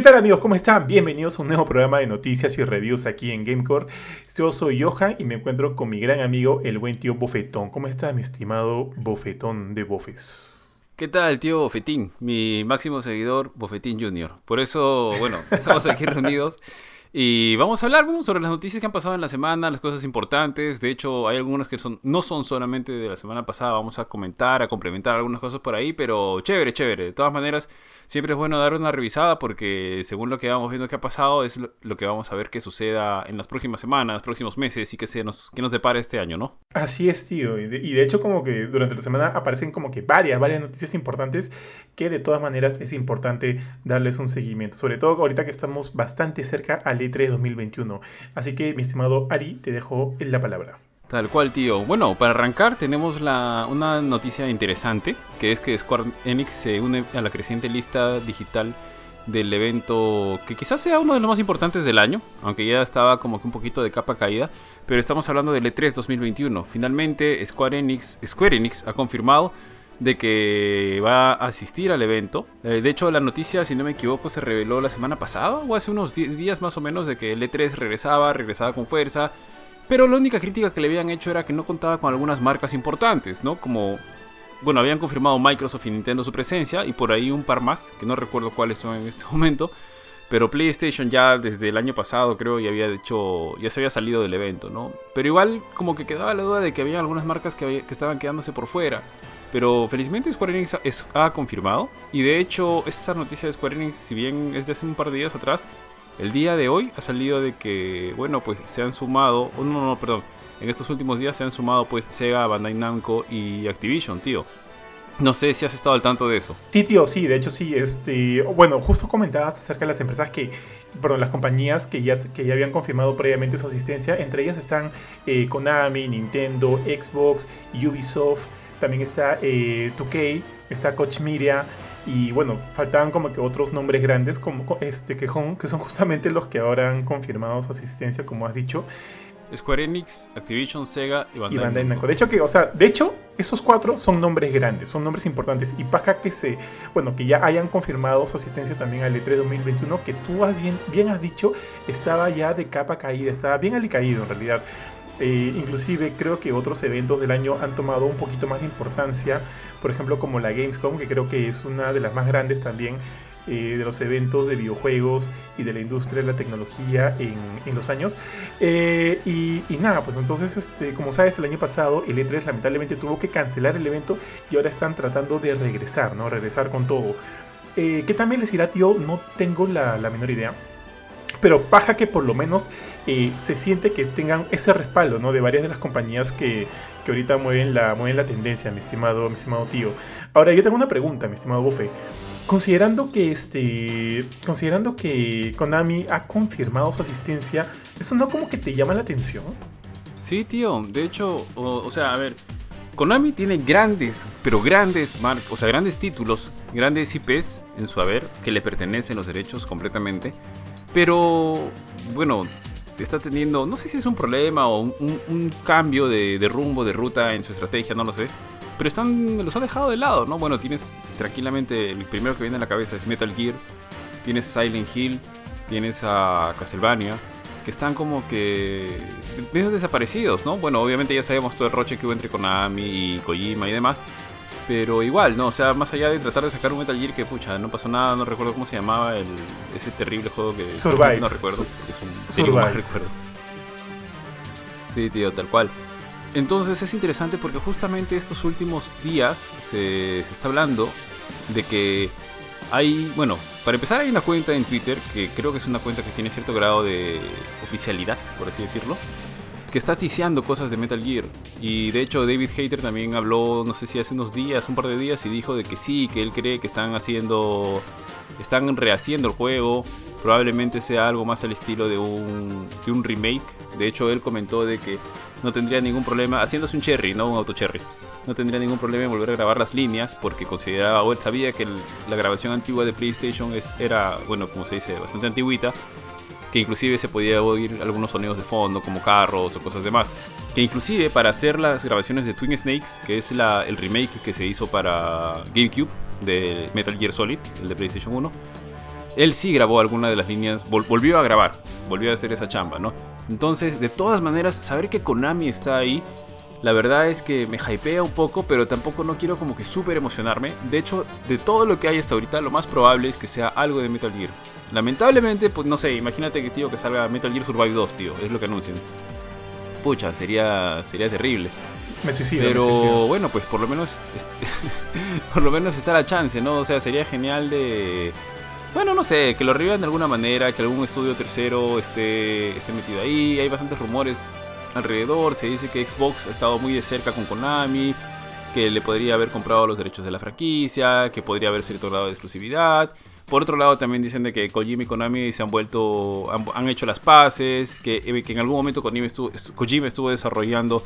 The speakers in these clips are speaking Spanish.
¿Qué tal amigos? ¿Cómo están? Bienvenidos a un nuevo programa de noticias y reviews aquí en Gamecore. Yo soy Johan y me encuentro con mi gran amigo, el buen tío Bofetón. ¿Cómo está mi estimado Bofetón de Bofes? ¿Qué tal, tío Bofetín? Mi máximo seguidor, Bofetín Junior. Por eso, bueno, estamos aquí reunidos y vamos a hablar sobre las noticias que han pasado en la semana, las cosas importantes. De hecho, hay algunas que son, no son solamente de la semana pasada. Vamos a comentar, a complementar algunas cosas por ahí, pero chévere, chévere. De todas maneras, siempre es bueno dar una revisada porque según lo que vamos viendo que ha pasado es lo, que vamos a ver que suceda en las próximas semanas, próximos meses y que, se nos, que nos depara este año, ¿no? Así es, tío. Y de, hecho como que durante la semana aparecen como que varias, varias noticias importantes que de todas maneras es importante darles un seguimiento. Sobre todo ahorita que estamos bastante cerca al E3 2021. Así que, mi estimado Ari, te dejo la palabra. Tal cual, tío. Bueno, para arrancar tenemos la, una noticia interesante, que es que Square Enix se une a la creciente lista digital del evento que quizás sea uno de los más importantes del año, aunque ya estaba como que un poquito de capa caída, pero estamos hablando del E3 2021. Finalmente Square Enix, Square Enix ha confirmado de que va a asistir al evento. Eh, de hecho, la noticia, si no me equivoco, se reveló la semana pasada o hace unos días más o menos de que el E3 regresaba, regresaba con fuerza pero la única crítica que le habían hecho era que no contaba con algunas marcas importantes, ¿no? Como, bueno, habían confirmado Microsoft y Nintendo su presencia y por ahí un par más, que no recuerdo cuáles son en este momento. Pero PlayStation ya desde el año pasado creo ya había hecho, ya se había salido del evento, ¿no? Pero igual como que quedaba la duda de que había algunas marcas que estaban quedándose por fuera. Pero felizmente Square Enix ha confirmado. Y de hecho, esta noticia de Square Enix, si bien es de hace un par de días atrás, el día de hoy ha salido de que, bueno, pues se han sumado, oh, no, no, perdón, en estos últimos días se han sumado pues Sega, Bandai Namco y Activision, tío. No sé si has estado al tanto de eso. Sí, tío, sí, de hecho sí. Este, bueno, justo comentabas acerca de las empresas que, perdón, las compañías que ya, que ya habían confirmado previamente su asistencia. Entre ellas están eh, Konami, Nintendo, Xbox, Ubisoft, también está eh, 2K, está Coach Media, y bueno, faltaban como que otros nombres grandes como este que son, que son justamente los que ahora han confirmado su asistencia, como has dicho. Square Enix, Activision, Sega y Bandai, Namco. De hecho que, o sea, de hecho esos cuatro son nombres grandes, son nombres importantes y paja que se, bueno, que ya hayan confirmado su asistencia también al E3 2021 que tú has bien, bien has dicho estaba ya de capa caída, estaba bien alicaído en realidad. Eh, inclusive creo que otros eventos del año han tomado un poquito más de importancia, por ejemplo como la Gamescom, que creo que es una de las más grandes también eh, de los eventos de videojuegos y de la industria de la tecnología en, los años. Eh, y, nada, pues entonces, este, como sabes, el año pasado el E3 lamentablemente tuvo que cancelar el evento y ahora están tratando de regresar, ¿no? Regresar con todo. ¿Qué también les irá, tío? No tengo la menor idea pero paja que por lo menos eh, se siente que tengan ese respaldo, ¿no? De varias de las compañías que, que ahorita mueven la, mueven la tendencia, mi estimado, mi estimado tío. Ahora, yo tengo una pregunta, mi estimado Buffet. Considerando que este. Considerando que Konami ha confirmado su asistencia, ¿eso no como que te llama la atención? Sí, tío. De hecho, o, sea, a ver. Konami tiene grandes, pero grandes marcas, o sea, grandes títulos, grandes IPs en su haber que le pertenecen los derechos completamente. Pero, bueno, está teniendo, no sé si es un problema o un, cambio de, rumbo, de ruta en su estrategia, no lo sé. Pero están, los han dejado de lado, ¿no? Bueno, tienes tranquilamente, el primero que viene a la cabeza es Metal Gear, tienes Silent Hill, tienes a Castlevania, que están como que medio desaparecidos, ¿no? Bueno, obviamente ya sabemos todo el roche que hubo entre Konami y Kojima y demás. Pero igual, ¿no? O sea, más allá de tratar de sacar un Metal Gear que, pucha, no pasó nada, no recuerdo cómo se llamaba el, ese terrible juego que... Survive. No recuerdo. Es un más recuerdo. Sí, tío, tal cual. Entonces es interesante porque justamente estos últimos días se, se está hablando de que hay, bueno, para empezar hay una cuenta en Twitter que creo que es una cuenta que tiene cierto grado de oficialidad, por así decirlo, que está ticiando cosas de Metal Gear. Y de hecho David Hater también habló, no sé si hace unos días, un par de días, y dijo de que sí, que él cree que están haciendo, están rehaciendo el juego. Probablemente sea algo más al estilo de un, de un remake. De hecho él comentó de que no tendría ningún problema, haciéndose un cherry, no un auto cherry. No tendría ningún problema en volver a grabar las líneas porque consideraba o él sabía que la grabación antigua de PlayStation era, bueno, como se dice, bastante antiguita que inclusive se podía oír algunos sonidos de fondo como carros o cosas demás. Que inclusive para hacer las grabaciones de Twin Snakes, que es la, el remake que se hizo para GameCube de Metal Gear Solid, el de PlayStation 1, él sí grabó alguna de las líneas, volvió a grabar, volvió a hacer esa chamba, ¿no? Entonces, de todas maneras, saber que Konami está ahí, la verdad es que me hypea un poco, pero tampoco no quiero como que súper emocionarme. De hecho, de todo lo que hay hasta ahorita, lo más probable es que sea algo de Metal Gear. Lamentablemente, pues no sé, imagínate que tío que salga Metal Gear Survive 2, tío, es lo que anuncian. Pucha, sería sería terrible. Me suicido. Pero bueno, pues por lo menos por lo menos está la chance, ¿no? O sea, sería genial de bueno, no sé, que lo revivan de alguna manera, que algún estudio tercero esté, esté metido ahí. Hay bastantes rumores alrededor. Se dice que Xbox ha estado muy de cerca con Konami, que le podría haber comprado los derechos de la franquicia, que podría haber cierto grado de exclusividad. Por otro lado, también dicen de que Kojima y Konami se han vuelto, han, hecho las paces, que, eh, que, en algún momento Kojima estuvo, Kojima estuvo desarrollando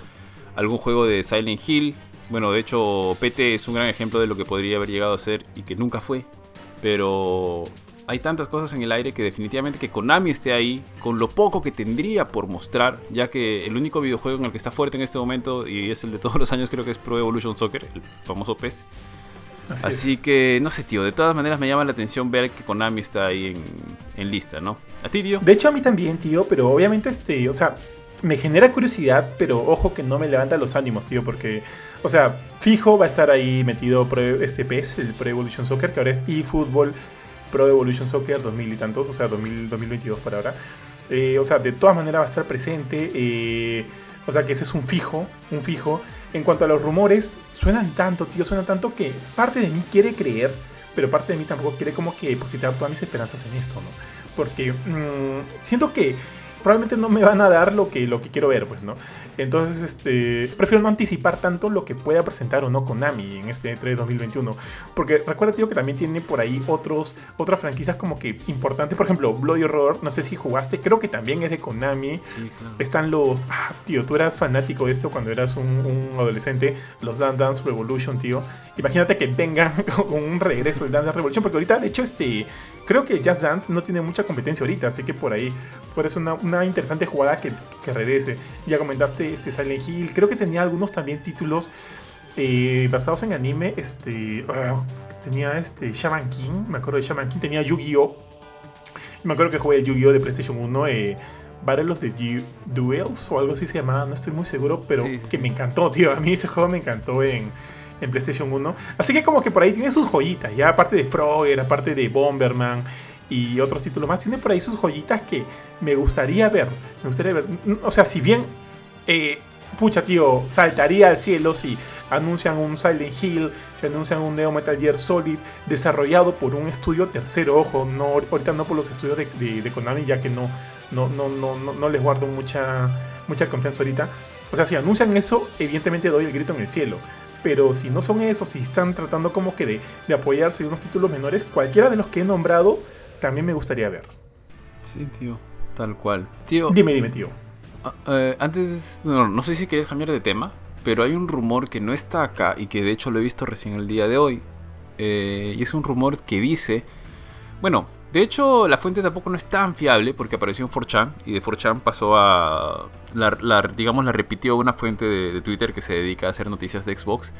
algún juego de Silent Hill. Bueno, de hecho, PT es un gran ejemplo de lo que podría haber llegado a ser y que nunca fue. Pero hay tantas cosas en el aire que definitivamente que Konami esté ahí con lo poco que tendría por mostrar, ya que el único videojuego en el que está fuerte en este momento y es el de todos los años creo que es Pro Evolution Soccer, el famoso PES. Así, que, no sé, tío, de todas maneras me llama la atención ver que Konami está ahí en, lista, ¿no? ¿A ti, tío? De hecho, a mí también, tío, pero obviamente, este, o sea, me genera curiosidad, pero ojo que no me levanta los ánimos, tío, porque, o sea, fijo va a estar ahí metido este PES, el Pro Evolution Soccer, que ahora es eFootball Pro Evolution Soccer 2000 y tantos, o sea, 2022 por ahora. Eh, o sea, de todas maneras va a estar presente. Eh, o sea, que ese es un fijo, un fijo. En cuanto a los rumores, suenan tanto, tío, suenan tanto que parte de mí quiere creer, pero parte de mí tampoco quiere como que depositar todas mis esperanzas en esto, ¿no? Porque mm, siento que probablemente no me van a dar lo que, lo que quiero ver, pues, ¿no? Entonces, este, prefiero no anticipar tanto lo que pueda presentar o no Konami en este E3 2021. Porque recuerda, tío, que también tiene por ahí otros, otras franquicias como que importantes. Por ejemplo, Bloody Horror, no sé si jugaste, creo que también es de Konami. Están los, ah, tío, tú eras fanático de esto cuando eras un, adolescente, los Dance Dance Revolution, tío. Imagínate que vengan con un regreso de Dance Dance Revolution, porque ahorita, de hecho, este, creo que Just Dance no tiene mucha competencia ahorita, así que por ahí puede ser una, una interesante jugada que, que regrese. Ya comentaste este, Silent Hill. Creo que tenía algunos también títulos eh, basados en anime. Este, ah, tenía este Shaman King, me acuerdo de Shaman King. Tenía Yu-Gi-Oh! Me acuerdo que jugué el Yu-Gi-Oh! de PlayStation 1. Eh, Battle of the Duels o algo así se llamaba, no estoy muy seguro, pero que me encantó, tío. A mí ese juego me encantó en, en PlayStation 1. Así que como que por ahí tiene sus joyitas, ya aparte de Frogger, aparte de Bomberman y otros títulos más, tiene por ahí sus joyitas que me gustaría ver. Me gustaría ver. O sea, si bien eh, pucha, tío, saltaría al cielo si anuncian un Silent Hill, si anuncian un Neo Metal Gear Solid desarrollado por un estudio tercero, ojo, no, ahorita no por los estudios de, Konami, ya que no, no, no, no, no, les guardo mucha, mucha confianza ahorita. O sea, si anuncian eso, evidentemente doy el grito en el cielo. Pero si no son esos, si están tratando como que de, de apoyarse en unos títulos menores, cualquiera de los que he nombrado, también me gustaría ver. Sí, tío, tal cual. Tío. Dime, dime, tío. Ah, eh, antes, no, sé si querías cambiar de tema, pero hay un rumor que no está acá y que de hecho lo he visto recién el día de hoy. Eh, y es un rumor que dice, bueno, de hecho la fuente tampoco no es tan fiable porque apareció en 4chan y de 4chan pasó a, la, digamos, la repitió una fuente de, Twitter que se dedica a hacer noticias de Xbox.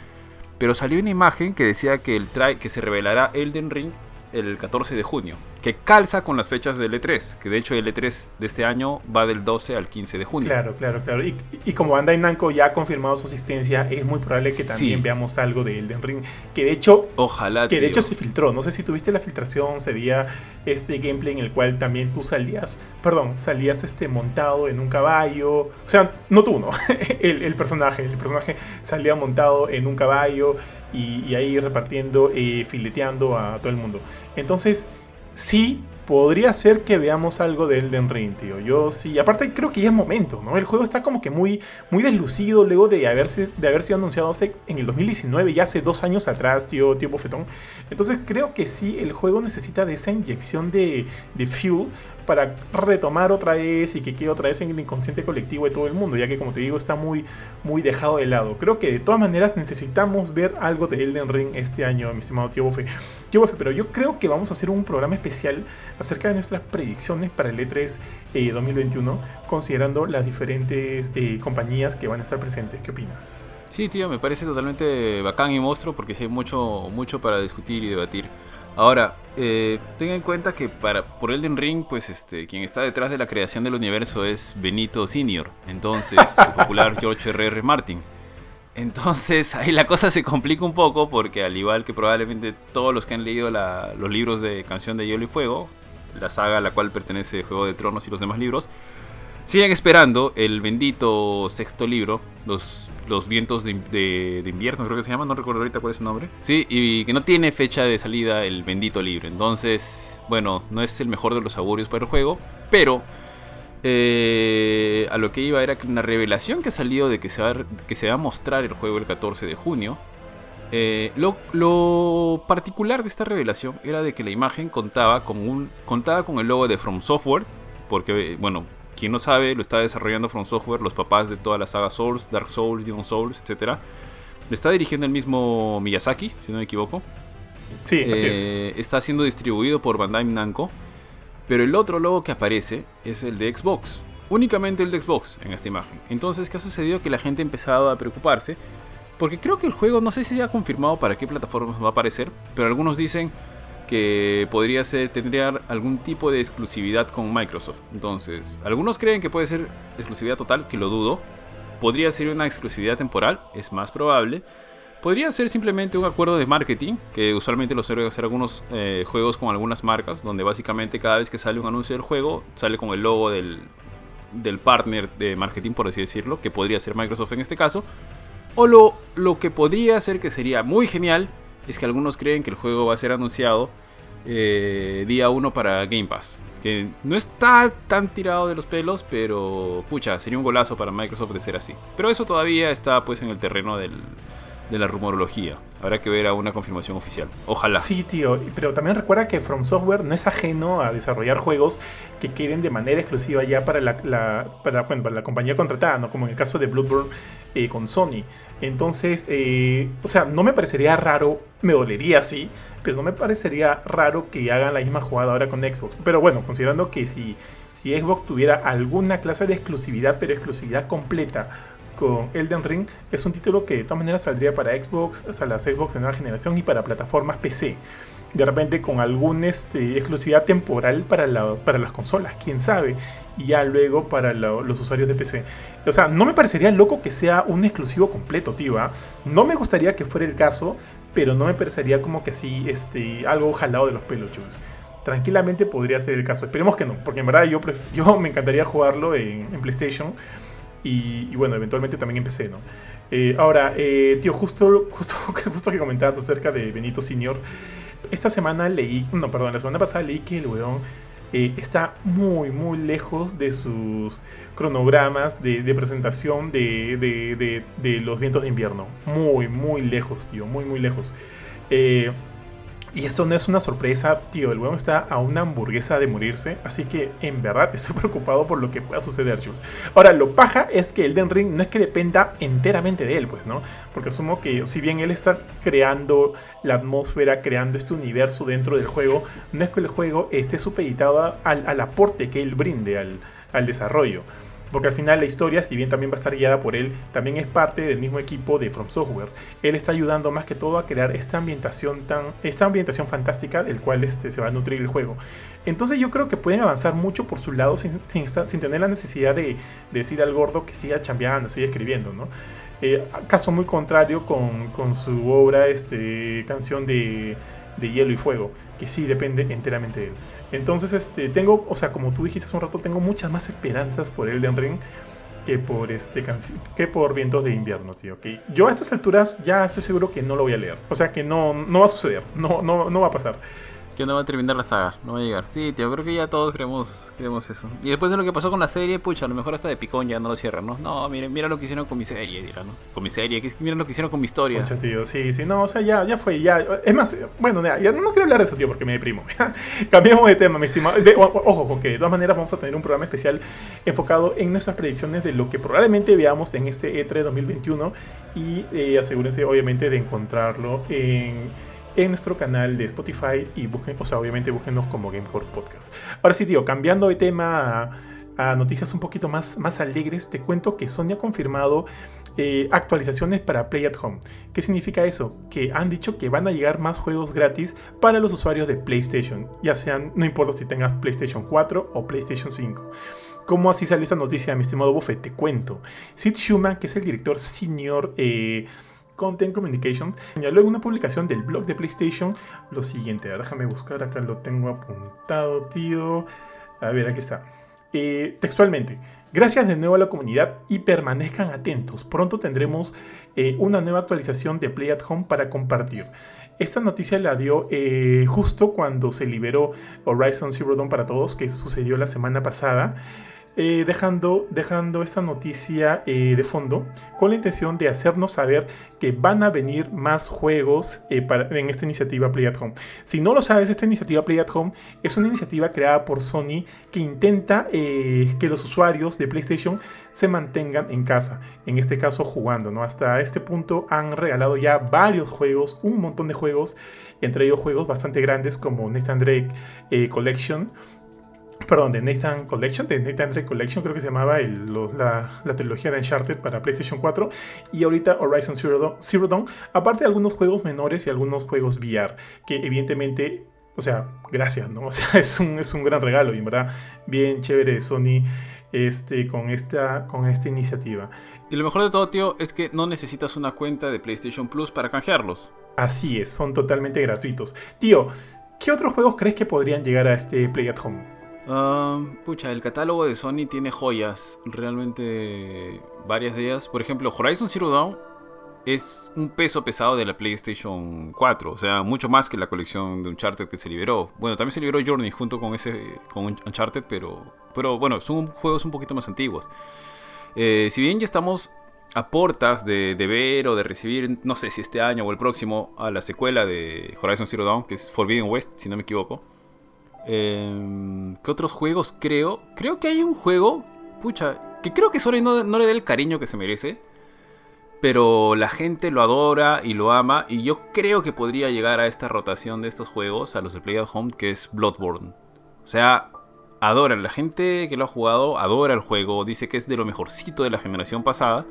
Pero salió una imagen que decía que, el que se revelará Elden Ring el 14 de junio que calza con las fechas del E3, que de hecho el E3 de este año va del 12 al 15 de junio. Claro, claro, claro. Y, y como Bandai Namco ya ha confirmado su asistencia, es muy probable que también veamos algo de Elden Ring, que de hecho Ojalá, que de hecho se filtró, no sé si tuviste la filtración, se veía este gameplay en el cual también tú salías, perdón, salías este montado en un caballo, o sea, no tú, no, el, personaje, el personaje salía montado en un caballo y, ahí repartiendo, eh, fileteando a todo el mundo. Entonces, sí podría ser que veamos algo de Elden Ring, tío. Yo sí, aparte creo que ya es momento, ¿no? El juego está como que muy, muy deslucido luego de, haberse, de haber sido anunciado en el 2019, ya hace dos años atrás, tío, tío Bofetón. Entonces creo que sí, el juego necesita de esa inyección de, de fuel para retomar otra vez y que quede otra vez en el inconsciente colectivo de todo el mundo, ya que como te digo está muy, muy dejado de lado. Creo que de todas maneras necesitamos ver algo de Elden Ring este año, mi estimado tío Bofe. Tío Bofe, pero yo creo que vamos a hacer un programa especial acerca de nuestras predicciones para el E3 2021, eh, considerando las diferentes eh, compañías que van a estar presentes. ¿Qué opinas? Sí, tío, me parece totalmente bacán y monstruo porque sí hay mucho, mucho para discutir y debatir. Ahora, eh, tenga en cuenta que para, por Elden Ring, pues este, quien está detrás de la creación del universo es Benito Senior, entonces el popular George R.R. Martin. Entonces ahí la cosa se complica un poco porque al igual que probablemente todos los que han leído los libros de Canción de Hielo y Fuego, la saga a la cual pertenece Juego de Tronos y los demás libros, siguen esperando el bendito sexto libro, los, los vientos de, invierno, creo que se llama, no recuerdo ahorita cuál es su nombre. Sí, y que no tiene fecha de salida el bendito libro. Entonces, bueno, no es el mejor de los augurios para el juego, pero eh, a lo que iba era una revelación que salió de que se, va, que se va a mostrar el juego el 14 de junio. Eh, lo, lo, particular de esta revelación era de que la imagen contaba con, un, contaba con el logo de From Software, porque, bueno, quien no sabe, lo está desarrollando From Software, los papás de toda la saga Souls, Dark Souls, Demon Souls, etc. Lo está dirigiendo el mismo Miyazaki, si no me equivoco. Sí, así es. Eh, está siendo distribuido por Bandai Namco. Pero el otro logo que aparece es el de Xbox. Únicamente el de Xbox en esta imagen. Entonces, ¿qué ha sucedido? Que la gente ha empezado a preocuparse. Porque creo que el juego, no sé si ya ha confirmado para qué plataformas va a aparecer. Pero algunos dicen que podría ser, tendría algún tipo de exclusividad con Microsoft. Entonces, algunos creen que puede ser exclusividad total, que lo dudo. Podría ser una exclusividad temporal, es más probable. Podría ser simplemente un acuerdo de marketing, que usualmente lo suelen hacer algunos eh, juegos con algunas marcas, donde básicamente cada vez que sale un anuncio del juego, sale con el logo del, del partner de marketing, por así decirlo, que podría ser Microsoft en este caso. O lo, lo que podría ser que sería muy genial, es que algunos creen que el juego va a ser anunciado eh, día 1 para Game Pass. Que no está tan tirado de los pelos, pero pucha, sería un golazo para Microsoft de ser así. Pero eso todavía está pues en el terreno del, de la rumorología. Habrá que ver a una confirmación oficial. Ojalá. Sí, tío. Pero también recuerda que From Software no es ajeno a desarrollar juegos que queden de manera exclusiva ya para la, para, la compañía contratada, ¿no? Como en el caso de Bloodborne eh, con Sony. Entonces, eh, o sea, no me parecería raro, me dolería sí, pero no me parecería raro que hagan la misma jugada ahora con Xbox. Pero bueno, considerando que si, si Xbox tuviera alguna clase de exclusividad, pero exclusividad completa con Elden Ring es un título que de todas maneras saldría para Xbox, o sea, las Xbox de nueva generación y para plataformas PC. De repente con alguna este, exclusividad temporal para, la, para las consolas, quién sabe. Y ya luego para los usuarios de PC. O sea, no me parecería loco que sea un exclusivo completo, tío. ¿ah? No me gustaría que fuera el caso, pero no me parecería como que así este, algo jalado de los pelos, Tranquilamente podría ser el caso. Esperemos que no, porque en verdad yo, yo me encantaría jugarlo en, en PlayStation y, bueno, eventualmente también empecé, ¿no? Eh, ahora, eh, tío, justo, justo, justo que comentabas acerca de Benito Senior, esta semana leí, no, perdón, la semana pasada leí que el weón eh, está muy, muy lejos de sus cronogramas de, presentación de, de, de, los vientos de invierno. Muy, muy lejos, tío, muy, muy lejos. Eh, y esto no es una sorpresa, tío. El huevo está a una hamburguesa de morirse. Así que en verdad estoy preocupado por lo que pueda suceder, chicos. Ahora, lo paja es que el Den Ring no es que dependa enteramente de él, pues, ¿no? Porque asumo que si bien él está creando la atmósfera, creando este universo dentro del juego, no es que el juego esté supeditado al, aporte que él brinde al, al desarrollo. Porque al final la historia, si bien también va a estar guiada por él, también es parte del mismo equipo de From Software. Él está ayudando más que todo a crear esta ambientación tan, esta ambientación fantástica del cual este, se va a nutrir el juego. Entonces yo creo que pueden avanzar mucho por su lado sin, tener la necesidad de, decir al gordo que siga chambeando, siga escribiendo, ¿no? Eh, caso muy contrario con, con su obra, este, canción de de hielo y fuego, que sí depende enteramente de él. Entonces, este, tengo, o sea, como tú dijiste hace un rato, tengo muchas más esperanzas por Elden Ring que por este que por vientos de invierno, tío. Que yo a estas alturas ya estoy seguro que no lo voy a leer. O sea que no, no va a suceder, no, no, no va a pasar que no va a terminar la saga, no va a llegar. Sí, tío, creo que ya todos queremos, queremos eso. Y después de lo que pasó con la serie, pucha, a lo mejor hasta de picón ya no lo cierran, ¿no? No, miren, mira lo que hicieron con mi serie, dirá, ¿no? Con mi serie, miren lo que hicieron con mi historia. Pucha, tío, sí, sí, no, o sea, ya, ya fue, ya. Es más, bueno, ya, no, quiero hablar de eso, tío, porque me deprimo. Cambiemos de tema, mi estimado. ojo, porque de todas maneras vamos a tener un programa especial enfocado en nuestras predicciones de lo que probablemente veamos en este E3 2021 y eh, asegúrense, obviamente, de encontrarlo en en nuestro canal de Spotify y busquen, o sea, obviamente búsquenos como Gamecore Podcast. Ahora sí, tío, cambiando de tema a noticias un poquito más, más alegres, te cuento que Sony ha confirmado eh, actualizaciones para Play at Home. ¿Qué significa eso? Que han dicho que van a llegar más juegos gratis para los usuarios de PlayStation, ya sean, no importa si tengas PlayStation 4 o PlayStation 5. ¿Cómo así salió esta noticia, mi estimado Buffett? Te cuento. Sid Schumann, que es el director senior eh, Content Communication, señaló en una publicación del blog de PlayStation lo siguiente. déjame buscar, acá lo tengo apuntado, tío. A ver, aquí está. Eh, textualmente, gracias de nuevo a la comunidad y permanezcan atentos. Pronto tendremos eh, una nueva actualización de Play at Home para compartir. Esta noticia la dio eh, justo cuando se liberó Horizon Zero Dawn para todos, que sucedió la semana pasada. Eh, dejando, dejando esta noticia eh, de fondo con la intención de hacernos saber que van a venir más juegos eh, en esta iniciativa Play at Home. Si no lo sabes, esta iniciativa Play at Home es una iniciativa creada por Sony que intenta que los usuarios de PlayStation se mantengan en casa, en este caso jugando. ¿no? Hasta este punto han regalado ya varios juegos, un montón de juegos, entre ellos juegos bastante grandes como Nathan Drake Collection perdón, de Nathan Collection, de Nathan Drake Collection, creo que se llamaba la, trilogía de Uncharted para PlayStation 4, y ahorita Horizon Zero Dawn, aparte de algunos juegos menores y algunos juegos VR, que evidentemente, o sea, gracias, ¿no? O sea, es un, es un gran regalo y en verdad, bien chévere Sony este, con, esta, con esta iniciativa. Y lo mejor de todo, tío, es que no necesitas una cuenta de PlayStation Plus para canjearlos. Así es, son totalmente gratuitos. Tío, ¿qué otros juegos crees que podrían llegar a este Play at Home? Ah, pucha, el catálogo de Sony tiene joyas, realmente varias de ellas. Por ejemplo, Horizon Zero Dawn es un peso pesado de la PlayStation 4, o sea, mucho más que la colección de Uncharted que se liberó. Bueno, también se liberó Journey junto con ese con Uncharted, pero pero bueno, son juegos un poquito más antiguos. Eh, si bien ya estamos a portas de, de, ver o de recibir, no sé si este año o el próximo, a la secuela de Horizon Zero Dawn, que es Forbidden West, si no me equivoco. Eh, ¿Qué otros juegos creo? Creo que hay un juego, pucha, que creo que Sony no, le da el cariño que se merece. Pero la gente lo adora y lo ama. Y yo creo que podría llegar a esta rotación de estos juegos, a los de Play at Home, que es Bloodborne. O sea, adoran. La gente que lo ha jugado adora el juego. Dice que es de lo mejorcito de la generación pasada.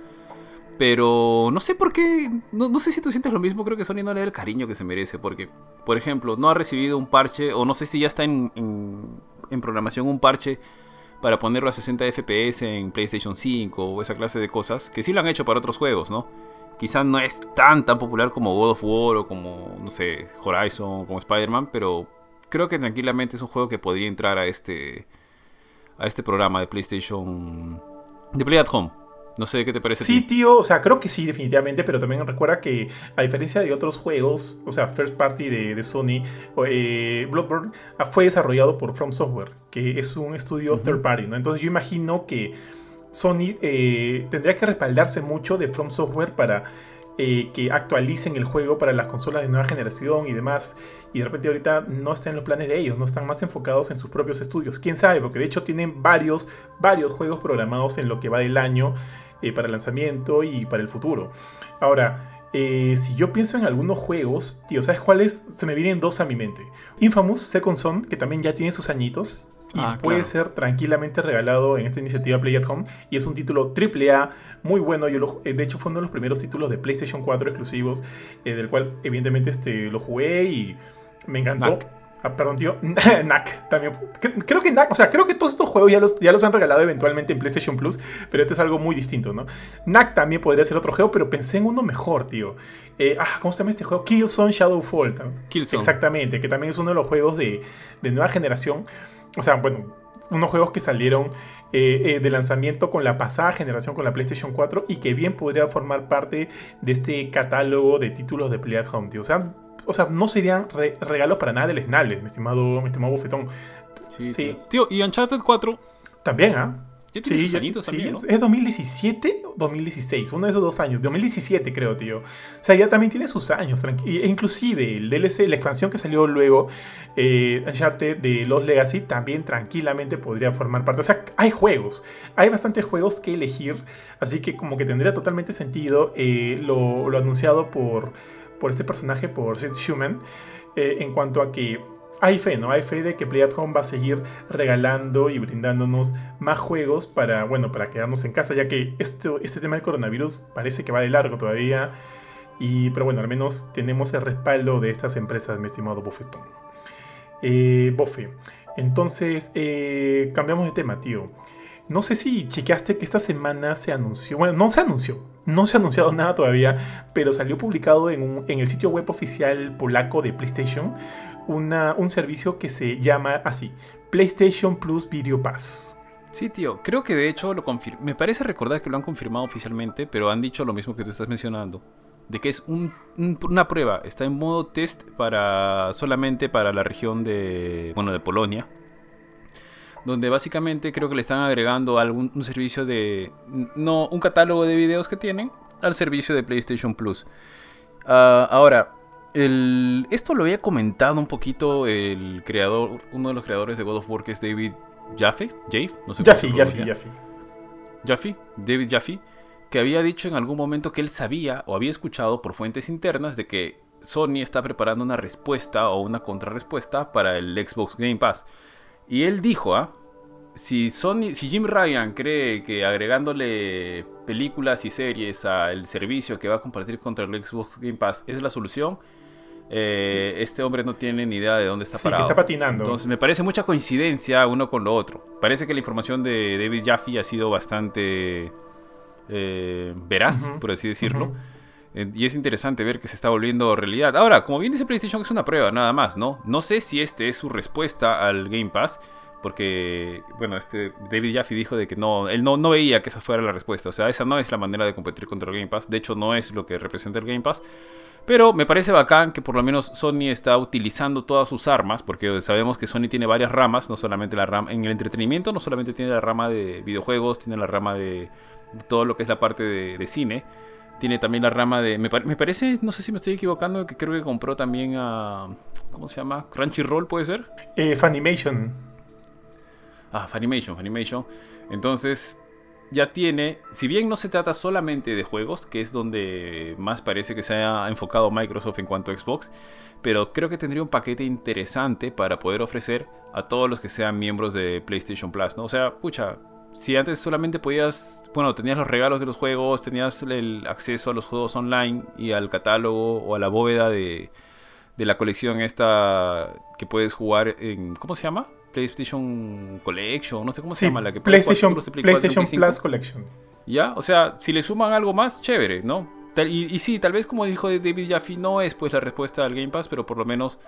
Pero no sé por qué, no, sé si tú sientes lo mismo, creo que Sony no le da el cariño que se merece, porque, por ejemplo, no ha recibido un parche, o no sé si ya está en, en, programación un parche para ponerlo a 60 FPS en PlayStation 5 o esa clase de cosas, que sí lo han hecho para otros juegos, ¿no? Quizás no es tan tan popular como God of War o como, no sé, Horizon, como Spider-Man, pero creo que tranquilamente es un juego que podría entrar a este, a este programa de PlayStation, de Play at Home. No sé qué te parece. Sí, tío, o sea, creo que sí, definitivamente, pero también recuerda que, a diferencia de otros juegos, o sea, First Party de, Sony, eh, Bloodborne ah, fue desarrollado por From Software, que es un estudio third party, ¿no? Entonces yo imagino que Sony eh, tendría que respaldarse mucho de From Software para eh, que actualicen el juego para las consolas de nueva generación y demás. Y de repente ahorita no está en los planes de ellos, no están más enfocados en sus propios estudios. Quién sabe, porque de hecho tienen varios, varios juegos programados en lo que va del año eh, para el lanzamiento y para el futuro. Ahora, eh, si yo pienso en algunos juegos, tío, ¿sabes cuáles? Se me vienen dos a mi mente. Infamous Second Son, que también ya tiene sus añitos. Y ah, puede ser tranquilamente regalado en esta iniciativa Play at Home. Y es un título AAA muy bueno. Yo eh, de hecho, fue uno de los primeros títulos de PlayStation 4 exclusivos. del cual, evidentemente, este, lo jugué y me encantó. Ah, perdón, tío. NAC también. Creo que NAC, o sea, creo que todos estos juegos ya los, ya los han regalado eventualmente en PlayStation Plus, pero este es algo muy distinto, ¿no? NAC también podría ser otro juego, pero pensé en uno mejor, tío. Eh, ah, ¿cómo se llama este juego? Killzone Shadowfall. Killzone. Exactamente, que también es uno de los juegos de, de nueva generación. O sea, bueno, unos juegos que salieron eh, eh, de lanzamiento con la pasada generación, con la PlayStation 4, y que bien podría formar parte de este catálogo de títulos de Play at Home, tío. O sea, o sea, no serían regalos para nada del Snales, mi estimado, mi estimado bufetón. Sí, sí. Tío, y Uncharted 4. También, ¿ah? Sí, también, ¿Es 2017 o 2016? Uno de esos dos años. 2017, creo, tío. O sea, ya también tiene sus años. E inclusive el DLC, la expansión que salió luego, eh, Uncharted de Los Legacy, también tranquilamente podría formar parte. O sea, hay juegos. Hay bastantes juegos que elegir. Así que como que tendría totalmente sentido eh, lo, lo anunciado por por este personaje, por Sid Schumann, eh, en cuanto a que hay fe, ¿no? Hay fe de que Play at Home va a seguir regalando y brindándonos más juegos para, bueno, para quedarnos en casa, ya que esto, este tema del coronavirus parece que va de largo todavía. Y, pero bueno, al menos tenemos el respaldo de estas empresas, mi estimado Buffetón. Eh, entonces eh, cambiamos de tema, tío. No sé si chequeaste que esta semana se anunció, bueno, no se anunció, no se ha anunciado nada todavía, pero salió publicado en, el sitio web oficial polaco de PlayStation un servicio que se llama así, PlayStation Plus Video Pass. Sí, tío, creo que de hecho lo Me parece recordar que lo han confirmado oficialmente, pero han dicho lo mismo que tú estás mencionando. De que es una prueba, está en modo test para solamente para la región de, bueno, de Polonia donde básicamente creo que le están agregando algún un servicio de no un catálogo de videos que tienen al servicio de PlayStation Plus. Ah, ahora, el, esto lo había comentado un poquito el creador, uno de los creadores de God of War que es David Jaffe, Jaffe, no sé Jaffe, Jaffe, Jaffe. Jaffe, David Jaffe, que había dicho en algún momento que él sabía o había escuchado por fuentes internas de que Sony está preparando una respuesta o una contrarrespuesta para el Xbox Game Pass. Y él dijo, ¿ah? Si, Sony, si Jim Ryan cree que agregándole películas y series al servicio que va a compartir contra el Xbox Game Pass es la solución, eh, este hombre no tiene ni idea de dónde está sí, parado. Que está patinando. Entonces me parece mucha coincidencia uno con lo otro. Parece que la información de David Jaffe ha sido bastante eh, veraz, por así decirlo. Eh, y es interesante ver que se está volviendo realidad. Ahora, como bien dice PlayStation, es una prueba nada más, ¿no? No sé si este es su respuesta al Game Pass, porque, bueno, este David Jaffe dijo de que no, él no, no veía que esa fuera la respuesta. O sea, esa no es la manera de competir contra el Game Pass. De hecho, no es lo que representa el Game Pass. Pero me parece bacán que por lo menos Sony está utilizando todas sus armas, porque sabemos que Sony tiene varias ramas, no solamente la rama en el entretenimiento, no solamente tiene la rama de videojuegos, tiene la rama de, todo lo que es la parte de cine tiene también la rama de. Me, parece, no sé si me estoy equivocando, que creo que compró también a. ¿Cómo se llama? Crunchyroll, ¿puede ser? Eh, Funimation. Ah, Funimation, Funimation. Entonces, ya tiene. Si bien no se trata solamente de juegos, que es donde más parece que se ha enfocado Microsoft en cuanto a Xbox, pero creo que tendría un paquete interesante para poder ofrecer a todos los que sean miembros de PlayStation Plus, ¿no? O sea, pucha, si antes solamente podías, bueno, tenías los regalos de los juegos, tenías el acceso a los juegos online y al catálogo o a la bóveda de, la colección esta que puedes jugar en, ¿cómo se llama? PlayStation Collection, no sé cómo se llama la que PlayStation, PlayStation Plus Collection. Ya, o sea, si le suman algo más, chévere, ¿no? Y, y sí, tal vez como dijo David Jaffe, no es pues la respuesta al Game Pass, pero por lo menos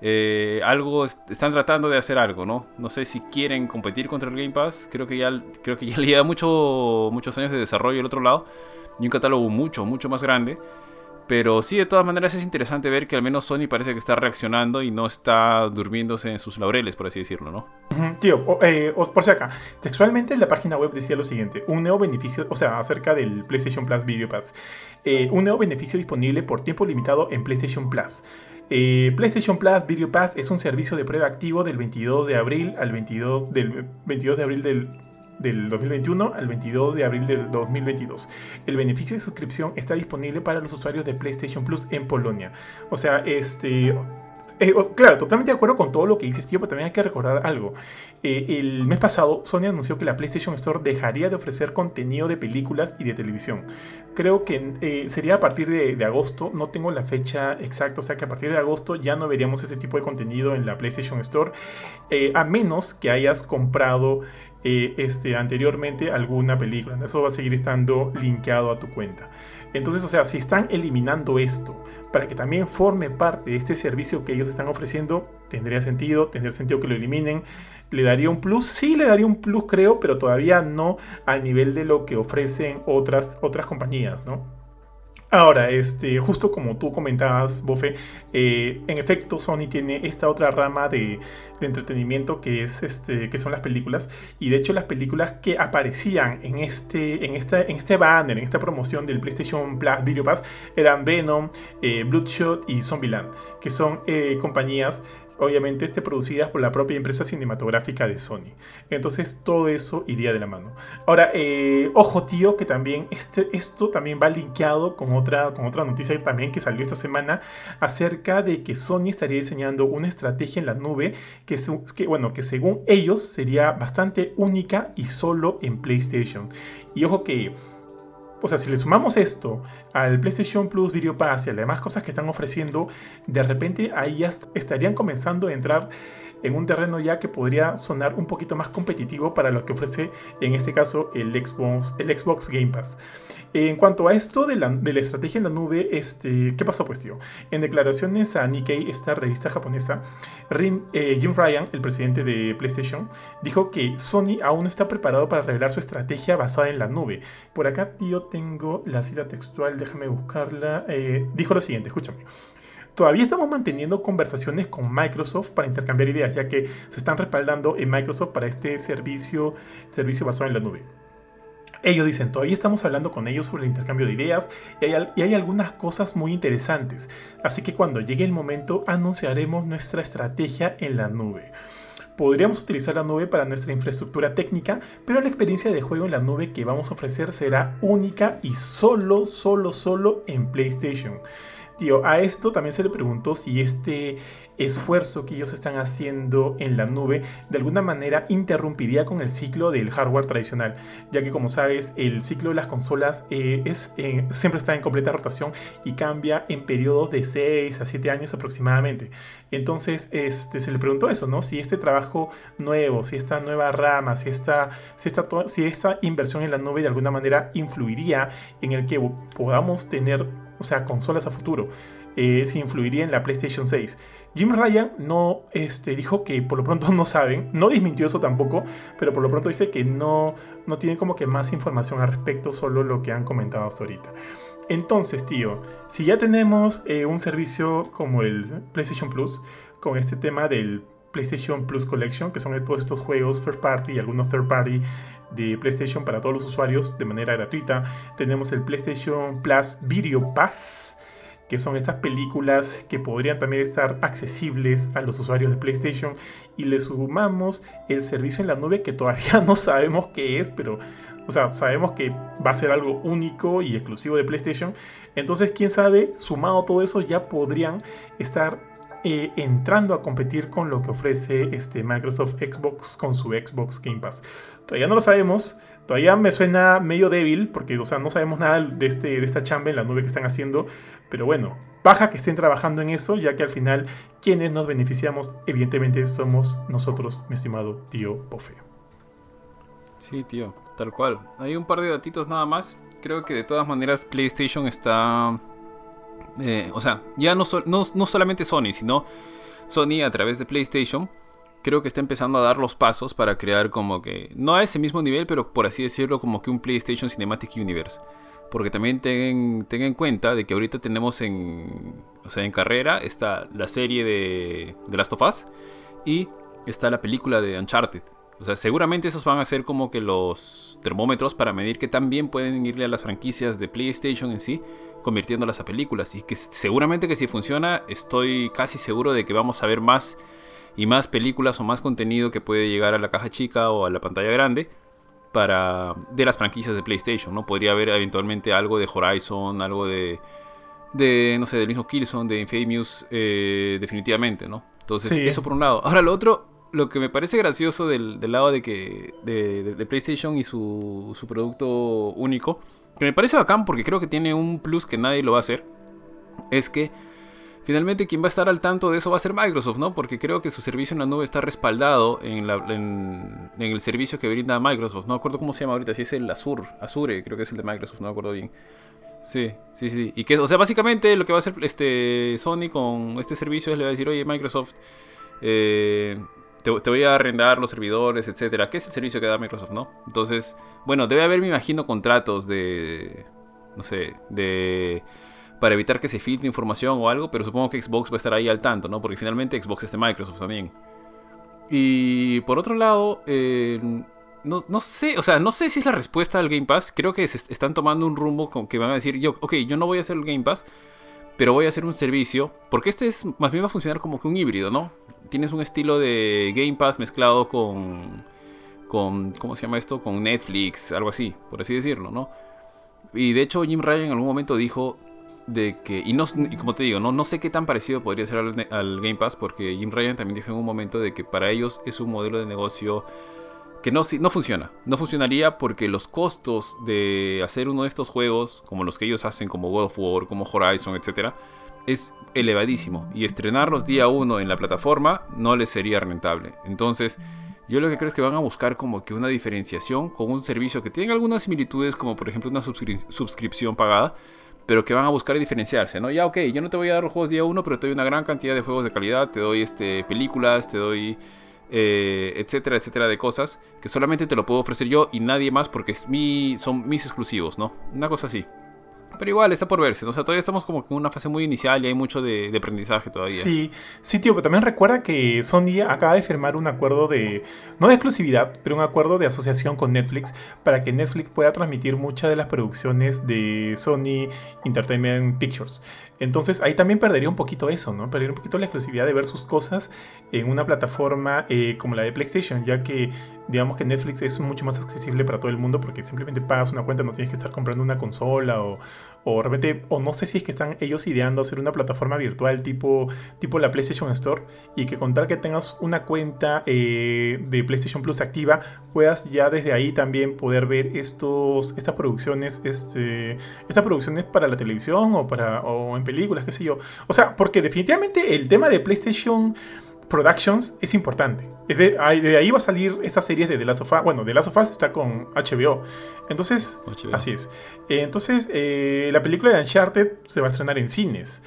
eh, algo están tratando de hacer algo, ¿no? No sé si quieren competir contra el Game Pass. Creo que ya creo que ya le lleva mucho, muchos años de desarrollo al otro lado y un catálogo mucho mucho más grande. Pero sí, de todas maneras es interesante ver que al menos Sony parece que está reaccionando y no está durmiéndose en sus laureles, por así decirlo, ¿no? Tío, eh, por si acá, textualmente la página web decía lo siguiente, un nuevo beneficio, o sea, acerca del PlayStation Plus Video Pass, eh, un nuevo beneficio disponible por tiempo limitado en PlayStation Plus. Eh, PlayStation Plus Video Pass es un servicio de prueba activo del 22 de abril al 22 del 22 de abril del, del 2021 al 22 de abril del 2022. El beneficio de suscripción está disponible para los usuarios de PlayStation Plus en Polonia. O sea, este eh, claro, totalmente de acuerdo con todo lo que dices, tío, pero también hay que recordar algo. Eh, el mes pasado, Sony anunció que la PlayStation Store dejaría de ofrecer contenido de películas y de televisión. Creo que eh, sería a partir de, agosto, no tengo la fecha exacta, o sea que a partir de agosto ya no veríamos este tipo de contenido en la PlayStation Store, a menos que hayas comprado este, anteriormente alguna película. Eso va a seguir estando linkeado a tu cuenta. Entonces, o sea, si están eliminando esto para que también forme parte de este servicio que ellos están ofreciendo, tendría sentido, tendría sentido que lo eliminen. ¿Le daría un plus? Sí, le daría un plus, creo, pero todavía no al nivel de lo que ofrecen otras, otras compañías, ¿no? Ahora, este, justo como tú comentabas, Bofe, eh, en efecto Sony tiene esta otra rama de, entretenimiento que, es, este, que son las películas. Y de hecho las películas que aparecían en este, en esta, en este banner, en esta promoción del PlayStation Plus Video Pass, eran Venom, eh, Bloodshot y Zombieland, que son eh, compañías obviamente este, producidas por la propia empresa cinematográfica de Sony. Entonces todo eso iría de la mano. Ahora, eh, ojo tío, que también este, esto también va linkeado con otra, con otra noticia también que salió esta semana acerca de que Sony estaría diseñando una estrategia en la nube que, que, bueno, que según ellos sería bastante única y solo en PlayStation. Y ojo que o sea, si le sumamos esto al PlayStation Plus Video Pass y a las demás cosas que están ofreciendo, de repente ahí ya estarían comenzando a entrar en un terreno ya que podría sonar un poquito más competitivo para lo que ofrece en este caso el Xbox, el Xbox Game Pass. En cuanto a esto de la, estrategia en la nube, este, ¿qué pasó pues tío? En declaraciones a Nikkei, esta revista japonesa, eh, Jim Ryan, el presidente de PlayStation, dijo que Sony aún no está preparado para revelar su estrategia basada en la nube. Por acá tío tengo la cita textual, déjame buscarla. Eh, dijo lo siguiente, escúchame. Todavía estamos manteniendo conversaciones con Microsoft para intercambiar ideas, ya que se están respaldando en Microsoft para este servicio, servicio basado en la nube. Ellos dicen, todavía estamos hablando con ellos sobre el intercambio de ideas y hay, y hay, algunas cosas muy interesantes. Así que cuando llegue el momento anunciaremos nuestra estrategia en la nube. Podríamos utilizar la nube para nuestra infraestructura técnica, pero la experiencia de juego en la nube que vamos a ofrecer será única y solo, solo, solo en PlayStation. Tío, a esto también se le preguntó si este esfuerzo que ellos están haciendo en la nube de alguna manera interrumpiría con el ciclo del hardware tradicional, ya que como sabes el ciclo de las consolas eh, es, eh, siempre está en completa rotación y cambia en periodos de 6 a 7 años aproximadamente. Entonces este, se le preguntó eso, ¿no? Si este trabajo nuevo, si esta nueva rama, si esta, si esta, si esta inversión en la nube de alguna manera influiría en el que podamos tener o sea, consolas a futuro, eh, si influiría en la PlayStation 6. Jim Ryan no este, dijo que por lo pronto no saben, no desmintió eso tampoco, pero por lo pronto dice que no, no tiene como que más información al respecto, solo lo que han comentado hasta ahorita. Entonces, tío, si ya tenemos eh, un servicio como el PlayStation Plus, con este tema del PlayStation Plus Collection, que son todos estos juegos first party y algunos third party de PlayStation para todos los usuarios de manera gratuita. Tenemos el PlayStation Plus Video Pass, que son estas películas que podrían también estar accesibles a los usuarios de PlayStation. Y le sumamos el servicio en la nube que todavía no sabemos qué es, pero o sea, sabemos que va a ser algo único y exclusivo de PlayStation. Entonces, quién sabe, sumado todo eso, ya podrían estar eh, entrando a competir con lo que ofrece este Microsoft Xbox con su Xbox Game Pass. Todavía no lo sabemos, todavía me suena medio débil porque o sea, no sabemos nada de, este, de esta chamba en la nube que están haciendo, pero bueno, baja que estén trabajando en eso, ya que al final quienes nos beneficiamos evidentemente somos nosotros, mi estimado tío Pofe. Sí, tío, tal cual. Hay un par de datitos nada más. Creo que de todas maneras PlayStation está eh, o sea, ya no, no, solamente Sony, sino Sony a través de PlayStation, creo que está empezando a dar los pasos para crear como que, no a ese mismo nivel, pero por así decirlo, como que un PlayStation Cinematic Universe. Porque también tengan, en cuenta de que ahorita tenemos en, o sea, en carrera está la serie de, de Last of Us y está la película de Uncharted. O sea, seguramente esos van a ser como que los termómetros para medir que también pueden irle a las franquicias de PlayStation en sí convirtiéndolas a películas. Y que seguramente que si funciona, estoy casi seguro de que vamos a ver más y más películas o más contenido que puede llegar a la caja chica o a la pantalla grande para de las franquicias de PlayStation, ¿no? Podría haber eventualmente algo de Horizon, algo de de no sé, del mismo Killzone, de Infamous eh, definitivamente, ¿no? Entonces, eso por un lado. Ahora lo otro, lo que me parece gracioso del, lado de que de, PlayStation y su, su producto único que me parece bacán porque creo que tiene un plus que nadie lo va a hacer, es que finalmente quien va a estar al tanto de eso va a ser Microsoft, ¿no? Porque creo que su servicio en la nube está respaldado en, el servicio que brinda Microsoft. No me acuerdo cómo se llama ahorita, si es el Azure, Azure, creo que es el de Microsoft, no me acuerdo bien. Sí, sí, sí. Y que, o sea, básicamente lo que va a hacer este Sony con este servicio es le va a decir, oye, Microsoft, eh, te, voy a arrendar los servidores, etcétera. ¿Qué es el servicio que da Microsoft, no? Entonces, bueno, debe haber, me imagino, contratos de. No sé, de. Para evitar que se filtre información o algo, pero supongo que Xbox va a estar ahí al tanto, ¿no? Porque finalmente Xbox es de Microsoft también. Y por otro lado, eh, no, no, sé, o sea, no sé si es la respuesta al Game Pass. Creo que se están tomando un rumbo con que van a decir, yo, ok, yo no voy a hacer el Game Pass, pero voy a hacer un servicio, porque este es más bien va a funcionar como que un híbrido, ¿no? Tienes un estilo de Game Pass mezclado con, con ¿cómo se llama esto? Con Netflix, algo así, por así decirlo, ¿no? Y de hecho Jim Ryan en algún momento dijo de que, y, no, como te digo, no, no sé qué tan parecido podría ser al, Game Pass, porque Jim Ryan también dijo en un momento de que para ellos es un modelo de negocio no, no funciona. No funcionaría porque los costos de hacer uno de estos juegos, como los que ellos hacen, como God of War, como Horizon, etc., es elevadísimo. Y estrenarlos día uno en la plataforma no les sería rentable. Entonces, yo lo que creo es que van a buscar como que una diferenciación con un servicio que tiene algunas similitudes, como por ejemplo una suscripción pagada, pero que van a buscar diferenciarse, ¿no? Ya, ok, yo no te voy a dar los juegos día uno, pero te doy una gran cantidad de juegos de calidad, te doy este, películas, te doy eh, etcétera, etcétera de cosas que solamente te lo puedo ofrecer yo y nadie más porque es son mis exclusivos, ¿no? Una cosa así. Pero igual, está por verse. O sea, todavía estamos como en una fase muy inicial y hay mucho de, aprendizaje todavía. Sí, sí, tío, pero también recuerda que Sony acaba de firmar un acuerdo de, no de exclusividad, pero un acuerdo de asociación con Netflix para que Netflix pueda transmitir muchas de las producciones de Sony Entertainment Pictures. Entonces ahí también perdería un poquito eso, ¿no? Perdería un poquito la exclusividad de ver sus cosas en una plataforma eh, como la de PlayStation, ya que digamos que Netflix es mucho más accesible para todo el mundo porque simplemente pagas una cuenta, no tienes que estar comprando una consola o, o repente, o no sé si es que están ellos ideando hacer una plataforma virtual tipo, tipo la PlayStation Store y que con tal que tengas una cuenta eh, de PlayStation Plus activa, puedas ya desde ahí también poder ver estos, estas producciones, este, estas producciones para la televisión o, para, o en películas, qué sé yo. O sea, porque definitivamente el tema de PlayStation Productions es importante. De, ahí va a salir esa serie de The Last of Us. Bueno, The Last of Us está con HBO. Entonces, así es. Eh, entonces, eh, la película de Uncharted se va a estrenar en cines.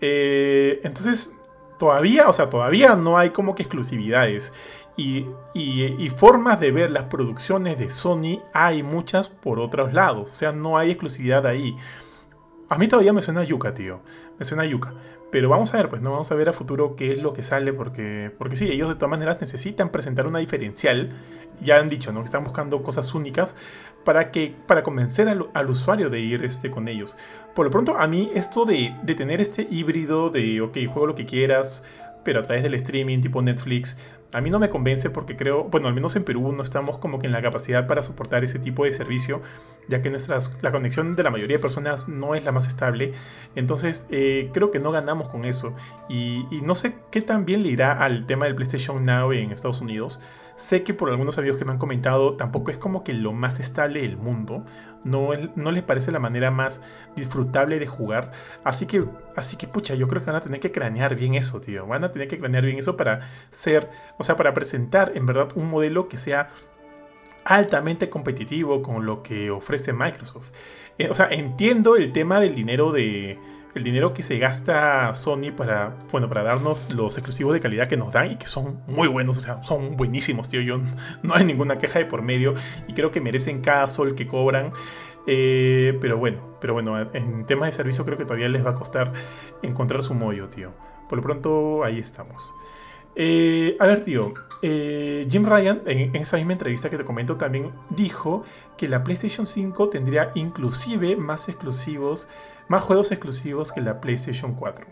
Eh, entonces, todavía, o sea, todavía no hay como que exclusividades. Y, y, formas de ver las producciones de Sony hay muchas por otros lados. O sea, no hay exclusividad ahí. A mí todavía me suena yuca, tío. Me suena yuca. Pero vamos a ver, pues no vamos a ver a futuro qué es lo que sale, porque, porque sí, ellos de todas maneras necesitan presentar una diferencial. Ya han dicho, ¿no? Que están buscando cosas únicas para, que, para convencer al, usuario de ir este, con ellos. Por lo pronto, a mí esto de, de tener este híbrido de, ok, juego lo que quieras, pero a través del streaming tipo Netflix, a mí no me convence porque creo, bueno, al menos en Perú no estamos como que en la capacidad para soportar ese tipo de servicio, ya que nuestras, la conexión de la mayoría de personas no es la más estable. Entonces, eh, creo que no ganamos con eso. Y, y no sé qué tan bien le irá al tema del PlayStation Now en Estados Unidos. Sé que por algunos amigos que me han comentado, tampoco es como que lo más estable del mundo. No, no les parece la manera más disfrutable de jugar. Así que, así que, pucha, yo creo que van a tener que cranear bien eso, tío. Van a tener que cranear bien eso para ser, o sea, para presentar en verdad un modelo que sea altamente competitivo con lo que ofrece Microsoft. Eh, o sea, entiendo el tema del dinero de el dinero que se gasta Sony para, bueno, para darnos los exclusivos de calidad que nos dan y que son muy buenos, o sea, son buenísimos, tío. Yo no hay ninguna queja de por medio y creo que merecen cada sol que cobran. Eh, pero bueno, pero bueno, en temas de servicio creo que todavía les va a costar encontrar su mollo, tío. Por lo pronto, ahí estamos. Eh, a ver, tío, eh, Jim Ryan, en, esa misma entrevista que te comento, también dijo que la PlayStation 5 tendría inclusive más exclusivos más juegos exclusivos que la PlayStation 4.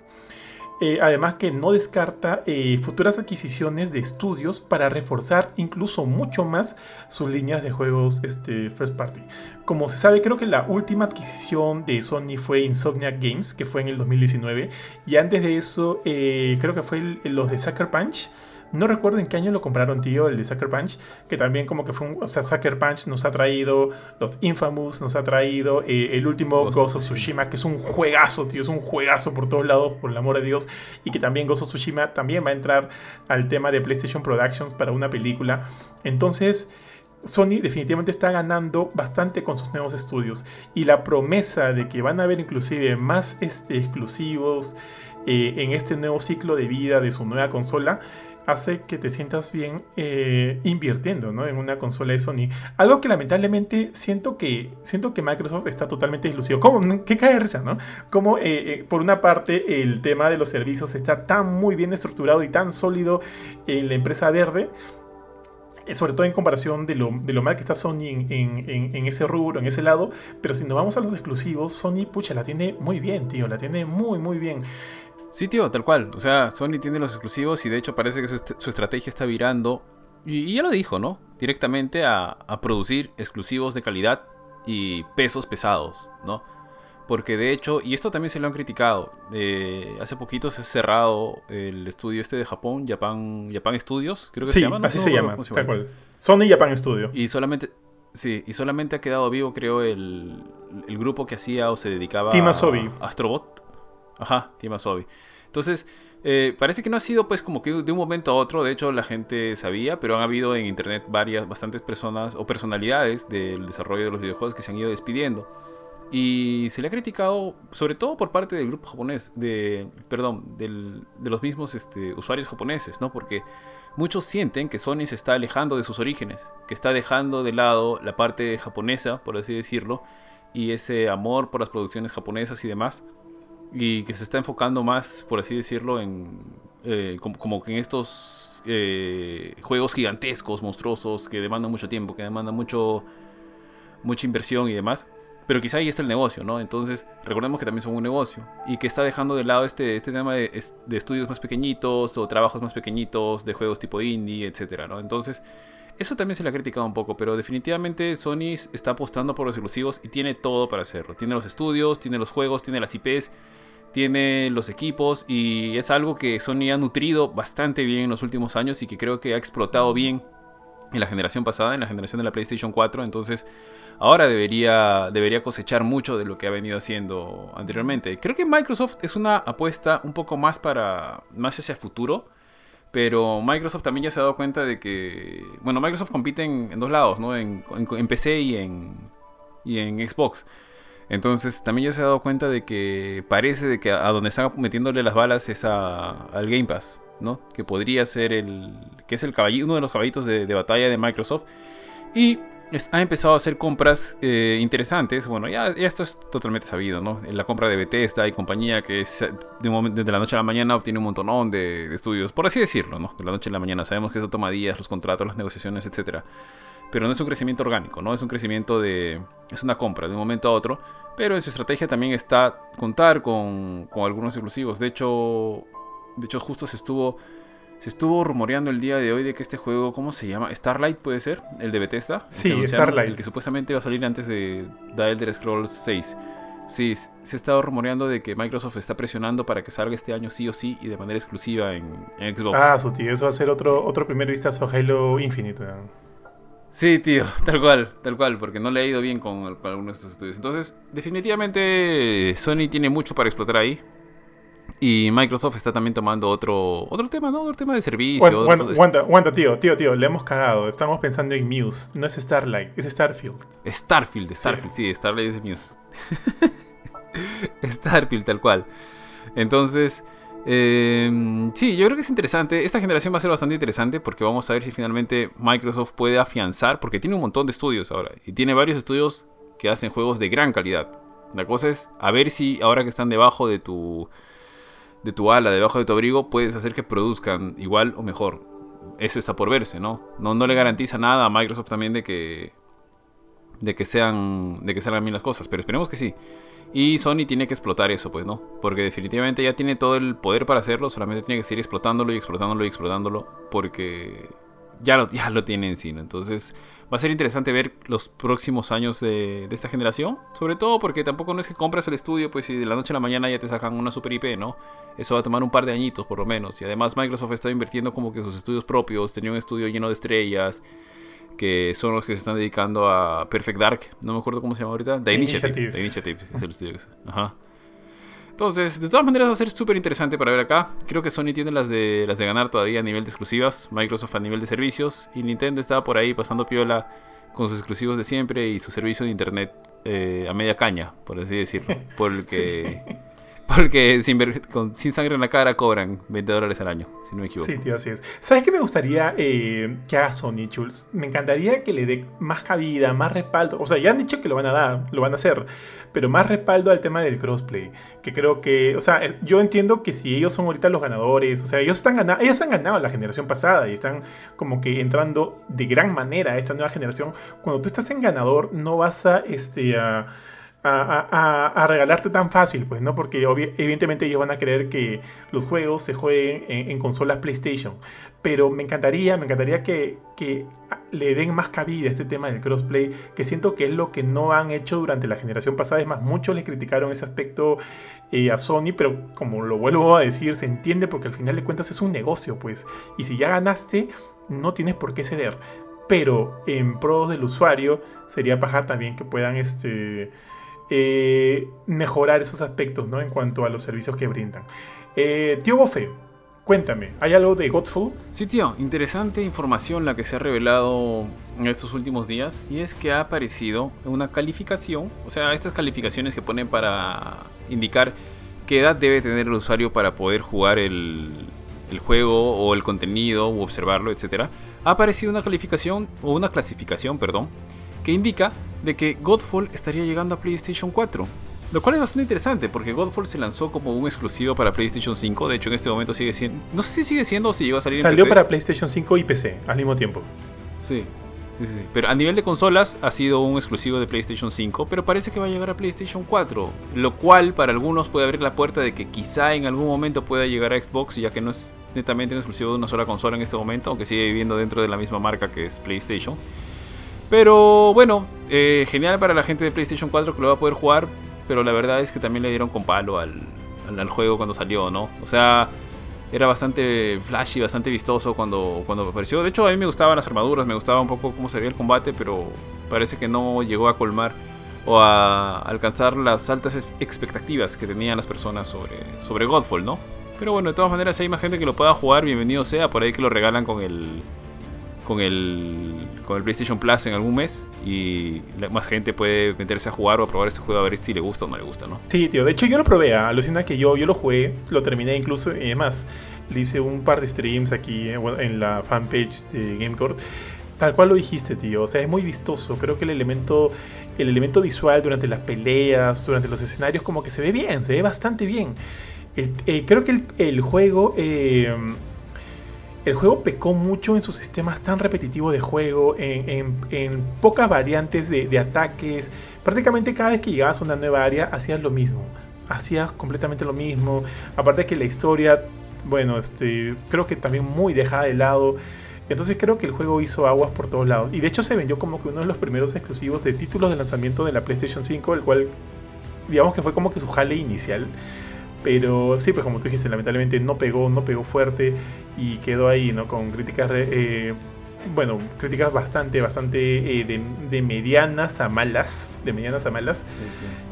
Eh, además que no descarta eh, futuras adquisiciones de estudios para reforzar incluso mucho más sus líneas de juegos este, first party. Como se sabe, creo que la última adquisición de Sony fue Insomniac Games, que fue en el 2019. Y antes de eso, eh, creo que fue los de Sucker Punch no recuerdo en qué año lo compraron, tío, el de Sucker Punch, que también como que fue un... O sea, Sucker Punch nos ha traído los Infamous, nos ha traído eh, el último Ghost, of Tsushima, que es un juegazo, tío, es un juegazo por todos lados, por el amor de Dios, y que también Ghost of Tsushima también va a entrar al tema de PlayStation Productions para una película. Entonces... Sony definitivamente está ganando bastante con sus nuevos estudios y la promesa de que van a haber inclusive más este, exclusivos eh, en este nuevo ciclo de vida de su nueva consola hace que te sientas bien eh, invirtiendo en una consola de Sony. Algo que lamentablemente siento que, siento que Microsoft está totalmente dislucido. ¿Cómo? ¿Qué cae risa, no? Como eh, eh, por una parte el tema de los servicios está tan muy bien estructurado y tan sólido en la empresa verde sobre todo en comparación de lo, de lo mal que está Sony en, en, en, ese rubro, en ese lado. Pero si nos vamos a los exclusivos, Sony, pucha, la tiene muy bien, tío, la tiene muy, muy bien. Sí, tío, tal cual. O sea, Sony tiene los exclusivos y de hecho parece que su, su estrategia está virando. Y, ya lo dijo, ¿no? Directamente a, a producir exclusivos de calidad y pesos pesados, ¿no? Porque de hecho, y esto también se lo han criticado, eh, hace poquito se ha cerrado el estudio este de Japón, Japan, Japan Studios, creo que se llama. así se llama, Sony Japan Studio. Y solamente, sí, y solamente ha quedado vivo, creo, el, el grupo que hacía o se dedicaba Team Asobi. a Astrobot. Ajá, Team Asobi. Entonces, eh, parece que no ha sido pues como que de un momento a otro, de hecho la gente sabía, pero han habido en internet varias, bastantes personas o personalidades del desarrollo de los videojuegos que se han ido despidiendo. Y se le ha criticado, sobre todo por parte del grupo japonés, de, perdón, del, de los mismos este, usuarios japoneses, ¿no? Porque muchos sienten que Sony se está alejando de sus orígenes, que está dejando de lado la parte japonesa, por así decirlo, y ese amor por las producciones japonesas y demás, y que se está enfocando más, por así decirlo, en eh, como, que en estos eh, juegos gigantescos, monstruosos, que demandan mucho tiempo, que demandan mucho mucha inversión y demás pero quizá ahí está el negocio, ¿no? Entonces, recordemos que también son un negocio y que está dejando de lado este, este tema de, estudios más pequeñitos o trabajos más pequeñitos, de juegos tipo indie, etcétera, ¿no? Entonces, eso también se le ha criticado un poco, pero definitivamente Sony está apostando por los exclusivos y tiene todo para hacerlo. Tiene los estudios, tiene los juegos, tiene las IPs, tiene los equipos y es algo que Sony ha nutrido bastante bien en los últimos años y que creo que ha explotado bien en la generación pasada, en la generación de la PlayStation 4. Entonces, ahora debería, debería cosechar mucho de lo que ha venido haciendo anteriormente. Creo que Microsoft es una apuesta un poco más para más hacia futuro. Pero Microsoft también ya se ha dado cuenta de que. Bueno, Microsoft compite en, dos lados, ¿no? En, PC y en, y en Xbox. Entonces también ya se ha dado cuenta de que parece de que a donde están metiéndole las balas es al Game Pass, ¿no? Que podría ser el. que es el caballito, uno de los caballitos de, batalla de Microsoft. Y ha empezado a hacer compras eh, interesantes. Bueno, ya, esto es totalmente sabido, ¿no? La compra de Bethesda y compañía que es de, un momento, la noche a la mañana obtiene un montón de, estudios, por así decirlo, ¿no? De la noche a la mañana. Sabemos que eso toma días, los contratos, las negociaciones, etcétera. Pero no es un crecimiento orgánico, ¿no? Es un crecimiento de... Es una compra de un momento a otro. Pero en su estrategia también está contar con, con algunos exclusivos. De hecho, de hecho justo se estuvo se estuvo rumoreando el día de hoy de que este juego, ¿cómo se llama? Starlight puede ser, el de Bethesda. Sí, Starlight. El que supuestamente va a salir antes de The Elder Scrolls 6. Sí, se ha estado rumoreando de que Microsoft está presionando para que salga este año sí o sí y de manera exclusiva en, Xbox. Ah, su tío, eso va a ser otro, otro primer vistazo a Halo Infinite. Sí, tío, tal cual, tal cual, porque no le ha ido bien con, con algunos de estos estudios. Entonces, definitivamente Sony tiene mucho para explotar ahí. Y Microsoft está también tomando otro, otro tema, ¿no? Otro tema de servicio. Aguanta, aguanta, tío, tío, tío, le hemos cagado. Estamos pensando en Muse. No es Starlight, es Starfield. Starfield, Starfield, sí, Starlight es Muse. Starfield, tal cual. Entonces, eh, sí, yo creo que es interesante. Esta generación va a ser bastante interesante porque vamos a ver si finalmente Microsoft puede afianzar, porque tiene un montón de estudios ahora. Y tiene varios estudios que hacen juegos de gran calidad. La cosa es a ver si ahora que están debajo de tu de tu ala, debajo de tu abrigo, puedes hacer que produzcan igual o mejor. Eso está por verse, ¿no? No, no le garantiza nada a Microsoft también de que de que sean de que salgan bien las cosas, pero esperemos que sí. Y Sony tiene que explotar eso, pues, ¿no? Porque definitivamente ya tiene todo el poder para hacerlo, solamente tiene que seguir explotándolo y explotándolo y explotándolo, porque ya lo, ya lo tiene encima. Entonces va a ser interesante ver los próximos años de, esta generación. Sobre todo porque tampoco no es que compras el estudio, pues si de la noche a la mañana ya te sacan una super IP, ¿no? Eso va a tomar un par de añitos por lo menos. Y además Microsoft está invirtiendo como que sus estudios propios. Tenía un estudio lleno de estrellas. Que son los que se están dedicando a Perfect Dark. No me acuerdo cómo se llama ahorita. The, Initiative. The Initiative es el estudio. Ajá. Entonces, de todas maneras va a ser súper interesante para ver acá. Creo que Sony tiene las de, las de ganar todavía a nivel de exclusivas, Microsoft a nivel de servicios y Nintendo estaba por ahí pasando piola con sus exclusivos de siempre y su servicio de internet eh, a media caña, por así decirlo. Porque, Porque sin, sangre en la cara cobran 20 dólares al año, si no me equivoco. Sí, tío, así es. ¿Sabes qué me gustaría eh, que haga Sony, Jules? Me encantaría que le dé más cabida, más respaldo. O sea, ya han dicho que lo van a dar, lo van a hacer, pero más respaldo al tema del crossplay. Que creo que, o sea, eh, yo entiendo que si ellos son ahorita los ganadores, o sea, ellos, están ganando, ellos han ganado la generación pasada y están como que entrando de gran manera a esta nueva generación. Cuando tú estás en ganador, no vas a, este, a a, regalarte tan fácil, pues, ¿no? Porque evidentemente ellos van a querer que los juegos se jueguen en, consolas PlayStation. Pero me encantaría, me encantaría que, le den más cabida a este tema del crossplay, que siento que es lo que no han hecho durante la generación pasada. Es más, muchos le criticaron ese aspecto eh, a Sony, pero como lo vuelvo a decir, se entiende porque al final de cuentas es un negocio, pues. Y si ya ganaste, no tienes por qué ceder. Pero en pro del usuario sería paja también que puedan este eh, mejorar esos aspectos ¿no? en cuanto a los servicios que brindan. Eh, tío Bofe, cuéntame, ¿hay algo de Godfall? Sí, tío, interesante información la que se ha revelado en estos últimos días y es que ha aparecido una calificación, o sea, estas calificaciones que ponen para indicar qué edad debe tener el usuario para poder jugar el, el juego o el contenido o observarlo, etc. Ha aparecido una calificación o una clasificación, perdón, que indica de que Godfall estaría llegando a PlayStation 4. Lo cual es bastante interesante porque Godfall se lanzó como un exclusivo para PlayStation 5. De hecho, en este momento sigue siendo. No sé si sigue siendo o si llegó a salir Salió para PlayStation 5 y PC al mismo tiempo. Sí, sí, sí, sí. Pero a nivel de consolas ha sido un exclusivo de PlayStation 5. Pero parece que va a llegar a PlayStation 4. Lo cual para algunos puede abrir la puerta de que quizá en algún momento pueda llegar a Xbox, ya que no es netamente un exclusivo de una sola consola en este momento, aunque sigue viviendo dentro de la misma marca que es PlayStation. Pero bueno, eh, genial para la gente de PlayStation 4 que lo va a poder jugar, pero la verdad es que también le dieron con palo al, al, juego cuando salió, ¿no? O sea, era bastante flashy, bastante vistoso cuando, cuando apareció. De hecho, a mí me gustaban las armaduras, me gustaba un poco cómo se veía el combate, pero parece que no llegó a colmar o a alcanzar las altas expectativas que tenían las personas sobre, sobre Godfall, ¿no? Pero bueno, de todas maneras, si hay más gente que lo pueda jugar, bienvenido sea. Por ahí que lo regalan con el, con el, con el PlayStation Plus en algún mes y más gente puede meterse a jugar o a probar este juego a ver si le gusta o no le gusta, ¿no? Sí, tío. De hecho, yo lo probé. ¿ah? Alucina que yo, yo lo jugué, lo terminé incluso y además le hice un par de streams aquí eh, en la fanpage de GameCourt. Tal cual lo dijiste, tío. O sea, es muy vistoso. Creo que el elemento, el elemento visual durante las peleas, durante los escenarios, como que se ve bien, se ve bastante bien. Eh, creo que el, el juego... Eh, el juego pecó mucho en sus sistemas tan repetitivos de juego, en, pocas variantes de, ataques. Prácticamente cada vez que llegabas a una nueva área hacías lo mismo. Hacías completamente lo mismo. Aparte que la historia, bueno, este, creo que también muy dejada de lado. Entonces creo que el juego hizo aguas por todos lados. Y de hecho se vendió como que uno de los primeros exclusivos de títulos de lanzamiento de la PlayStation 5, el cual digamos que fue como que su jale inicial. Pero sí, pues como tú dijiste, lamentablemente no pegó, no pegó fuerte y quedó ahí, ¿no? Con críticas, eh, bueno, críticas bastante, bastante eh, de, medianas a malas, de medianas a malas.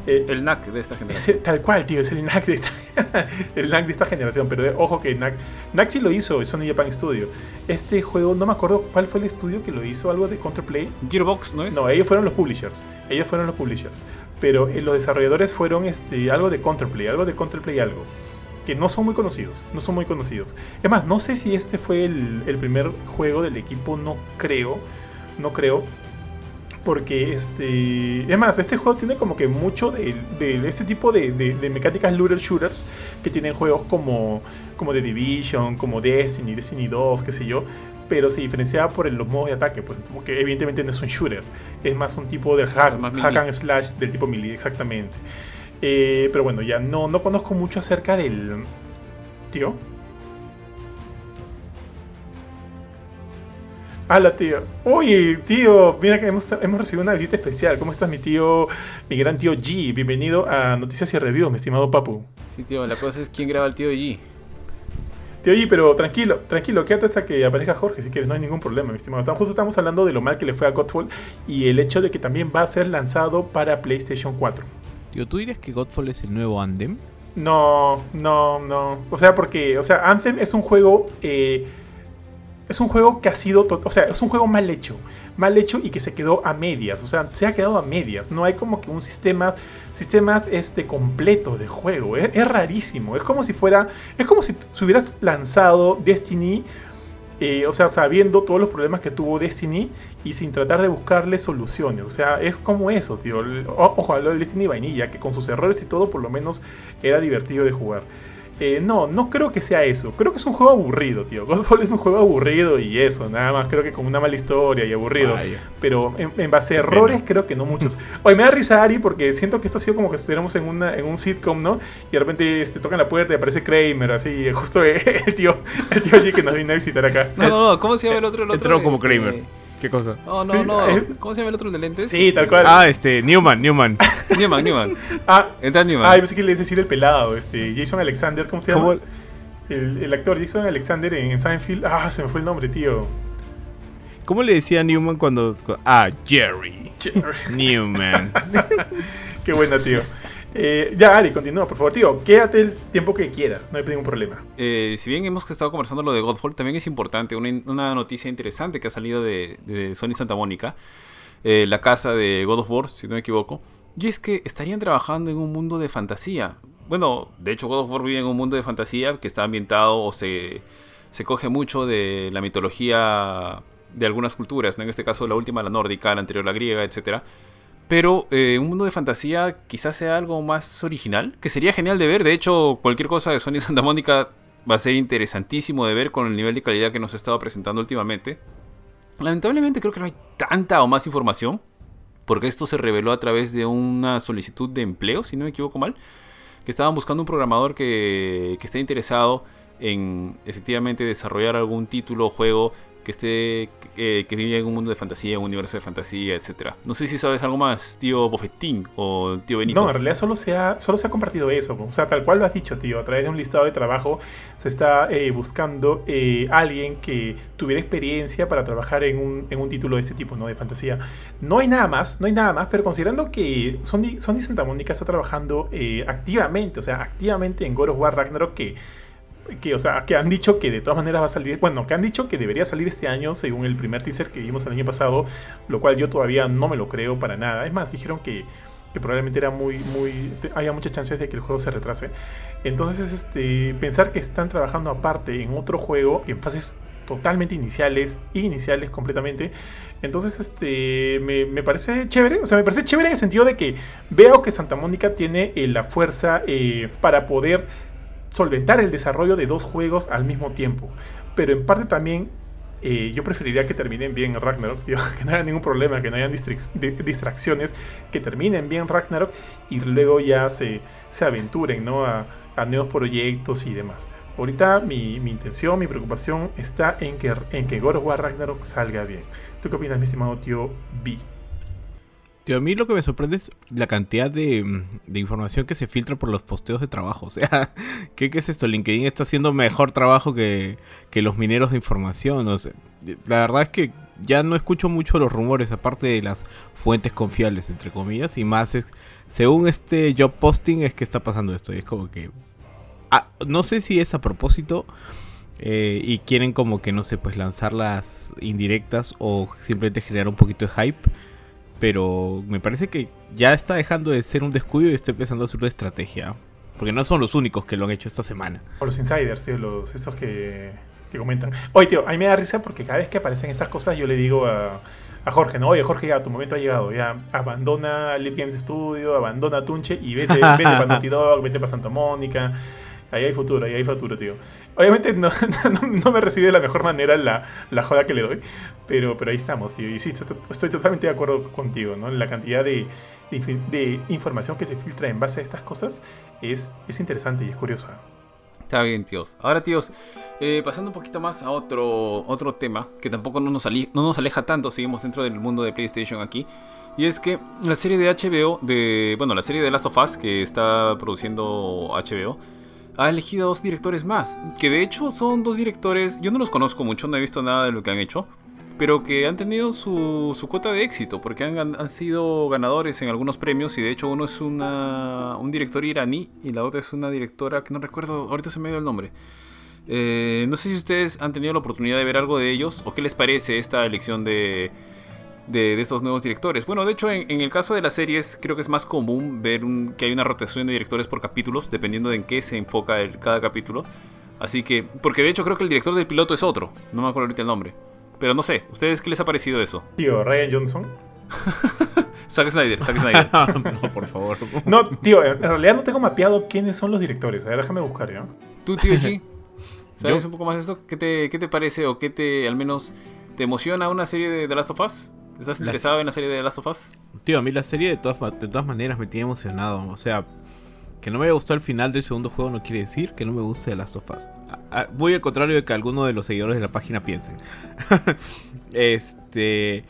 Eh, el NAC de esta generación. tal cual, tío, es el NAC de esta, el NAC de esta generación. Pero ojo que NAC, NAC sí lo hizo, Sony Japan Studio. Este juego, no me acuerdo cuál fue el estudio que lo hizo, algo de Counterplay. Gearbox, ¿no es? No, ellos fueron los publishers. Ellos fueron los publishers. Pero los desarrolladores fueron este, algo de Counterplay, algo de Counterplay algo que no son muy conocidos, no son muy conocidos. Es más, no sé si este fue el, primer juego del equipo, no creo, no creo. Porque este. Es más, este juego tiene como que mucho de, de este tipo de, de, mecánicas looter shooters que tienen juegos como, como The Division, como Destiny, Destiny 2, qué sé yo. Pero se diferenciaba por los modos de ataque, pues que evidentemente no es un shooter, es más un tipo de hack, hack and slash del tipo melee, exactamente. Eh, pero bueno, ya no, no conozco mucho acerca del. Tío. Hola, tío. Oye, tío, mira que hemos, recibido una visita especial. ¿Cómo estás, mi tío, mi gran tío G? Bienvenido a Noticias y Reviews, mi estimado Papu. Sí, tío, la cosa es quién graba el tío G. Tío G, pero tranquilo, tranquilo, quédate hasta que aparezca Jorge, si quieres, no hay ningún problema, mi estimado. Justo estamos hablando de lo mal que le fue a Godfall y el hecho de que también va a ser lanzado para PlayStation 4. Tío, ¿tú dirías que Godfall es el nuevo Anthem? No, no, no. O sea, porque, o sea, Anthem es un juego. Eh, es un juego que ha sido, o sea, es un juego mal hecho, mal hecho y que se quedó a medias, o sea, se ha quedado a medias, no hay como que un sistema, sistemas este, completo de juego, es, es rarísimo, es como si fuera, es como si se hubieras lanzado Destiny eh, o sea, sabiendo todos los problemas que tuvo Destiny y sin tratar de buscarle soluciones. O sea, es como eso, tío. Ojo, lo del Destiny vainilla, que con sus errores y todo, por lo menos era divertido de jugar. Eh, no, no creo que sea eso. Creo que es un juego aburrido, tío. Godfall es un juego aburrido y eso, nada más. Creo que con una mala historia y aburrido. Pero en, base a errores, creo que no muchos. Oye, me da risa Ari porque siento que esto ha sido como que estuviéramos en, una, en un sitcom, ¿no? Y de repente este, tocan la puerta y aparece Kramer, así, justo el tío, el tío allí que nos vino a visitar acá. No, no, no, ¿cómo se llama el otro? El otro Entró como este, Kramer. ¿Qué cosa? No, no, no. ¿Cómo se llama el otro de lentes? Sí, tal cual. Ah, este, Newman, Newman. Newman, Newman. Ah, Entra Newman. Ah, yo pensé que le decir el pelado, este, Jason Alexander, ¿cómo se llama? El, actor Jason Alexander en, Seinfeld. Ah, se me fue el nombre, tío. ¿Cómo le decía Newman cuando. Ah, Jerry. Newman. Qué buena, tío. Eh, ya, Ari, continúa, por favor, tío. Quédate el tiempo que quieras, no hay ningún problema. Eh, si bien hemos estado conversando lo de Godfall, también es importante, una, noticia interesante que ha salido de, Sony Santa Mónica, eh, la casa de God of War, si no me equivoco, y es que estarían trabajando en un mundo de fantasía. Bueno, de hecho, God of War vive en un mundo de fantasía que está ambientado o se, se coge mucho de la mitología de algunas culturas, ¿no? en este caso la última, la nórdica, la anterior, la griega, etcétera pero eh, un mundo de fantasía quizás sea algo más original, que sería genial de ver. De hecho, cualquier cosa de Sony Santa Mónica va a ser interesantísimo de ver con el nivel de calidad que nos ha estado presentando últimamente. Lamentablemente creo que no hay tanta o más información, porque esto se reveló a través de una solicitud de empleo, si no me equivoco mal, que estaban buscando un programador que, que esté interesado en efectivamente desarrollar algún título o juego que esté que vive en un mundo de fantasía, un universo de fantasía, etcétera. No sé si sabes algo más, tío Bofetín o tío Benito. No, en realidad solo se ha, solo se ha compartido eso. O sea, tal cual lo has dicho, tío. A través de un listado de trabajo se está eh, buscando eh, alguien que tuviera experiencia para trabajar en un, en un título de este tipo, ¿no? De fantasía. No hay nada más, no hay nada más, pero considerando que Sony, Sony Santa Mónica está trabajando eh, activamente, o sea, activamente en God War Ragnarok que que, o sea, que han dicho que de todas maneras va a salir, bueno, que han dicho que debería salir este año según el primer teaser que vimos el año pasado, lo cual yo todavía no me lo creo para nada. Es más, dijeron que, probablemente era muy, muy, haya muchas chances de que el juego se retrase. Entonces, este, pensar que están trabajando aparte en otro juego, en fases totalmente iniciales, iniciales completamente. Entonces, este, me, me, parece chévere. O sea, me parece chévere en el sentido de que veo que Santa Mónica tiene eh, la fuerza eh, para poder solventar el desarrollo de dos juegos al mismo tiempo. Pero en parte también eh, yo preferiría que terminen bien Ragnarok, que no haya ningún problema, que no hayan distracciones, que terminen bien Ragnarok y luego ya se, se aventuren ¿no? a, nuevos proyectos y demás. Ahorita mi, mi, intención, mi preocupación está en que, en que God Ragnarok salga bien. ¿Tú qué opinas, mi estimado tío B? A mí lo que me sorprende es la cantidad de, información que se filtra por los posteos de trabajo. O sea, ¿qué, es esto? LinkedIn está haciendo mejor trabajo que, los mineros de información. la verdad es que ya no escucho mucho los rumores, aparte de las fuentes confiables, entre comillas, y más es, según este job posting es que está pasando esto. Y es como que... Ah, no sé si es a propósito. Eh, y quieren como que no sé, pues lanzar las indirectas o simplemente generar un poquito de hype pero me parece que ya está dejando de ser un descuido y está empezando a ser una estrategia. Porque no son los únicos que lo han hecho esta semana. O los insiders, ¿sí? los, esos que, que comentan. Oye, tío, a mí me da risa porque cada vez que aparecen estas cosas yo le digo a, a Jorge, ¿no? Oye, Jorge, ya tu momento ha llegado. Ya abandona Lip Games Studio, abandona Tunche y vete, vete para Naughty Dog, vete para Santa Mónica. Ahí hay futuro, ahí hay futuro, tío. Obviamente no, no, me recibe de la mejor manera la, la, joda que le doy, pero, pero ahí estamos. Y, sí, estoy, totalmente de acuerdo contigo, ¿no? La cantidad de, de, información que se filtra en base a estas cosas es, es interesante y es curiosa. Está bien, tíos. Ahora, tíos, eh, pasando un poquito más a otro, otro tema, que tampoco no nos, no nos aleja tanto, seguimos dentro del mundo de PlayStation aquí. Y es que la serie de HBO, de, bueno, la serie de Last of Us que está produciendo HBO, ha elegido dos directores más, que de hecho son dos directores, yo no los conozco mucho, no he visto nada de lo que han hecho, pero que han tenido su, su cuota de éxito, porque han, han, sido ganadores en algunos premios y de hecho uno es una, un director iraní y la otra es una directora que no recuerdo, ahorita se me dio el nombre. Eh, no sé si ustedes han tenido la oportunidad de ver algo de ellos o qué les parece esta elección de, de, esos nuevos directores. Bueno, de hecho, en, el caso de las series, creo que es más común ver que hay una rotación de directores por capítulos, dependiendo de en qué se enfoca el, cada capítulo. Así que, porque de hecho creo que el director del piloto es otro, no me acuerdo ahorita el nombre. Pero no sé, ¿ustedes qué les ha parecido eso? Tío, Ryan Johnson. Zack Snyder, Zack Snyder. no, por favor. No, tío, en realidad no tengo mapeado quiénes son los directores. A ver, déjame buscar, ¿ya? Tú, tío G, ¿sabes un poco más de esto? ¿Qué te, ¿Qué te parece o qué te, al menos, te emociona una serie de The Last of Us? ¿Estás interesado en la serie de The Last of Us? Tío, a mí la serie de todas, de todas maneras me tiene emocionado. O sea, que no me haya gustado el final del segundo juego no quiere decir que no me guste The Last of Us. Voy al contrario de que algunos de los seguidores de la página piensen. este.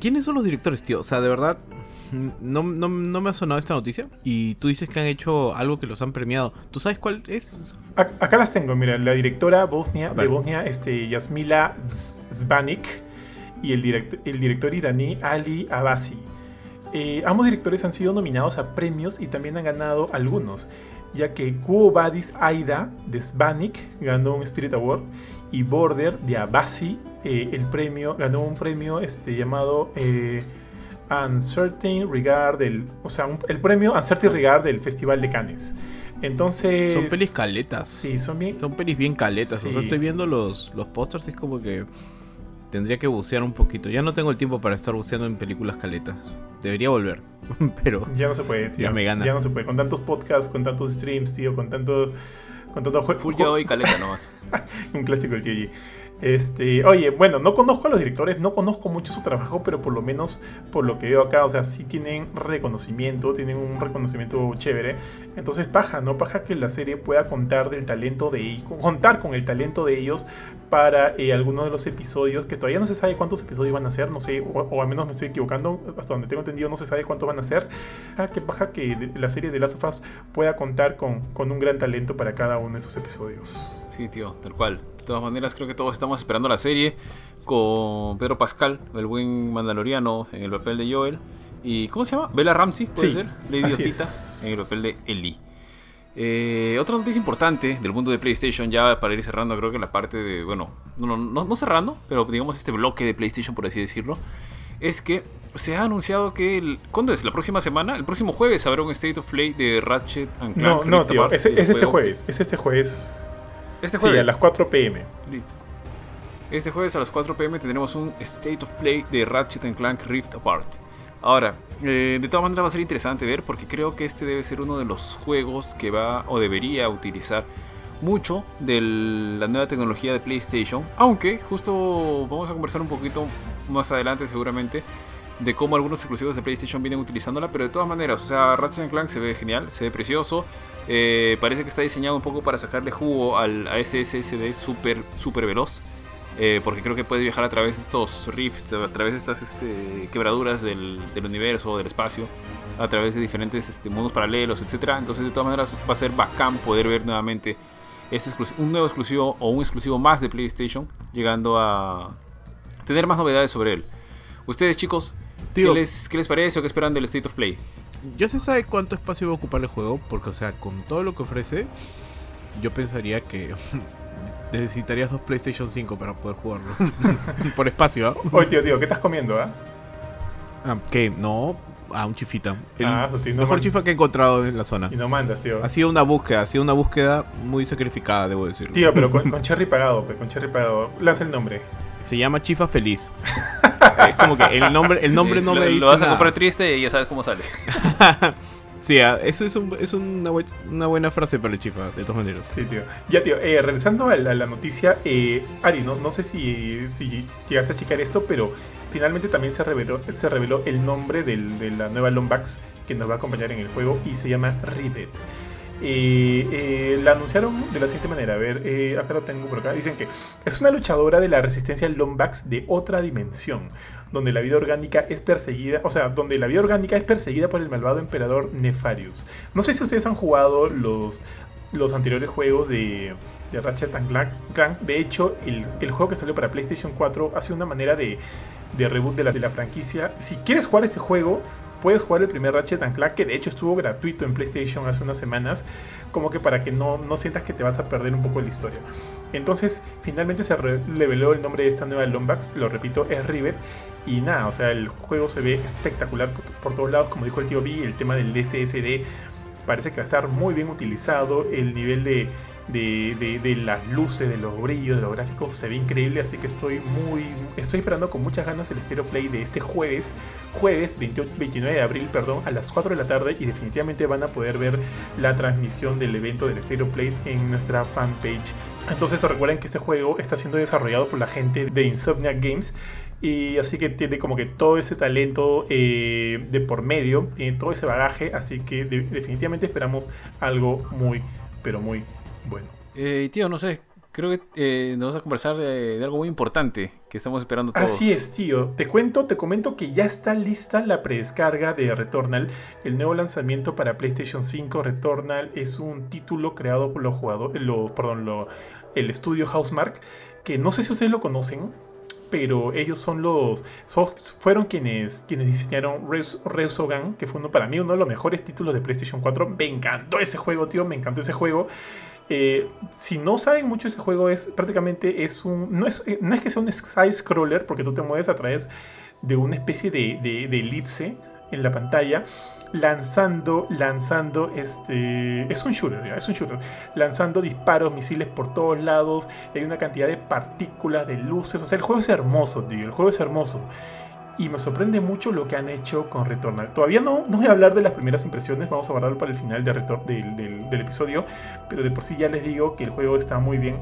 ¿Quiénes son los directores, tío? O sea, de verdad, no, me ha sonado esta noticia. Y tú dices que han hecho algo que los han premiado. ¿Tú sabes cuál es? Acá las tengo, mira, la directora Bosnia, de Bosnia, este, Yasmila Zbanik, y el, el director iraní Ali Abasi. Eh, ambos directores han sido nominados a premios y también han ganado algunos, ya que Kuo Badis Aida de Svanik ganó un Spirit Award y Border de Abasi eh, el premio, ganó un premio este, llamado eh, Uncertain Regard del, o sea, el premio Uncertain Regard del Festival de Cannes. Entonces. Son pelis caletas. Sí, son bien. Son pelis bien caletas. O sea, estoy viendo los, los pósters y es como que tendría que bucear un poquito. Ya no tengo el tiempo para estar buceando en películas caletas. Debería volver, pero... Ya no se puede, tío. Ya me gana. Ya no se puede. Con tantos podcasts, con tantos streams, tío, con tanto... Con tanto juego... Full ya y caleta nomás. un clásico del TG. Este, oye, bueno, no conozco a los directores, no conozco mucho su trabajo, pero por lo menos por lo que veo acá, o sea, sí tienen reconocimiento, tienen un reconocimiento chévere. Entonces, paja, ¿no? Paja que la serie pueda contar del talento de ellos, contar con el talento de ellos para eh, algunos de los episodios, que todavía no se sabe cuántos episodios van a ser, no sé, o, al menos me estoy equivocando, hasta donde tengo entendido no se sabe cuántos van a ser. Ah, que paja que la serie de Last of Us pueda contar con, con un gran talento para cada uno de esos episodios. Sí, tío, tal cual. De todas maneras, creo que todos estamos esperando la serie con Pedro Pascal, el buen mandaloriano, en el papel de Joel. ¿Y cómo se llama? Bella Ramsey, puede ser. Lady Osita, en el papel de Ellie. Eh, otra noticia importante del mundo de PlayStation, ya para ir cerrando, creo que la parte de. Bueno, no, no, no cerrando, pero digamos este bloque de PlayStation, por así decirlo. Es que se ha anunciado que. El, ¿Cuándo es? ¿La próxima semana? El próximo jueves habrá un State of Play de Ratchet and Clank. No, no, tío, es, es este jueves. Es este jueves. Este jueves. a las 4 pm. Este jueves a las 4 pm tendremos un State of Play de Ratchet Clank Rift Apart. Ahora, eh, de todas maneras va a ser interesante ver porque creo que este debe ser uno de los juegos que va o debería utilizar mucho de la nueva tecnología de PlayStation. Aunque justo vamos a conversar un poquito más adelante seguramente de cómo algunos exclusivos de PlayStation vienen utilizándola, pero de todas maneras, o sea, Ratchet Clank se ve genial, se ve precioso, eh, parece que está diseñado un poco para sacarle jugo al, a ese SSD súper, súper veloz. Eh, porque creo que puede viajar a través de estos rifts, a través de estas este, quebraduras del, del, universo, del espacio, a través de diferentes este, mundos paralelos, etc. Entonces, de todas maneras, va a ser bacán poder ver nuevamente este un nuevo exclusivo o un exclusivo más de PlayStation, llegando a tener más novedades sobre él. Ustedes, chicos, ¿qué, les, ¿qué les parece o qué esperan del State of Play? ya se sabe cuánto espacio va a ocupar el juego, porque, o sea, con todo lo que ofrece, yo pensaría que necesitarías dos PlayStation 5 para poder jugarlo. Por espacio, ¿ah? Oye, tío, tío, ¿qué estás comiendo, ah? ah ¿Qué? No, a un chifita. El ah, mejor chifa que he encontrado en la zona. Y no mandas, tío. Ha sido una búsqueda, ha sido una búsqueda muy sacrificada, debo decirlo. Tío, pero con, con cherry pagado, con cherry pagado. Lanza el nombre. Se llama Chifa Feliz. Es como que el nombre, el nombre no me dice. Lo vas a comprar triste y ya sabes cómo sale. sí, ah, eso es, un, es una, una, buena frase para el Chifa, de todas maneras. Sí, tío. Ya, tío, eh, regresando a la, noticia, eh, Ari, no, no sé si, si llegaste a checar esto, pero finalmente también se reveló, se reveló el nombre del, de la nueva Lombax que nos va a acompañar en el juego y se llama Rivet. Eh, la anunciaron de la siguiente manera. A ver, eh, acá lo tengo por acá. Dicen que es una luchadora de la resistencia Lombax de otra dimensión, donde la vida orgánica es perseguida, o sea, donde la vida orgánica es perseguida por el malvado emperador Nefarius. No sé si ustedes han jugado los, los anteriores juegos de, de Ratchet Clank. De hecho, el, el, juego que salió para PlayStation 4 hace una manera de, de reboot de la, de la franquicia. Si quieres jugar este juego, puedes jugar el primer Ratchet and Clank, que de hecho estuvo gratuito en PlayStation hace unas semanas, como que para que no, no sientas que te vas a perder un poco la historia. Entonces, finalmente se reveló el nombre de esta nueva Lombax, lo repito, es Rivet. Y nada, o sea, el juego se ve espectacular por, todos lados, como dijo el tío B, el tema del SSD parece que va a estar muy bien utilizado, el nivel de de, las luces, de los brillos, de los gráficos se ve increíble, así que estoy muy estoy esperando con muchas ganas el Stereo Play de este jueves, jueves 29 de abril, perdón, a las 4 de la tarde y definitivamente van a poder ver la transmisión del evento del Stereo Play en nuestra fanpage. Entonces recuerden que este juego está siendo desarrollado por la gente de Insomniac Games y así que tiene como que todo ese talento eh, de por medio, tiene todo ese bagaje, así que definitivamente esperamos algo muy, pero muy bueno. Eh, tío, no sé, creo que eh, nos vas a conversar de, algo muy importante que estamos esperando todos. Así es, tío. Te cuento, te comento que ya está lista la predescarga de Returnal, el nuevo lanzamiento para PlayStation 5. Returnal es un título creado por los jugadores, lo, perdón, lo, el estudio Housemark, que no sé si ustedes lo conocen, pero ellos son los fueron quienes quienes diseñaron Resogun, que fue uno para mí uno de los mejores títulos de PlayStation 4. Me encantó ese juego, tío, me encantó ese juego. Eh, si no saben mucho ese juego es prácticamente es un no es, no es que sea un side scroller porque tú te mueves a través de una especie de, de, de elipse en la pantalla lanzando, lanzando, este, es un shooter, es un shooter, lanzando disparos, misiles por todos lados, hay una cantidad de partículas, de luces, o sea, el juego es hermoso, tío, el juego es hermoso. Y me sorprende mucho lo que han hecho con Returnal. Todavía no, voy a hablar de las primeras impresiones, vamos a guardarlo para el final de del, del episodio, pero de por sí ya les digo que el juego está muy bien.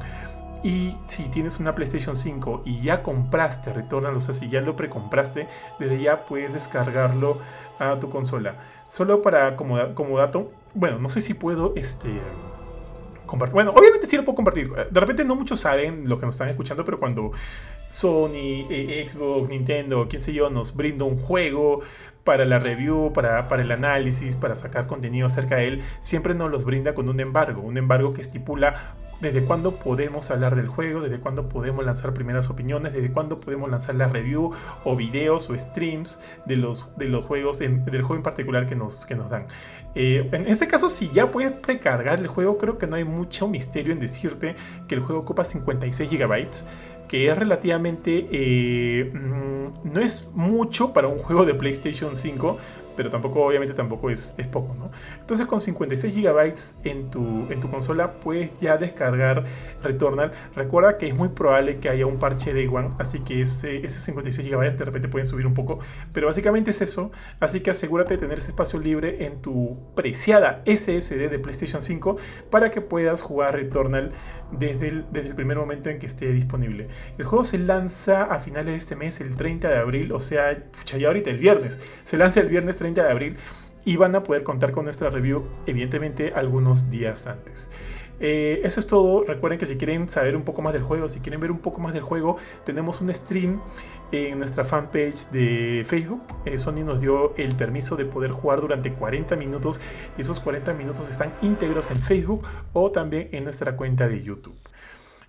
Y si tienes una PlayStation 5 y ya compraste Returnal, o sea, si ya lo precompraste, desde ya puedes descargarlo a tu consola. Solo para como, como dato, bueno, no sé si puedo este, compartir. Bueno, obviamente sí lo puedo compartir. De repente no muchos saben lo que nos están escuchando, pero cuando Sony, eh, Xbox, Nintendo, quién sé yo, nos brinda un juego para la review, para, para, el análisis, para sacar contenido acerca de él, siempre nos los brinda con un embargo, un embargo que estipula desde cuándo podemos hablar del juego, desde cuándo podemos lanzar primeras opiniones, desde cuándo podemos lanzar la review o videos o streams de los, de los juegos, del juego en particular que nos, que nos dan. Eh, en este caso, si ya puedes precargar el juego, creo que no hay mucho misterio en decirte que el juego ocupa 56 GB que es relativamente... Eh, mm, no es mucho para un juego de PlayStation 5, pero tampoco, obviamente, tampoco es, es poco, ¿no? Entonces, con 56 GB en tu, en tu consola, puedes ya descargar Returnal. Recuerda que es muy probable que haya un parche de One, así que ese, ese 56 GB de repente pueden subir un poco, pero básicamente es eso. Así que asegúrate de tener ese espacio libre en tu preciada SSD de PlayStation 5 para que puedas jugar Returnal desde el, desde el primer momento en que esté disponible. El juego se lanza a finales de este mes, el 30 de abril, o sea, ya ahorita el viernes. Se lanza el viernes 30 de abril y van a poder contar con nuestra review, evidentemente, algunos días antes. Eh, eso es todo. Recuerden que si quieren saber un poco más del juego, si quieren ver un poco más del juego, tenemos un stream en nuestra fanpage de Facebook. Eh, Sony nos dio el permiso de poder jugar durante 40 minutos. Esos 40 minutos están íntegros en Facebook o también en nuestra cuenta de YouTube.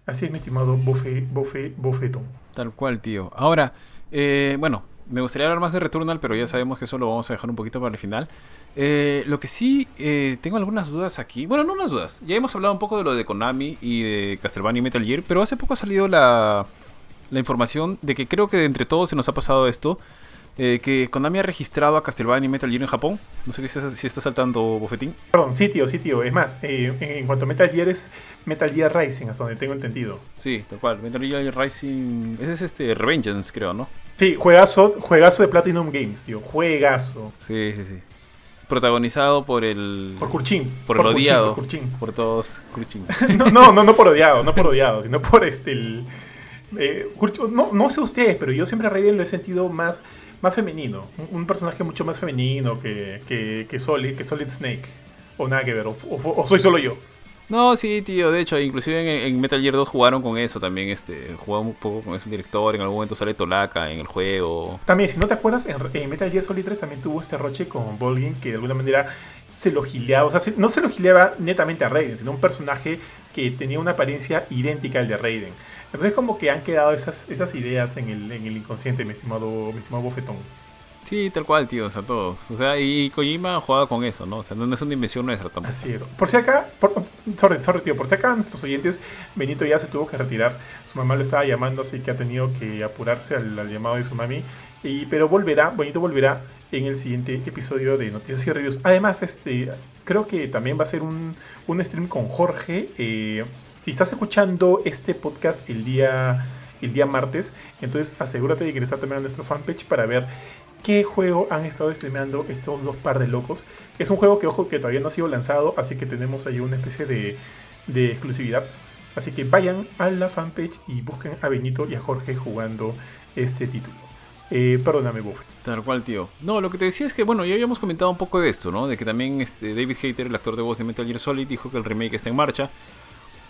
Así es, mi estimado Bofe, Bofe, Bofetón. Tal cual, tío. Ahora, eh, bueno, me gustaría hablar más de Returnal, pero ya sabemos que eso lo vamos a dejar un poquito para el final. Eh, lo que sí, eh, tengo algunas dudas aquí. Bueno, no unas dudas. Ya hemos hablado un poco de lo de Konami y de Castlevania y Metal Gear, pero hace poco ha salido la, la información de que creo que entre todos se nos ha pasado esto. Eh, que Konami ha registrado a Castlevania y Metal Gear en Japón. No sé si está saltando Bofetín. Perdón, sí, tío. Es más, eh, en cuanto a Metal Gear es Metal Gear Rising, hasta donde tengo entendido. Sí, tal cual. Metal Gear Rising. Ese es este Revengeance, creo, ¿no? Sí, juegazo, juegazo de Platinum Games, tío. Juegazo. Sí, sí, sí. Protagonizado por el. Por Kurchin. Por, el odiado. por, por, todos. Kurchin. no, no, no, no por odiado, no por odiado, sino por este. El, eh, no, no sé ustedes, pero yo siempre a Raiden lo he sentido más más femenino. Un, personaje mucho más femenino que, que, que, Solid, que Solid Snake. O nada que ver, o, soy solo yo. No, sí, tío, de hecho, inclusive en, Metal Gear 2 jugaron con eso también, este, jugaron un poco con ese director, en algún momento sale Tolaka en el juego. También, si no te acuerdas, en, Metal Gear Solid 3 también tuvo este roche con Volgin que de alguna manera se lo gileaba, o sea, no se lo gileaba netamente a Raiden, sino un personaje que tenía una apariencia idéntica al de Raiden. Entonces como que han quedado esas, esas ideas en el, en el inconsciente, mi estimado, mi estimado bofetón. Sí, tal cual, tío, o sea, todos. O sea, y Kojima jugaba con eso, ¿no? O sea, no es una invención nuestra tampoco. Así es. Por si acá, por, sorry, sorry, tío, por si acá nuestros oyentes, Benito ya se tuvo que retirar. Su mamá lo estaba llamando, así que ha tenido que apurarse al, llamado de su mami. Y, pero volverá, Benito volverá en el siguiente episodio de Noticias y Reviews. Además, este, creo que también va a ser un, un stream con Jorge. Eh, si estás escuchando este podcast el día, el día martes, entonces asegúrate de ingresar también a nuestro fanpage para ver qué juego han estado streameando estos dos par de locos. Es un juego que, ojo, que todavía no ha sido lanzado, así que tenemos ahí una especie de, exclusividad. Así que vayan a la fanpage y busquen a Benito y a Jorge jugando este título. Eh, perdóname, Buffy. Tal cual, tío. No, lo que te decía es que, bueno, ya habíamos comentado un poco de esto, ¿no? De que también este, David Hater, el actor de voz de Metal Gear Solid, dijo que el remake está en marcha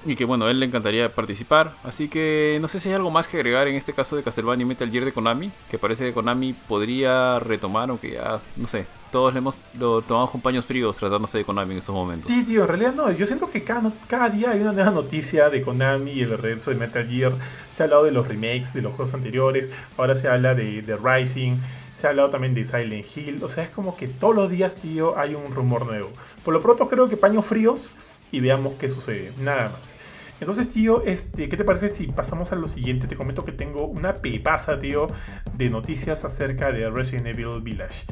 y que bueno, a él le encantaría participar. Así que no sé si hay algo más que agregar en este caso de Castlevania y Metal Gear de Konami, que parece que Konami podría retomar, aunque ya, no sé, todos le hemos lo tomamos con paños fríos tratándose de Konami en estos momentos. Sí, tío, en realidad no, yo siento que cada, cada día hay una nueva noticia de Konami y el regreso de Metal Gear. Se ha hablado de los remakes de los juegos anteriores, ahora se habla de, de Rising. Se ha hablado también de Silent Hill. O sea, es como que todos los días, tío, hay un rumor nuevo. Por lo pronto creo que paños fríos y veamos qué sucede. Nada más. Entonces, tío, este, ¿qué te parece si pasamos a lo siguiente? Te comento que tengo una pepaza, tío, de noticias acerca de Resident Evil Village.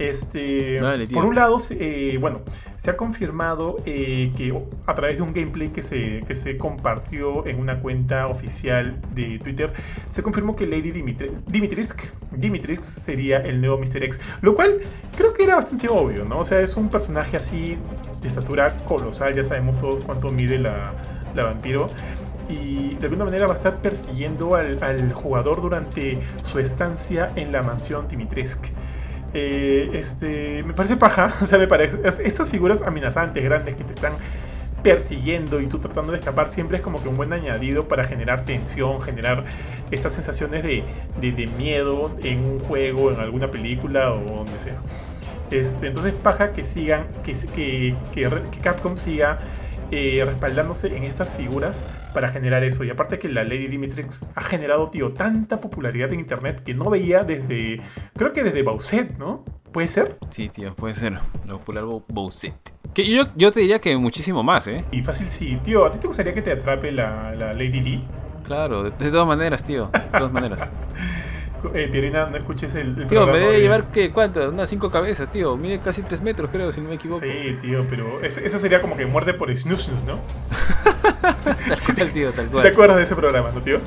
Este, por un lado, eh, bueno, se ha confirmado eh, que a través de un gameplay que se, que se compartió en una cuenta oficial de Twitter, se confirmó que Lady Dimitri Dimitrisk, Dimitrisk sería el nuevo Mr. X, lo cual creo que era bastante obvio, ¿no? O sea, es un personaje así de estatura colosal, ya sabemos todos cuánto mide la, la vampiro y de alguna manera va a estar persiguiendo al, al, jugador durante su estancia en la mansión Dimitrescu. Eh, este, me parece paja, o sea, me parece. Estas figuras amenazantes, grandes, que te están persiguiendo y tú tratando de escapar, siempre es como que un buen añadido para generar tensión, generar estas sensaciones de, de, de miedo en un juego, en alguna película o donde sea. Este, entonces, paja que sigan, que, que, que Capcom siga eh, respaldándose en estas figuras para generar eso. Y aparte que la Lady Dimitrix ha generado, tío, tanta popularidad en internet que no veía desde, creo que desde Bowset, ¿no? ¿Puede ser? Sí, tío, puede ser. Lo popular Bowset. Que yo, yo te diría que muchísimo más, ¿eh? Y fácil sí. Tío, ¿a ti te gustaría que te atrape la, la Lady D? Claro, de, de todas maneras, tío. De todas maneras. Eh, Pierina, no escuches el, el Tío, me debe llevar, ¿qué? ¿Cuántas? Unas cinco cabezas, tío. Mide casi tres metros, creo, si no me equivoco. Sí, tío, pero eso sería como que muerte por snus, ¿no? tal cual, tío, tal cual. ¿Te acuerdas de ese programa, no, tío?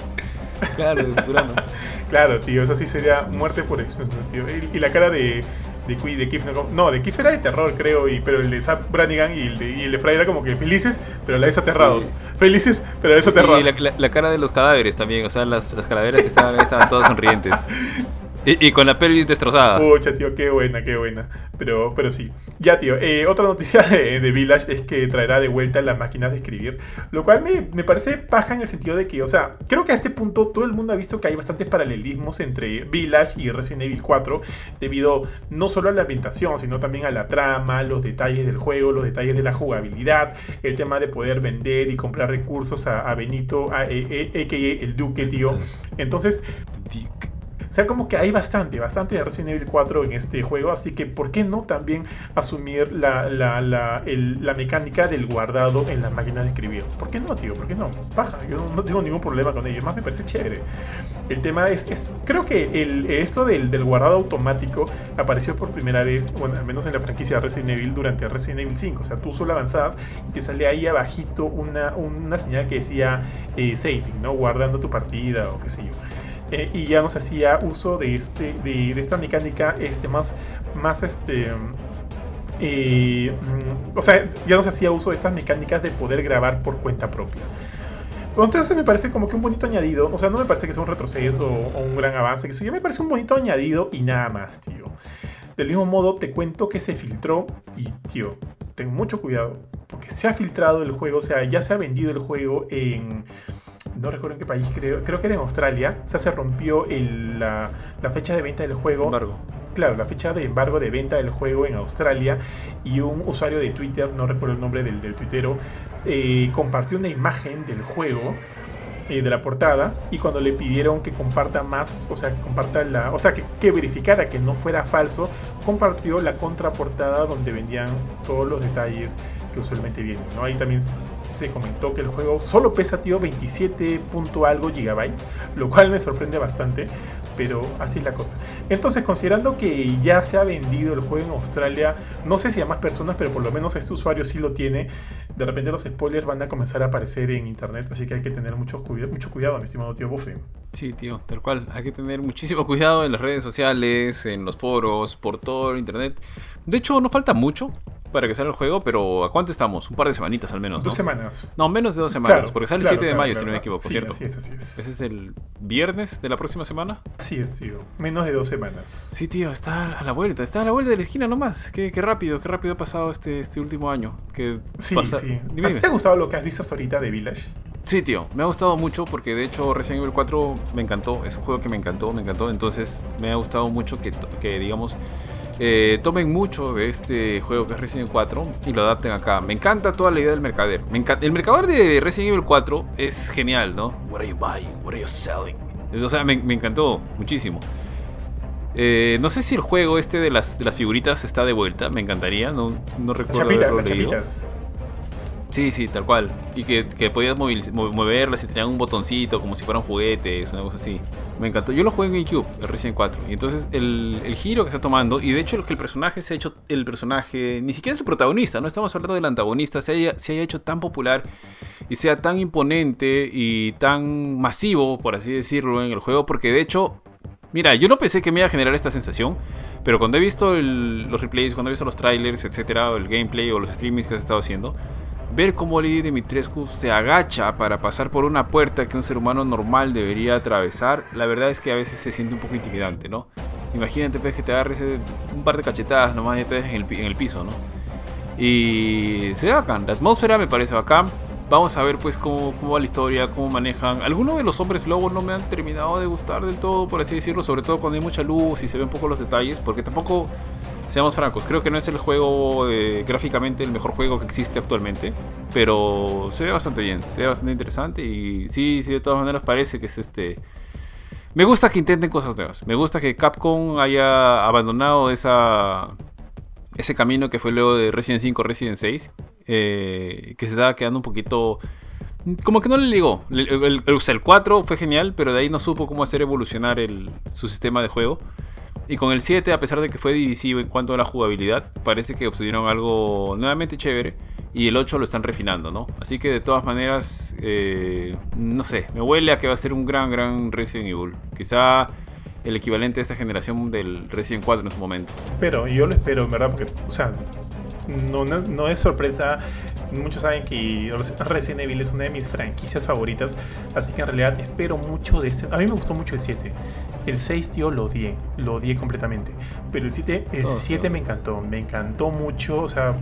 Claro, de Turano. claro, tío, eso sí sería muerte por snus, ¿no, tío? Y, y la cara de, de, de Kif, no, no, de Kif era de terror, creo, y, pero el de Zap Brannigan y el de, y el de Fry era como que felices, pero a la vez aterrados. Sí. Felices, pero a la vez aterrados. Y la, la, la, cara de los cadáveres también, o sea, las, las calaveras que estaban, estaban todas sonrientes. Y, y, con la pelvis destrozada. Pucha, tío, qué buena, qué buena. Pero, pero sí. Ya, tío, eh, otra noticia de, de, Village es que traerá de vuelta las máquinas de escribir. Lo cual me, me, parece paja en el sentido de que, o sea, creo que a este punto todo el mundo ha visto que hay bastantes paralelismos entre Village y Resident Evil 4. Debido no solo a la ambientación, sino también a la trama, los detalles del juego, los detalles de la jugabilidad, el tema de poder vender y comprar recursos a, a Benito, a, a, a, el Duque, tío. Entonces. Duke. O sea, como que hay bastante, bastante de Resident Evil 4 en este juego, así que ¿por qué no también asumir la, la, la, la mecánica del guardado en la máquina de escribir? ¿Por qué no, tío? ¿Por qué no? Baja, yo no, no tengo ningún problema con ello, más me parece chévere. El tema es, es creo que el, esto del, del, guardado automático apareció por primera vez, bueno, al menos en la franquicia de Resident Evil durante Resident Evil 5, o sea, tú solo avanzabas y te salía ahí abajito una, una señal que decía eh, saving, ¿no? Guardando tu partida o qué sé yo. Eh, y ya nos hacía uso de, este, de, de, esta mecánica este, más, más este, eh, o sea, ya nos hacía uso de estas mecánicas de poder grabar por cuenta propia. Entonces me parece como que un bonito añadido, o sea, no me parece que sea un retroceso o, un gran avance, eso ya me parece un bonito añadido y nada más, tío. Del mismo modo, te cuento que se filtró y, tío, ten mucho cuidado, porque se ha filtrado el juego, o sea, ya se ha vendido el juego en no recuerdo en qué país, creo, creo que era en Australia, o sea, se rompió el, la, la, fecha de venta del juego. Embargo. Claro, la fecha de embargo de venta del juego en Australia y un usuario de Twitter, no recuerdo el nombre del, del tuitero, eh, compartió una imagen del juego eh, de la portada y cuando le pidieron que comparta más, o sea, que comparta la, o sea, que, que verificara que no fuera falso, compartió la contraportada donde vendían todos los detalles que usualmente vienen. ¿no? Ahí también se comentó que el juego solo pesa, tío, 27 punto algo gigabytes, lo cual me sorprende bastante, pero así es la cosa. Entonces, considerando que ya se ha vendido el juego en Australia, no sé si a más personas, pero por lo menos este usuario sí lo tiene, de repente los spoilers van a comenzar a aparecer en internet, así que hay que tener mucho, cuida mucho cuidado, mi estimado tío Buffy. Sí, tío, tal cual. Hay que tener muchísimo cuidado en las redes sociales, en los foros, por todo el internet. De hecho, no falta mucho para que salga el juego, pero ¿a cuánto estamos? Un par de semanitas al menos. ¿no? Dos semanas. No, menos de dos semanas, Claro, porque sale claro, el 7 de claro, mayo, si no me equivoco, Sí, ¿cierto? Así es, así es. Ese es el viernes de la próxima semana. Así es, tío. Menos de dos semanas. Sí, tío, está a la vuelta, está a la vuelta de la esquina nomás. Qué, qué rápido, qué rápido ha pasado este, este último año. Que Sí, pasa- sí. Dime, ¿A ti dime. te ha gustado lo que has visto hasta ahorita de Village? Sí, tío, me ha gustado mucho porque de hecho Resident Evil 4 me encantó, es un juego que me encantó, me encantó, entonces me ha gustado mucho que, que digamos, eh, tomen mucho de este juego que es Resident Evil 4 y lo adapten acá. Me encanta toda la idea del mercader. Me encan- el mercader de Resident Evil 4 es genial, ¿no? What are you buying? What are you selling? O sea, me, me encantó muchísimo. Eh, no sé si el juego este de las, de las figuritas está de vuelta, me encantaría, no, recuerdo chapitas, las leído. chapitas. Sí, sí, tal cual. Y que, que podías moverlas y tenían un botoncito como si fueran juguetes, una cosa así. Me encantó. Yo lo jugué en GameCube, el Resident 4. Y entonces el, el giro que está tomando, y de hecho lo que el personaje se ha hecho, el personaje, ni siquiera es el protagonista, no estamos hablando del antagonista, se haya, se haya hecho tan popular y sea tan imponente y tan masivo, por así decirlo, en el juego, porque de hecho Mira, yo no pensé que me iba a generar esta sensación, pero cuando he visto los replays, cuando he visto los trailers, etcétera, el gameplay o los streamings que has estado haciendo, ver cómo Lady Dimitrescu se agacha para pasar por una puerta que un ser humano normal debería atravesar, la verdad es que a veces se siente un poco intimidante, ¿no? Imagínate pues, que te agarres un par de cachetadas nomás y te dejes en el, piso, ¿no? Y se bacán, la atmósfera me parece bacán. Vamos a ver pues cómo, va la historia, cómo manejan. Algunos de los hombres lobos no me han terminado de gustar del todo, por así decirlo, sobre todo cuando hay mucha luz y se ven un poco los detalles, porque tampoco, seamos francos, creo que no es el juego eh, gráficamente el mejor juego que existe actualmente, pero se ve bastante bien, se ve bastante interesante y sí, sí, de todas maneras parece que es este... Me gusta que intenten cosas nuevas, me gusta que Capcom haya abandonado esa, ese camino que fue luego de Resident 5, Resident 6, eh, que se estaba quedando un poquito... Como que no le ligó. El, el- el- o sea, el 4 fue genial, pero de ahí no supo cómo hacer evolucionar el- su sistema de juego. Y con el 7, a pesar de que fue divisivo en cuanto a la jugabilidad, parece que obtuvieron algo nuevamente chévere. Y el 8 lo están refinando, ¿no? Así que de todas maneras, eh, no sé, me huele a que va a ser un gran, gran Resident Evil. Quizá el equivalente de esta generación del Resident 4 en su momento. Pero yo lo espero, verdad, porque, o sea, no, no, no es sorpresa. Muchos saben que Resident Evil es una de mis franquicias favoritas, así que en realidad espero mucho de este. A mí me gustó mucho el 7. El 6, tío, lo odié, lo odié completamente. Pero el 7, el Todos, 7 todos. me encantó, me encantó mucho. O sea,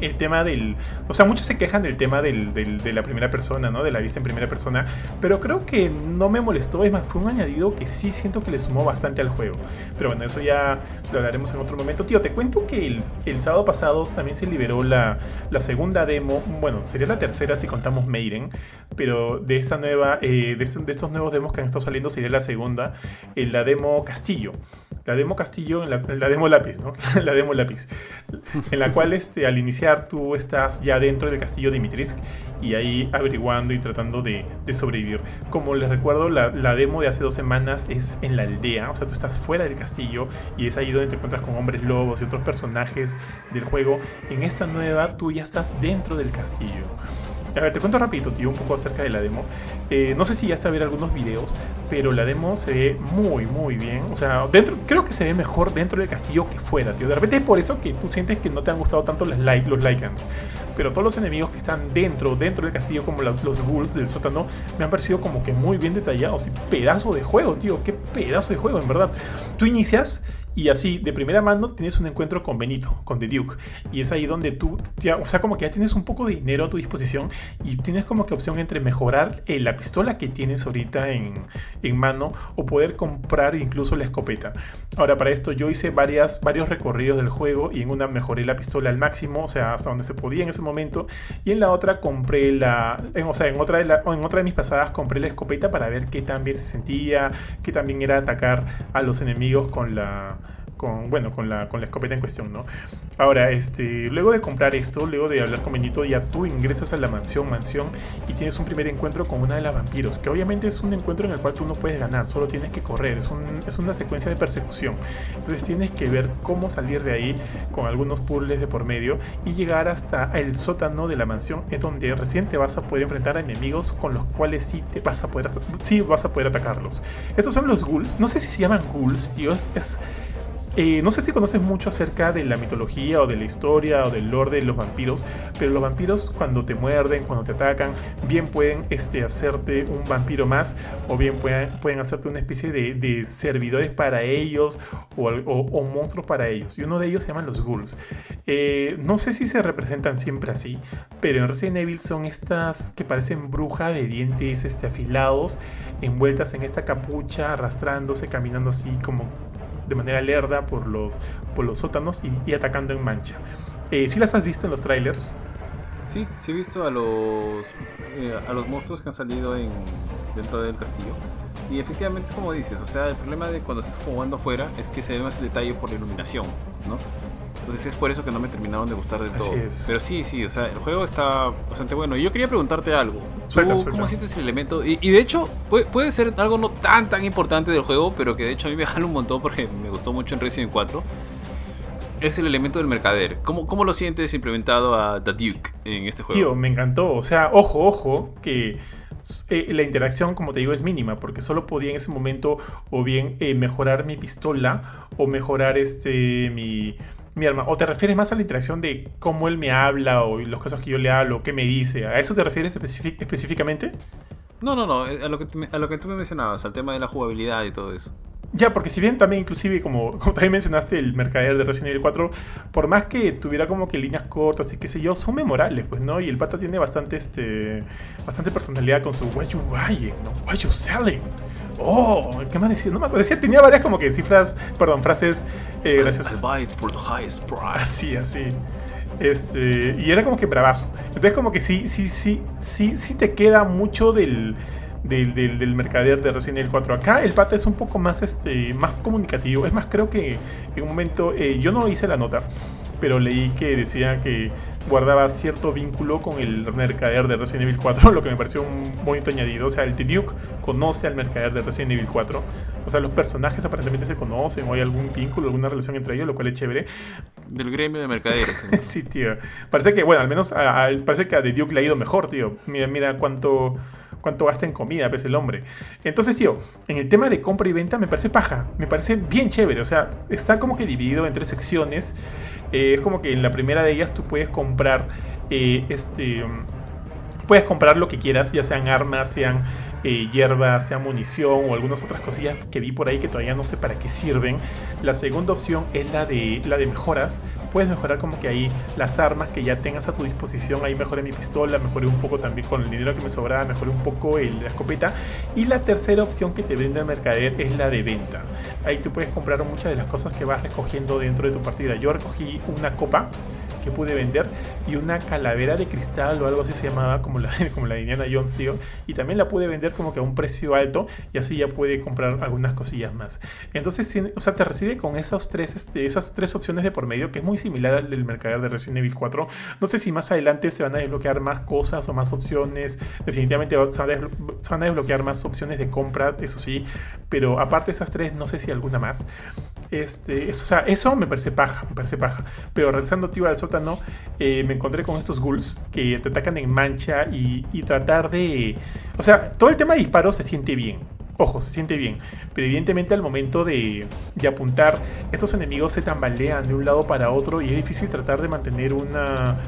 el tema del. O sea, muchos se quejan del tema del, del- de la primera persona, ¿no? De la vista en primera persona. Pero creo que no me molestó. Es más, fue un añadido que sí siento que le sumó bastante al juego. Pero bueno, eso ya lo hablaremos en otro momento. Tío, te cuento que el, el sábado pasado también se liberó la, la segunda demo. Bueno, sería la tercera si contamos Maiden. Pero de esta nueva, eh, de, de estos nuevos demos que han estado saliendo sería la segunda. La demo Castillo. La demo Castillo, en la, la demo lápiz, ¿no? la demo lápiz. En la cual este, al iniciar tú estás ya dentro del castillo de Dimitrisk y ahí averiguando y tratando de, de sobrevivir. Como les recuerdo, la, la demo de hace dos semanas es en la aldea, o sea, tú estás fuera del castillo y es ahí donde te encuentras con hombres lobos y otros personajes del juego. En esta nueva tú ya estás dentro del castillo. A ver, te cuento rapidito, tío, un poco acerca de la demo. Eh, no sé si ya a ver algunos videos, pero la demo se ve muy, muy bien. O sea, dentro, creo que se ve mejor dentro del castillo que fuera, tío. De repente es por eso que tú sientes que no te han gustado tanto los, like, los Lycans. Pero todos los enemigos que están dentro, dentro del castillo, como los ghouls del sótano, me han parecido como que muy bien detallados. Y pedazo de juego, tío. Qué pedazo de juego, en verdad. Tú inicias Y así, de primera mano, tienes un encuentro con Benito, con The Duke. Y es ahí donde tú, o sea, como que ya tienes un poco de dinero a tu disposición y tienes como que opción entre mejorar eh, la pistola que tienes ahorita en, en, mano o poder comprar incluso la escopeta. Ahora, para esto yo hice varias, varios recorridos del juego y en una mejoré la pistola al máximo, o sea, hasta donde se podía en ese momento. Y en la otra compré la, o sea, en otra, de en otra de mis pasadas compré la escopeta para ver qué tan bien se sentía, qué tan bien era atacar a los enemigos con la con, bueno, con la, con la escopeta en cuestión, ¿no? Ahora, este, luego de comprar esto, luego de hablar con Benito, ya tú ingresas a la mansión, mansión, y tienes un primer encuentro con una de las vampiros, que obviamente es un encuentro en el cual tú no puedes ganar, solo tienes que correr, es, un, es una secuencia de persecución. Entonces tienes que ver cómo salir de ahí con algunos puzzles de por medio y llegar hasta el sótano de la mansión, es donde recién te vas a poder enfrentar a enemigos con los cuales sí te vas a poder, sí vas a poder atacarlos. Estos son los ghouls, no sé si se llaman ghouls, tío, es eh, no sé si conoces mucho acerca de la mitología o de la historia o del lore de los vampiros, pero los vampiros cuando te muerden, cuando te atacan, bien pueden este, hacerte un vampiro más o bien pueden, pueden hacerte una especie de, servidores para ellos o, monstruos para ellos. Y uno de ellos se llaman los ghouls. Eh, no sé si se representan siempre así, pero en Resident Evil son estas que parecen brujas de dientes este, afilados, envueltas en esta capucha, arrastrándose, caminando así como de manera lerda por los, por los sótanos y, atacando en mancha. Eh, ¿Sí las has visto en los trailers? Sí, sí he visto a los, eh, a los monstruos que han salido en, dentro del castillo. Y efectivamente es como dices, o sea, el problema de cuando estás jugando afuera es que se ve más el detalle por la iluminación, ¿no? Entonces es por eso que no me terminaron de gustar de todo. Pero sí, sí, o sea, el juego está bastante bueno. Y yo quería preguntarte algo. ¿Cómo sientes el elemento? Y, de hecho, puede, ser algo no tan tan importante del juego, pero que de hecho a mí me jala un montón porque me gustó mucho en Resident 4. Es el elemento del mercader. ¿Cómo, cómo lo sientes implementado a The Duke en este juego? Tío, me encantó. O sea, ojo, ojo, que eh, la interacción, como te digo, es mínima, porque solo podía en ese momento o bien eh, mejorar mi pistola o mejorar este mi, mi arma. ¿O te refieres más a la interacción de cómo él me habla o los casos que yo le hablo, qué me dice? ¿A eso te refieres específicamente? No, no, no, eh, a lo que tú me mencionabas, al tema de la jugabilidad y todo eso. Ya, porque si bien también, inclusive, como, como también mencionaste, el mercader de Resident Evil 4, por más que tuviera como que líneas cortas y qué sé yo, son memorables, pues, ¿no? Y el pata tiene bastante, este, bastante personalidad con su What you buying, ¿no? What you selling. Oh, ¿qué más decía? No me acuerdo. Decía, tenía varias como que cifras, perdón, frases. Eh, gracias. I'll buy it for the highest price. Así, así. Este, y era como que bravazo. Entonces, como que sí, sí, sí, sí, sí te queda mucho del del, del, mercader de Resident Evil 4. Acá el pata es un poco más, este, más comunicativo. Es más, creo que en un momento, eh, yo no hice la nota, pero leí que decía que guardaba cierto vínculo con el mercader de Resident Evil 4, lo que me pareció un bonito añadido. O sea, el The Duke conoce al mercader de Resident Evil 4. O sea, los personajes aparentemente se conocen o hay algún vínculo, alguna relación entre ellos, lo cual es chévere. Del gremio de mercaderes. sí, tío. Parece que, bueno, al menos parece que a The Duke le ha ido mejor, tío. Mira, mira cuánto cuánto gasta en comida, pues el hombre. Entonces, tío, en el tema de compra y venta me parece paja, me parece bien chévere, o sea, está como que dividido en tres secciones. Eh, es como que en la primera de ellas tú puedes comprar eh, este puedes comprar lo que quieras, ya sean armas, sean eh, hierba, sea munición o algunas otras cosillas que vi por ahí que todavía no sé para qué sirven. La segunda opción es la de, la de mejoras. Puedes mejorar como que ahí las armas que ya tengas a tu disposición. Ahí mejoré mi pistola, mejoré un poco también con el dinero que me sobraba, mejoré un poco el, la escopeta. Y la tercera opción que te brinda el mercader es la de venta. Ahí tú puedes comprar muchas de las cosas que vas recogiendo dentro de tu partida. Yo recogí una copa que pude vender y una calavera de cristal o algo así se llamaba como la, como la de Indiana Jones, y también la pude vender como que a un precio alto y así ya puede comprar algunas cosillas más. Entonces, o sea, te recibe con esos tres, este, esas tres opciones de por medio que es muy similar al del mercader de Resident Evil 4. No sé si más adelante se van a desbloquear más cosas o más opciones. Definitivamente se van a desbloquear más opciones de compra, eso sí, pero aparte de esas tres, no sé si alguna más. Este, eso, o sea, eso me parece paja, me parece paja. Pero regresando, tío, al sótano, eh, me encontré con estos ghouls que te atacan en mancha y, tratar de... O sea, todo el tema de disparos se siente bien. Ojo, se siente bien. Pero evidentemente al momento de, de, apuntar, estos enemigos se tambalean de un lado para otro y es difícil tratar de mantener una,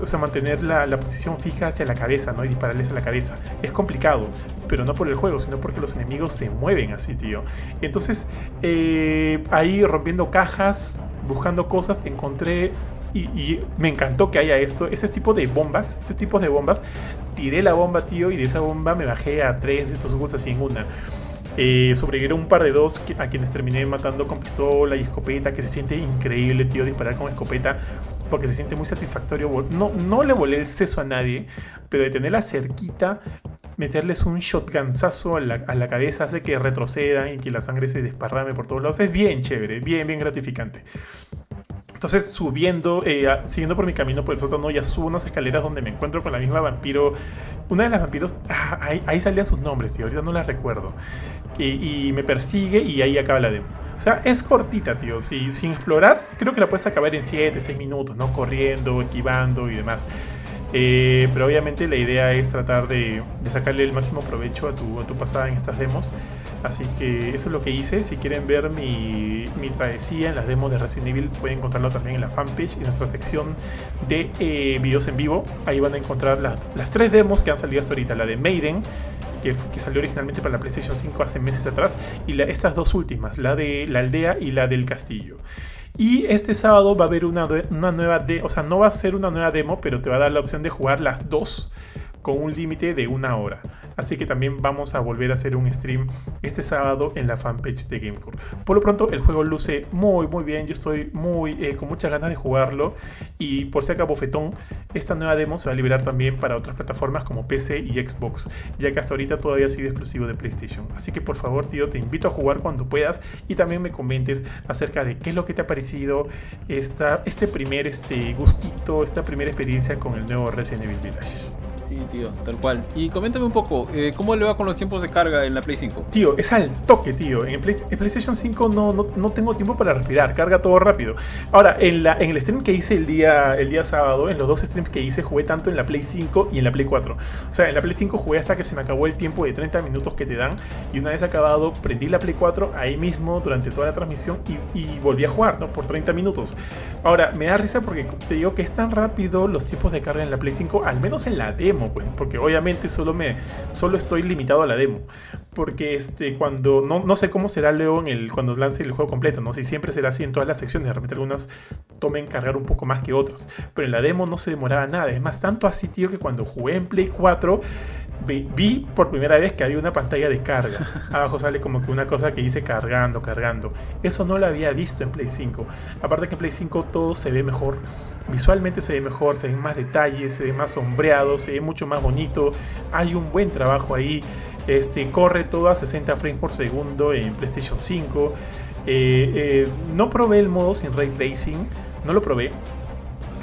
o sea, mantener la, la, posición fija hacia la cabeza, ¿no? Y dispararles a la cabeza. Es complicado, pero no por el juego, sino porque los enemigos se mueven así, tío. Entonces, eh, ahí rompiendo cajas, buscando cosas, encontré y, me encantó que haya esto, este tipo de bombas, este tipo de bombas. Tiré la bomba, tío, y de esa bomba me bajé a tres de estos juegos así en una. Eh, un par de dos a quienes terminé matando con pistola y escopeta, que se siente increíble, tío, disparar con escopeta, porque se siente muy satisfactorio. No, no le volé el seso a nadie, pero de tenerla cerquita, meterles un shotgunzazo a la, a la cabeza hace que retrocedan y que la sangre se desparrame por todos lados. Es bien chévere, bien, bien gratificante. Entonces, subiendo, eh, siguiendo por mi camino por el sótano, ya subo unas escaleras donde me encuentro con la misma vampiro. Una de las vampiros, ah, ahí, salían sus nombres y ahorita no las recuerdo. Y, me persigue y ahí acaba la demo. O sea, es cortita, tío. Si, sin explorar, creo que la puedes acabar en 7, 6 minutos, ¿no? Corriendo, esquivando y demás. Eh, pero obviamente la idea es tratar de, sacarle el máximo provecho a tu, a tu pasada en estas demos. Así que eso es lo que hice. Si quieren ver mi, mi travesía en las demos de Resident Evil, pueden encontrarlo también en la fanpage, en nuestra sección de eh, videos en vivo. Ahí van a encontrar las, las, tres demos que han salido hasta ahorita. La de Maiden, que, salió originalmente para la PlayStation 5 hace meses atrás, y estas dos últimas, la de la aldea y la del castillo. Y este sábado va a haber una, una nueva demo, o sea, no va a ser una nueva demo, pero te va a dar la opción de jugar las dos con un límite de una hora. Así que también vamos a volver a hacer un stream este sábado en la fanpage de Gamecore. Por lo pronto el juego luce muy muy bien, yo estoy muy eh, con muchas ganas de jugarlo y por si acá bofetón, esta nueva demo se va a liberar también para otras plataformas como PC y Xbox, ya que hasta ahorita todavía ha sido exclusivo de PlayStation. Así que por favor tío, te invito a jugar cuando puedas y también me comentes acerca de qué es lo que te ha parecido esta, este primer este, gustito, esta primera experiencia con el nuevo Resident Evil Village. Sí, tío, tal cual. Y coméntame un poco, eh, ¿cómo le va con los tiempos de carga en la Play 5? Tío, es al toque, tío. En, PlayStation 5 no, no, tengo tiempo para respirar, carga todo rápido. Ahora, en, la, en el stream que hice el día, el día sábado, en los dos streams que hice, jugué tanto en la Play 5 y en la Play 4. O sea, en la Play 5 jugué hasta que se me acabó el tiempo de 30 minutos que te dan. Y una vez acabado, prendí la Play 4 ahí mismo durante toda la transmisión y, y volví a jugar, ¿no? Por 30 minutos. Ahora, me da risa porque te digo que es tan rápido los tiempos de carga en la Play 5, al menos en la demo pues, porque obviamente solo, me, solo estoy limitado a la demo. Porque este, cuando, no, no sé cómo será luego en el, cuando lance el juego completo, no si siempre será así en todas las secciones, de repente algunas tomen cargar un poco más que otras, pero en la demo no se demoraba nada, es más, tanto así, tío, que cuando jugué en Play 4, vi por primera vez que había una pantalla de carga. Abajo sale como que una cosa que dice cargando, cargando. Eso no lo había visto en Play 5. Aparte que en Play 5 todo se ve mejor. Visualmente se ve mejor, se ven más detalles, se ve más sombreado, se ve mucho más bonito. Hay un buen trabajo ahí. Este, corre todo a 60 frames por segundo en PlayStation 5. Eh, eh, no probé el modo sin ray tracing. No lo probé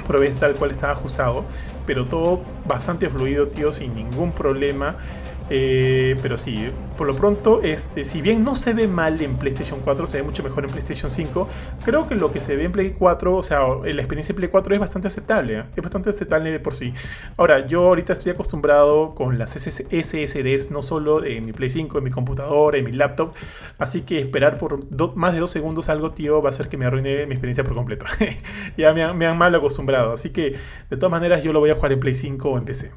probé tal cual estaba ajustado, pero todo bastante fluido, tío, sin ningún problema. Eh, pero sí, por lo pronto, este, si bien no se ve mal en PlayStation 4, se ve mucho mejor en PlayStation 5. Creo que lo que se ve en Play 4, o sea, la experiencia de Play 4 es bastante aceptable. ¿eh? Es bastante aceptable de por sí. Ahora, yo ahorita estoy acostumbrado con las SSDs, no solo en mi Play 5, en mi computadora, en mi laptop. Así que esperar por más de dos segundos algo, tío, va a hacer que me arruine mi experiencia por completo. ya me han, me han mal acostumbrado. Así que, de todas maneras, yo lo voy a jugar en Play 5 o en PC.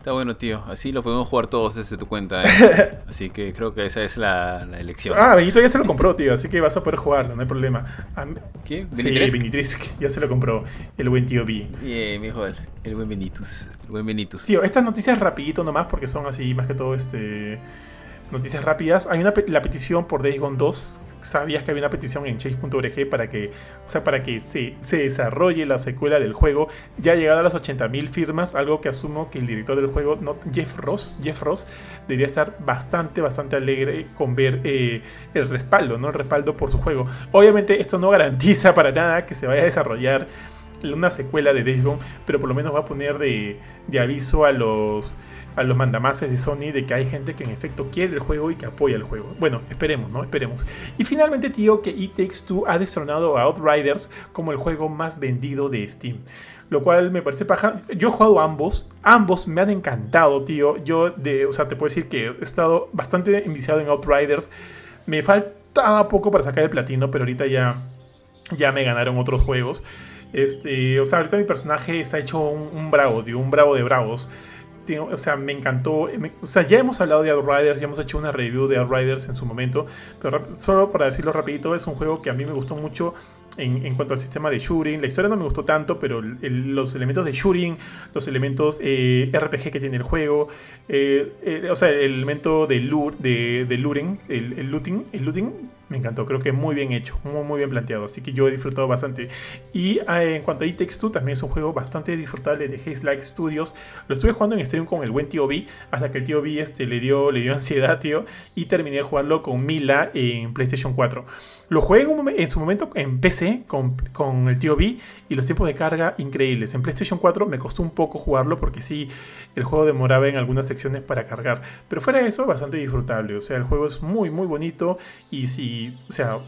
Está bueno, tío. Así lo podemos jugar todos desde tu cuenta. ¿eh? Así que creo que esa es la, elección. Ah, Benito ya se lo compró, tío. Así que vas a poder jugarlo, no hay problema. ¿Qué? ¿Benitrisk? Sí, ya se lo compró el buen tío B. Bien, mi hijo, el, buen Benitus. El buen Benitus. Tío, estas noticias rapidito nomás porque son así, más que todo, este noticias rápidas. Hay una la petición por Days Gone 2. Sabías que había una petición en change.org para que, o sea, para que se, se, desarrolle la secuela del juego. Ya ha llegado a las 80.000 firmas, algo que asumo que el director del juego, Jeff Ross, Jeff Ross, debería estar bastante, bastante alegre con ver eh, el respaldo, ¿no? El respaldo por su juego. Obviamente esto no garantiza para nada que se vaya a desarrollar una secuela de Days Gone, pero por lo menos va a poner de, de aviso a los a los mandamases de Sony de que hay gente que en efecto quiere el juego y que apoya el juego. Bueno, esperemos, ¿no? Esperemos. Y finalmente, tío, que It Takes Two ha destronado a Outriders como el juego más vendido de Steam. Lo cual me parece paja. Yo he jugado ambos. Ambos me han encantado, tío. Yo, de, o sea, te puedo decir que he estado bastante enviciado en Outriders. Me faltaba poco para sacar el platino, pero ahorita ya, ya me ganaron otros juegos. Este, o sea, ahorita mi personaje está hecho un, un bravo, tío, un bravo de bravos. O sea, me encantó. me- o sea, ya hemos hablado de Outriders, ya hemos hecho una review de Outriders en su momento. Pero solo para decirlo rapidito, es un juego que a mí me gustó mucho en, cuanto al sistema de shooting. La historia no me gustó tanto, pero los elementos de shooting, los elementos eh, RPG que tiene el juego, eh, eh, o sea, el elemento de, lure, de, de looting, el, looting, el looting, me encantó. Creo que muy bien hecho, muy, muy bien planteado. Así que yo he disfrutado bastante. Y en cuanto a It Takes también es un juego bastante disfrutable de Haze Like Studios. Lo estuve jugando en stream con el buen tío B, hasta que el tío B este, le, dio, le dio ansiedad, tío. Y terminé de jugarlo con Mila en PlayStation 4. Lo jugué en, un en su momento en PC con, el tío B y los tiempos de carga increíbles. En PlayStation 4 me costó un poco jugarlo porque sí, el juego demoraba en algunas secciones para cargar. Pero fuera de eso, bastante disfrutable. O sea, el juego es muy, muy bonito. Y si, o sea,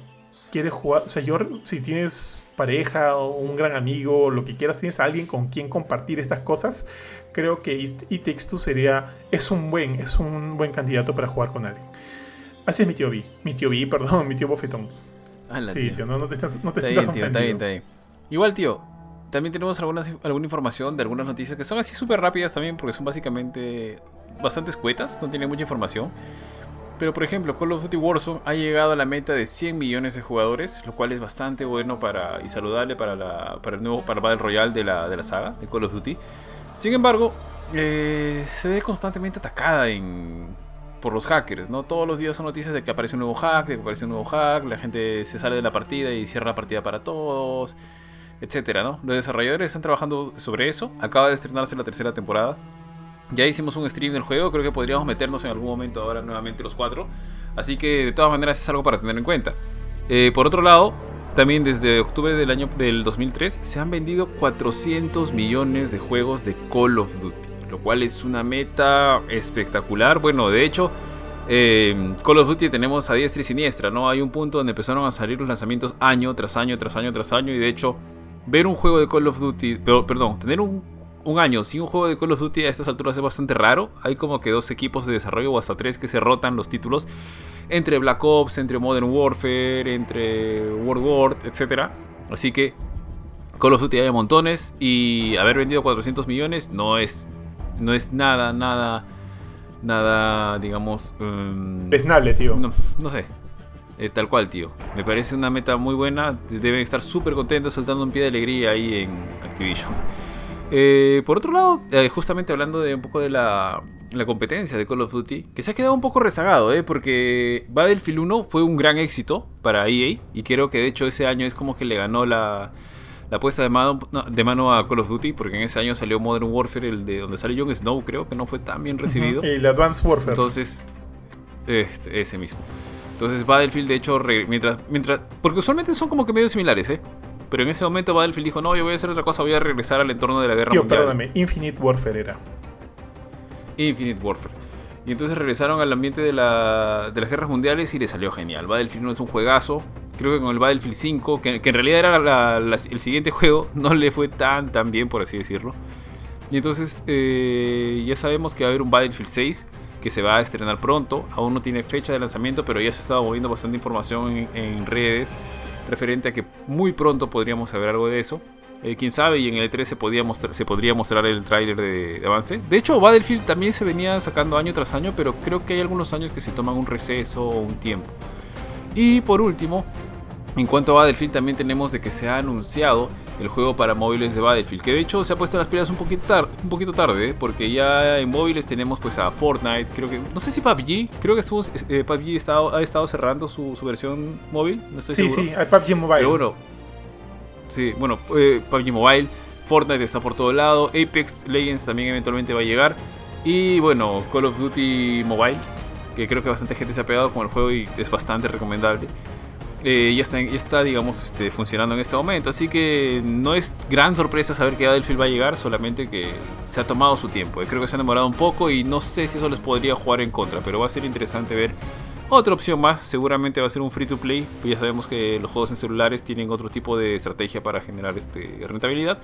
quieres jugar, o sea, yo, si tienes pareja o un gran amigo o lo que quieras, tienes a alguien con quien compartir estas cosas, creo que It Takes sería, es un buen, es un buen candidato para jugar con alguien. Así es mi tío B, mi tío B, perdón, mi tío Bofetón. Ala, Sí, tío. tío, no, no te, no te Está sientas bien, tío, está bien, está bien. Igual, tío, también tenemos algunas, alguna información de algunas noticias que son así súper rápidas también, porque son básicamente bastante escuetas, no tienen mucha información. Pero, por ejemplo, Call of Duty Warzone ha llegado a la meta de 100 millones de jugadores, lo cual es bastante bueno para, y saludable para, la, para el nuevo para el Battle Royale de la, de la saga de Call of Duty. Sin embargo, eh, se ve constantemente atacada en, por los hackers, ¿no? Todos los días son noticias de que aparece un nuevo hack, de que aparece un nuevo hack, la gente se sale de la partida y cierra la partida para todos, etcétera, ¿no? Los desarrolladores están trabajando sobre eso. Acaba de estrenarse la tercera temporada. Ya hicimos un stream del juego, creo que podríamos meternos en algún momento ahora nuevamente los cuatro. Así que de todas maneras es algo para tener en cuenta. Eh, por otro lado, también desde octubre del año del 2003 se han vendido 400 millones de juegos de Call of Duty, lo cual es una meta espectacular. Bueno, de hecho, eh, Call of Duty tenemos a diestra y siniestra, ¿no? Hay un punto donde empezaron a salir los lanzamientos año tras año, tras año, tras año, y de hecho, ver un juego de Call of Duty, pero, perdón, tener un, un año sin un juego de Call of Duty a estas alturas es bastante raro. Hay como que dos equipos de desarrollo o hasta tres que se rotan los títulos entre Black Ops, entre Modern Warfare, entre World War, etc. Así que Call of Duty hay montones y haber vendido 400 millones no es, no es nada, nada, nada, digamos... um, Desnable, tío. no, no sé. Eh, tal cual, tío. Me parece una meta muy buena. Deben estar súper contentos soltando un pie de alegría ahí en Activision. Eh, por otro lado, eh, justamente hablando de un poco de la, la competencia de Call of Duty, que se ha quedado un poco rezagado, ¿eh? porque Battlefield 1 fue un gran éxito para EA y creo que de hecho ese año es como que le ganó la, la puesta de mano, no, de mano a Call of Duty, porque en ese año salió Modern Warfare, el de donde salió Jon Snow, creo que no fue tan bien recibido. El Advanced Warfare. Entonces, este, ese mismo. Entonces Battlefield, de hecho, mientras, mientras, porque usualmente son como que medio similares, ¿eh? Pero en ese momento Battlefield dijo, no, yo voy a hacer otra cosa, voy a regresar al entorno de la guerra tío, mundial. perdóname, Infinite Warfare era. Infinite Warfare. Y entonces regresaron al ambiente de, la- de las guerras mundiales y le salió genial. Battlefield 1 es un juegazo. Creo que con el Battlefield 5, que, en realidad era el siguiente juego, no le fue tan tan bien, por así decirlo. Y entonces eh, ya sabemos que va a haber un Battlefield 6 que se va a estrenar pronto. Aún no tiene fecha de lanzamiento, pero ya se estaba moviendo bastante información en, redes referente a que muy pronto podríamos saber algo de eso. Eh, quién sabe, y en el E3 se, podía mostrar, se podría mostrar el tráiler de avance. De hecho, Battlefield también se venía sacando año tras año, pero creo que hay algunos años que se toman un receso o un tiempo. Y por último, en cuanto a Battlefield, también tenemos de que se ha anunciado el juego para móviles de Battlefield, que de hecho se ha puesto las pilas un poquito, tar- un poquito tarde, ¿eh? porque ya en móviles tenemos pues a Fortnite, creo que, no sé si PUBG, creo que estuvo, eh, PUBG ha estado cerrando su, su versión móvil, no estoy Sí, seguro. sí, hay PUBG Mobile. Pero bueno, sí, bueno, eh, PUBG Mobile, Fortnite está por todo lado, Apex Legends también eventualmente va a llegar. Y bueno, Call of Duty Mobile, que creo que bastante gente se ha pegado con el juego y es bastante recomendable. Eh, ya, está, digamos, este, funcionando en este momento. Así que no es gran sorpresa saber que Battlefield va a llegar, solamente que se ha tomado su tiempo. Eh, Creo que se han demorado un poco y no sé si eso les podría jugar en contra, pero va a ser interesante ver otra opción más, seguramente va a ser un free to play. Pues ya sabemos que los juegos en celulares tienen otro tipo de estrategia para generar este, rentabilidad.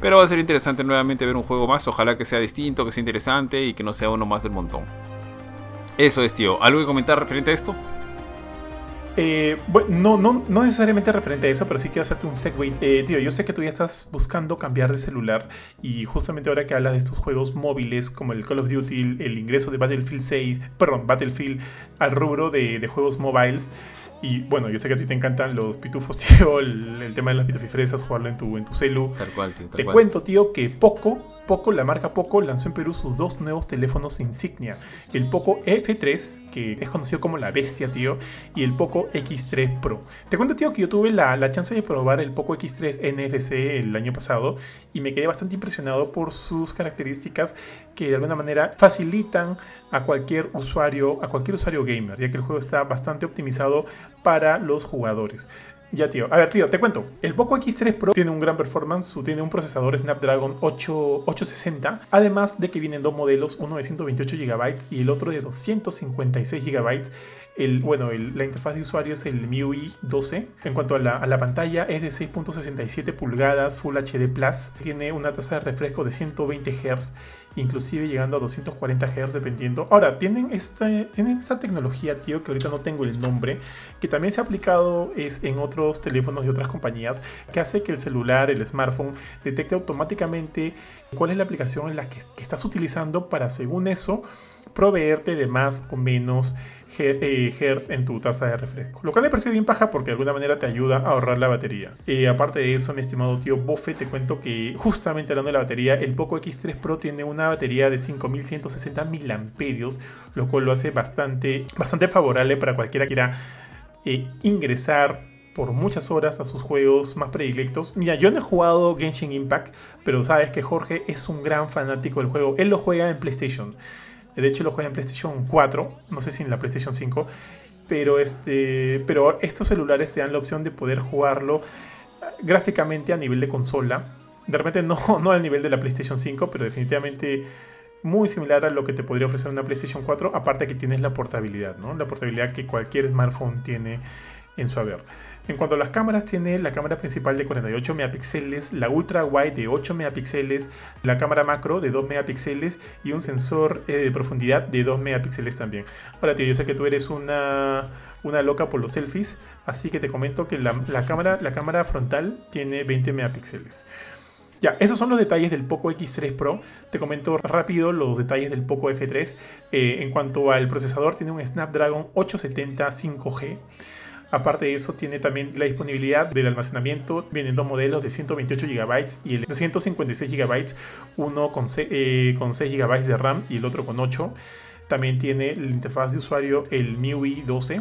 Pero va a ser interesante nuevamente ver un juego más. Ojalá que sea distinto, que sea interesante y que no sea uno más del montón. Eso es, tío. ¿Algo que comentar referente a esto? Eh, bueno, no, no, no necesariamente referente a eso, pero sí quiero hacerte un segue. Eh, tío, yo sé que tú ya estás buscando cambiar de celular y justamente ahora que hablas de estos juegos móviles como el Call of Duty, el ingreso de Battlefield 6, perdón, Battlefield al rubro de, de juegos mobiles. Y bueno, yo sé que a ti te encantan los pitufos, tío, el, tema de las pitufifresas, jugarlo en tu, en tu celu. Tal cual, tío. te cuento, tío, que Poco Poco, la marca Poco lanzó en Perú sus dos nuevos teléfonos insignia, el Poco F3, que es conocido como la bestia, tío, y el Poco X3 Pro. Te cuento, tío, que yo tuve la, la chance de probar el Poco X3 NFC el año pasado y me quedé bastante impresionado por sus características que de alguna manera facilitan a cualquier usuario, a cualquier usuario gamer, ya que el juego está bastante optimizado para los jugadores. Ya, tío. A ver, tío, te cuento. El Poco X3 Pro tiene un gran performance, tiene un procesador Snapdragon 8, 860, además de que vienen dos modelos, uno de 128 GB y el otro de 256 GB. El, bueno, la interfaz de usuario es el MIUI 12. En cuanto a la, a la pantalla, es de 6.67 pulgadas Full HD Plus. Tiene una tasa de refresco de 120 Hz inclusive llegando a 240 Hz dependiendo. Ahora, tienen esta, tienen esta tecnología, tío, que ahorita no tengo el nombre, que también se ha aplicado es, en otros teléfonos de otras compañías, que hace que el celular, el smartphone, detecte automáticamente cuál es la aplicación en la que, estás utilizando para, según eso, proveerte de más o menos Hz en tu taza de refresco. Lo cual me parece bien paja porque de alguna manera te ayuda a ahorrar la batería. Eh, aparte de eso, mi estimado tío Bofe, te cuento que justamente hablando de la batería, el Poco X3 Pro tiene una batería de 5160 mAh, lo cual lo hace bastante, bastante favorable para cualquiera que quiera eh, ingresar por muchas horas a sus juegos más predilectos. Mira, yo no he jugado Genshin Impact, pero sabes que Jorge es un gran fanático del juego. Él lo juega en PlayStation. De hecho, lo juega en PlayStation 4, no sé si en la PlayStation 5. Pero, este, pero estos celulares te dan la opción de poder jugarlo eh, gráficamente a nivel de consola. De repente no, no al nivel de la PlayStation 5, pero definitivamente muy similar a lo que te podría ofrecer una PlayStation 4, aparte que tienes la portabilidad, ¿no? La portabilidad que cualquier smartphone tiene en su haber. En cuanto a las cámaras, tiene la cámara principal de 48 megapíxeles, la ultra wide de 8 megapíxeles, la cámara macro de 2 megapíxeles y un sensor eh, de profundidad de 2 megapíxeles también. Ahora, tío, yo sé que tú eres una, una loca por los selfies, así que te comento que la, cámara, la cámara frontal tiene 20 megapíxeles. Ya, esos son los detalles del Poco X3 Pro. Te comento rápido los detalles del Poco F3. Eh, en cuanto al procesador, tiene un Snapdragon 870 5G. Aparte de eso, tiene también la disponibilidad del almacenamiento. Vienen dos modelos de 128 GB y el de 156 GB, uno con, 6 eh, GB de RAM y el otro con 8. También tiene la interfaz de usuario el MIUI 12.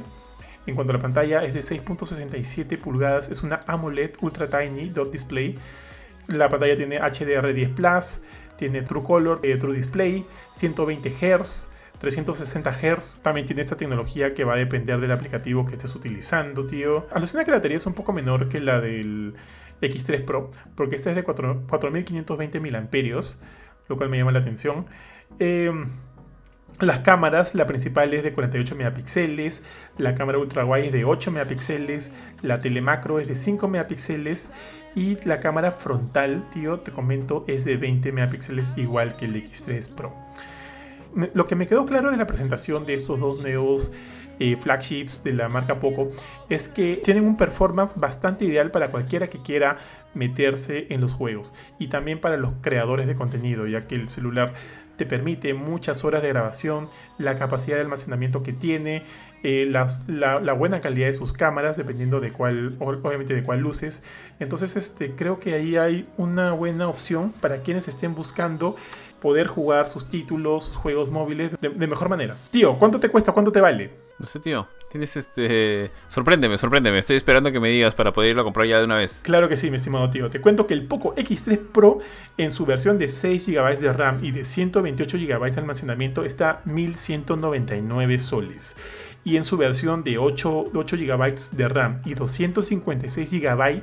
En cuanto a la pantalla, es de 6.67 pulgadas, es una AMOLED Ultra Tiny Dot Display. La pantalla tiene HDR10 Plus, tiene True Color, eh, True Display, 120 Hz, 360 Hz. También tiene esta tecnología que va a depender del aplicativo que estés utilizando, tío. Alucina que la batería es un poco menor que la del X3 Pro, porque esta es de 4520 mAh, lo cual me llama la atención. Em, las cámaras, la principal es de 48 megapíxeles, la cámara ultra wide es de 8 megapíxeles, la telemacro es de 5 megapíxeles y la cámara frontal, tío, te comento, es de 20 megapíxeles igual que el X3 Pro lo que me quedó claro de la presentación de estos dos nuevos eh, flagships de la marca Poco es que tienen un performance bastante ideal para cualquiera que quiera meterse en los juegos y también para los creadores de contenido, ya que el celular te permite muchas horas de grabación, la capacidad de almacenamiento que tiene, eh, la, buena calidad de sus cámaras, dependiendo de cuál, obviamente de cuál luces. Entonces, este, creo que ahí hay una buena opción para quienes estén buscando poder jugar sus títulos, sus juegos móviles de, mejor manera. Tío, ¿cuánto te cuesta? ¿Cuánto te vale? No sé, tío. Tienes este. Sorpréndeme, sorpréndeme. Estoy esperando que me digas para poder irlo a comprar ya de una vez. Claro que sí, mi estimado tío. Te cuento que el Poco X3 Pro, en su versión de 6 GB de RAM y de 128 GB de almacenamiento, está 1199 soles y en su versión de 8, 8 GB de RAM y 256 GB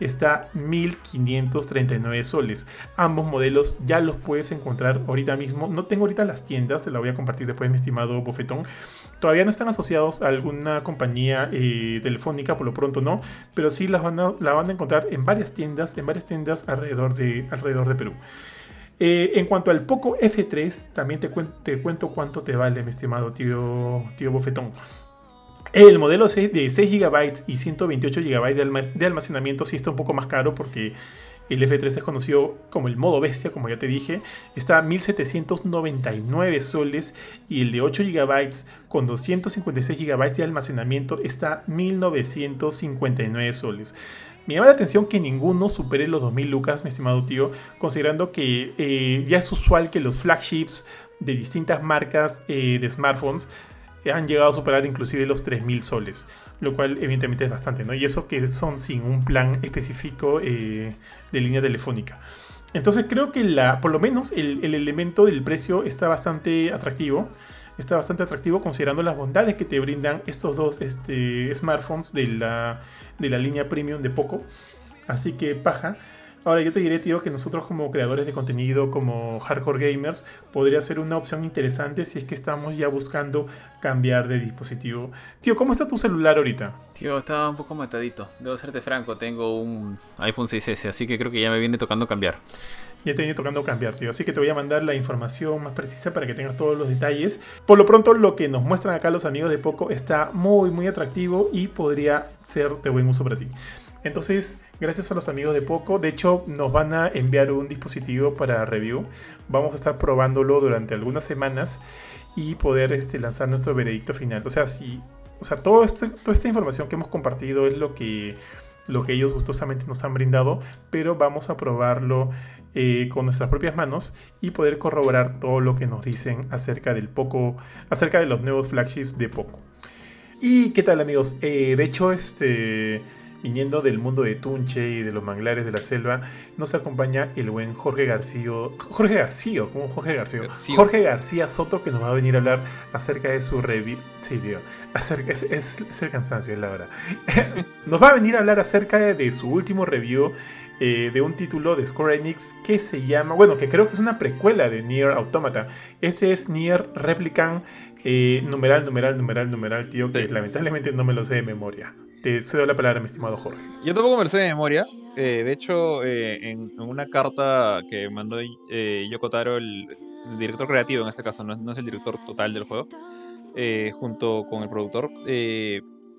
está 1539 soles. Ambos modelos ya los puedes encontrar ahorita mismo. No tengo ahorita las tiendas, te la voy a compartir después, mi estimado bofetón. Todavía no están asociados a alguna compañía eh, telefónica, por lo pronto no, pero sí las van a, la van a encontrar en varias tiendas, en varias tiendas alrededor de, alrededor de Perú. Eh, en cuanto al Poco F3, también te, cuento cuánto te vale, mi estimado tío, tío Bofetón. El modelo de 6 GB y 128 GB de almacenamiento sí está un poco más caro porque el F3 es conocido como el modo bestia, como ya te dije. Está a 1799 soles y el de 8 GB con 256 GB de almacenamiento está a 1959 soles. Me llama la atención que ninguno supere los 2000 lucas, mi estimado tío, considerando que eh, ya es usual que los flagships de distintas marcas eh, de smartphones han llegado a superar inclusive los 3000 soles, lo cual evidentemente es bastante, ¿no? Y eso que son sin un plan específico eh, de línea telefónica. Entonces creo que la, por lo menos el, elemento del precio está bastante atractivo. Está bastante atractivo considerando las bondades que te brindan estos dos este, smartphones de la, de la línea premium de Poco. Así que paja. Ahora yo te diré, tío, que nosotros como creadores de contenido, como hardcore gamers, podría ser una opción interesante si es que estamos ya buscando cambiar de dispositivo. Tío, ¿cómo está tu celular ahorita? Tío, está un poco matadito. Debo serte franco, tengo un iPhone 6S, así que creo que ya me viene tocando cambiar. Ya te viene tocando cambiar, tío. Así que te voy a mandar la información más precisa para que tengas todos los detalles. Por lo pronto, lo que nos muestran acá los amigos de Poco está muy, muy atractivo y podría ser de buen uso para ti. Entonces, gracias a los amigos de Poco, de hecho nos van a enviar un dispositivo para review. Vamos a estar probándolo durante algunas semanas y poder este, lanzar nuestro veredicto final. O sea, si, o sea, todo esto, toda esta información que hemos compartido es lo que, lo que ellos gustosamente nos han brindado, pero vamos a probarlo eh, con nuestras propias manos y poder corroborar todo lo que nos dicen acerca del Poco, acerca de los nuevos flagships de Poco. ¿Y qué tal amigos? Eh, de hecho, este viniendo del mundo de Tunche y de los manglares de la selva, nos acompaña el buen Jorge García, Jorge García, como Jorge García, Jorge García Soto, que nos va a venir a hablar acerca de su review. Sí, tío, acerca, es, es, el cansancio, es la hora. nos va a venir a hablar acerca de, su último review. Eh, de un título de Square Enix que se llama, bueno, que creo que es una precuela de Nier Automata. Este es Nier Replicant, eh, numeral, numeral, numeral, numeral, tío, que lamentablemente no me lo sé de memoria. Te cedo la palabra, mi estimado Jorge. Yo tampoco me lo sé de memoria. Eh, de hecho, eh, en, una carta que mandó eh, Yoko Taro, el, director creativo en este caso, no, es el director total del juego, junto con el productor,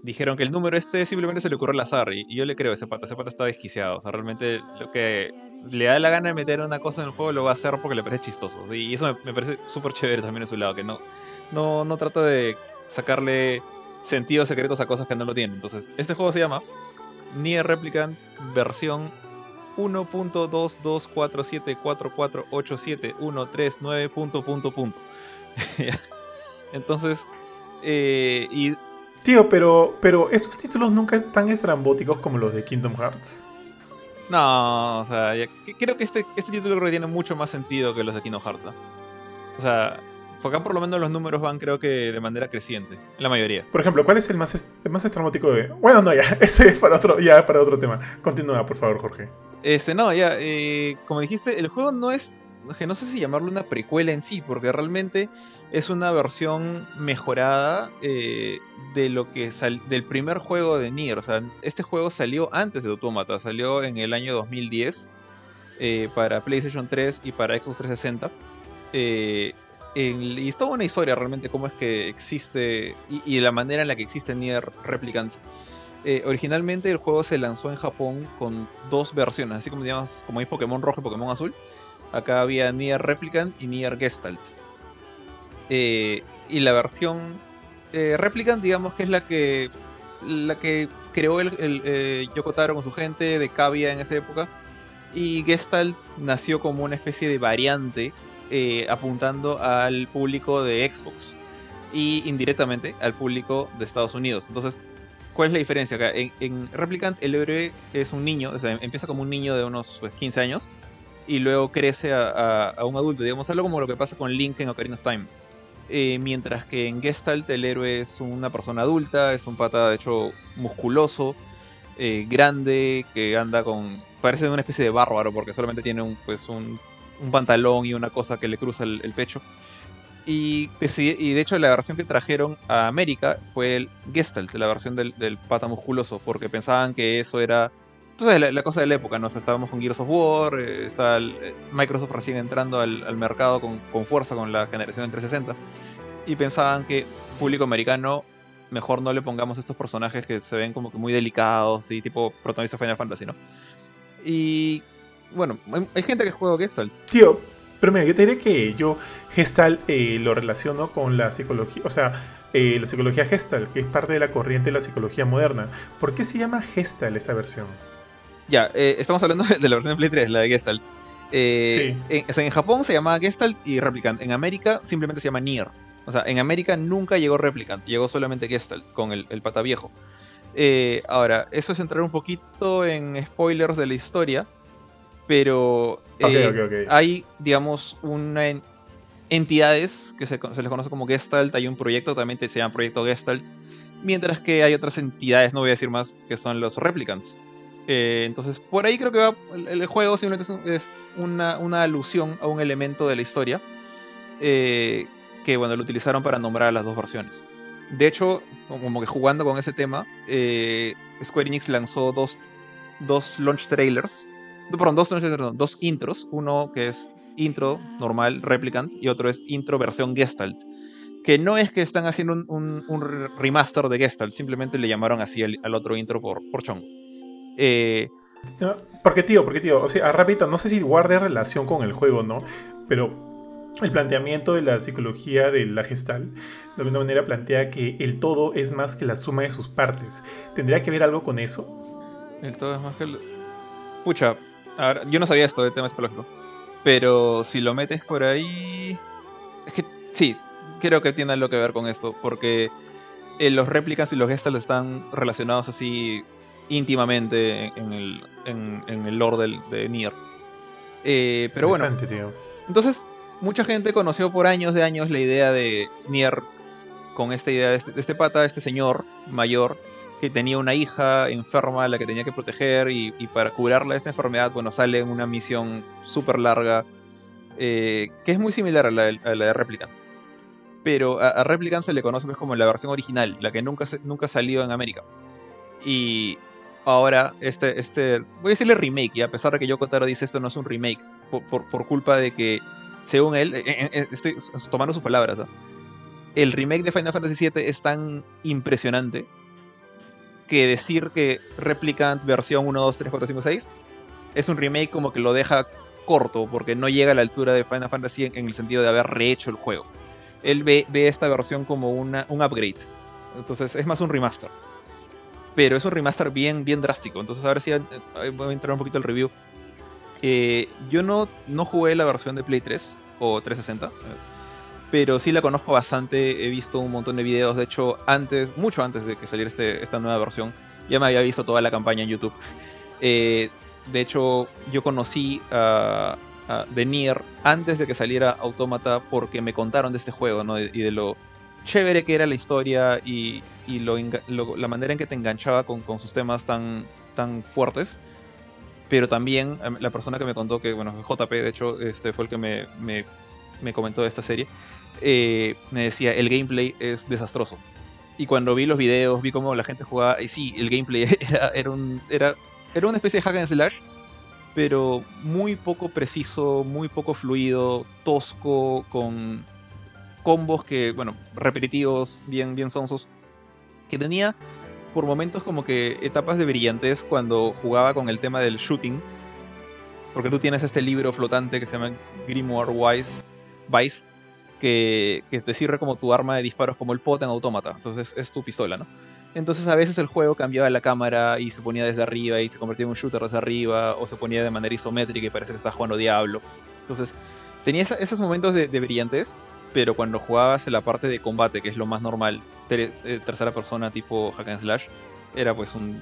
dijeron que el número este simplemente se le ocurrió al azar. Y, yo le creo a ese pata. Ese pata está desquiciado. O sea, realmente lo que le da la gana de meter una cosa en el juego lo va a hacer porque le parece chistoso. Y eso me, parece súper chévere también en su lado, que no, no, no trata de sacarle sentidos secretos a cosas que no lo tienen. Entonces, este juego se llama Nier Replicant versión 1.22474487139 punto punto punto. Entonces, eh, y... Tío, pero, pero estos títulos nunca están estrambóticos como los de Kingdom Hearts. No, o sea, creo que este, este título creo que tiene mucho más sentido que los de Kingdom Hearts. O sea, acá por lo menos los números van creo que de manera creciente, la mayoría. Por ejemplo, ¿cuál es el más, más estrambótico de...? Bueno, no, ya, eso es para otro, ya, para otro tema. Continúa, por favor, Jorge. Este, no, ya, eh, como dijiste, el juego no es, que no sé si llamarlo una precuela en sí, porque realmente es una versión mejorada eh, de lo que del primer juego de Nier. O sea, este juego salió antes de Automata, salió en el año 2010 eh, para PlayStation 3 y para Xbox 360. Eh, y es toda una historia realmente cómo es que existe y, la manera en la que existe Nier Replicant. Originalmente el juego se lanzó en Japón con dos versiones, así como digamos, como hay Pokémon rojo y Pokémon azul. Acá había Nier Replicant y Nier Gestalt. Eh, y la versión eh, Replicant, digamos que es la que la que creó el, el Yoko Taro con su gente de Cavia en esa época. Y Gestalt nació como una especie de variante eh, apuntando al público de Xbox y indirectamente al público de Estados Unidos. Entonces, ¿cuál es la diferencia acá? En, Replicant el héroe es un niño, o sea, empieza como un niño de unos 15 pues, años y luego crece a, un adulto, digamos, algo como lo que pasa con Link en Ocarina of Time. Eh, mientras que en Gestalt el héroe es una persona adulta, es un pata de hecho musculoso, eh, grande, que anda con... parece una especie de bárbaro porque solamente tiene un, pues, un un pantalón y una cosa que le cruza el, pecho. Y, y, de hecho la versión que trajeron a América fue el Gestalt, la versión del, pata musculoso, porque pensaban que eso era... Entonces la, cosa de la época, ¿no? estábamos con Gears of War, eh, está eh, Microsoft recién entrando al, mercado con, fuerza con la generación de 360, y pensaban que público americano mejor no le pongamos estos personajes que se ven como que muy delicados y tipo protagonista Final Fantasy, ¿no? Y bueno, hay, hay gente que juega Gestalt. Tío, pero mira, yo te diré que yo Gestalt eh, lo relaciono con la psicología, o sea, eh, la psicología Gestalt, que es parte de la corriente de la psicología moderna. ¿Por qué se llama Gestalt esta versión? Ya, eh, estamos hablando de la versión de Play 3, la de Gestalt. Eh, en, o sea, en Japón se llama Gestalt y Replicant. En América simplemente se llama Nier. O sea, en América nunca llegó Replicant, llegó solamente Gestalt con el, el pata viejo. Eh, ahora, eso es entrar un poquito en spoilers de la historia, pero eh, ok, ok. hay, digamos, una en- entidades que se, se les conoce como Gestalt, hay un proyecto también que se llama Proyecto Gestalt, mientras que hay otras entidades, no voy a decir más, que son los Replicants. Eh, entonces, por ahí creo que va el, juego simplemente es, un- es una, alusión a un elemento de la historia eh, que, bueno, lo utilizaron para nombrar a las dos versiones. De hecho, como que jugando con ese tema, eh, Square Enix lanzó dos, dos launch trailers, perdón, dos launch trailers, dos intros, uno que es intro normal, Replicant, y otro es intro versión Gestalt. Que no es que están haciendo un, un- un re- remaster de Gestalt, simplemente le llamaron así al, otro intro por, por chongo. Eh, porque tío, porque tío, o sea, repito, no sé si guarde relación con el juego, ¿no? Pero el planteamiento de la psicología de la gestal de alguna manera plantea que el todo es más que la suma de sus partes. ¿Tendría que ver algo con eso? El todo es más que el... Pucha, ahora, yo no sabía esto de tema psicológico. Pero si lo metes por ahí... Es que sí, creo que tiene algo que ver con esto. Porque eh, los réplicas y los gestalt están relacionados así íntimamente en el, en, en el lore del, de Nier. Eh, pero bueno, tío. entonces, mucha gente conoció por años de años la idea de Nier con esta idea de este, de este pata, este señor mayor, que tenía una hija enferma a la que tenía que proteger y, y para curarla de esta enfermedad, bueno, sale en una misión súper larga, eh, que es muy similar a la, a la de Replicant. Pero a, a Replicant se le conoce pues, como la versión original, la que nunca, nunca salió en América. Y ahora, este, este, voy a decirle remake, y a pesar de que Yoko Taro dice esto no es un remake, por, por- por culpa de que, según él, eh, eh, eh, estoy tomando sus palabras, ¿ah? el remake de Final Fantasy VII es tan impresionante que decir que Replicant versión 1, 2, 3, 4, 5, 6 es un remake como que lo deja corto porque no llega a la altura de Final Fantasy en, en el sentido de haber rehecho el juego. Él ve, ve esta versión como una, un upgrade. Entonces es más un remaster. Pero es un remaster bien, bien drástico. Entonces ahora sí eh, voy a entrar un poquito al review. Eh, yo no, no jugué la versión de Play 3 o 360. eh, Pero sí la conozco bastante. He visto un montón de videos. De hecho, antes, mucho antes de que saliera este, esta nueva versión, ya me había visto toda la campaña en YouTube. Eh, de hecho, yo conocí a, a The Nier antes de que saliera Automata porque me contaron de este juego, ¿no? Y de lo chévere que era la historia y, y lo lo- la manera en que te enganchaba con, con sus temas tan, tan fuertes. Pero también em, la persona que me contó, que bueno, JP de hecho, este fue el que me, me, me comentó de esta serie, eh, me decía, el gameplay es desastroso. Y cuando vi los videos, vi cómo la gente jugaba, y sí, el gameplay era, era, un, era, era una especie de hack and slash, pero muy poco preciso, muy poco fluido, tosco, con combos que, bueno, repetitivos, bien, bien sonsos, que tenía por momentos como que etapas de brillantez cuando jugaba con el tema del shooting, porque tú tienes este libro flotante que se llama Grimoire Wise, Vice, que, que te sirve como tu arma de disparos, como el pot en autómata, entonces es tu pistola, ¿no? Entonces a veces el juego cambiaba la cámara y se ponía desde arriba y se convertía en un shooter desde arriba, o se ponía de manera isométrica y parece que está jugando Diablo. Entonces tenía esos momentos de, de brillantez, pero cuando jugabas en la parte de combate, que es lo más normal, eh, tercera persona tipo hack and slash, era pues un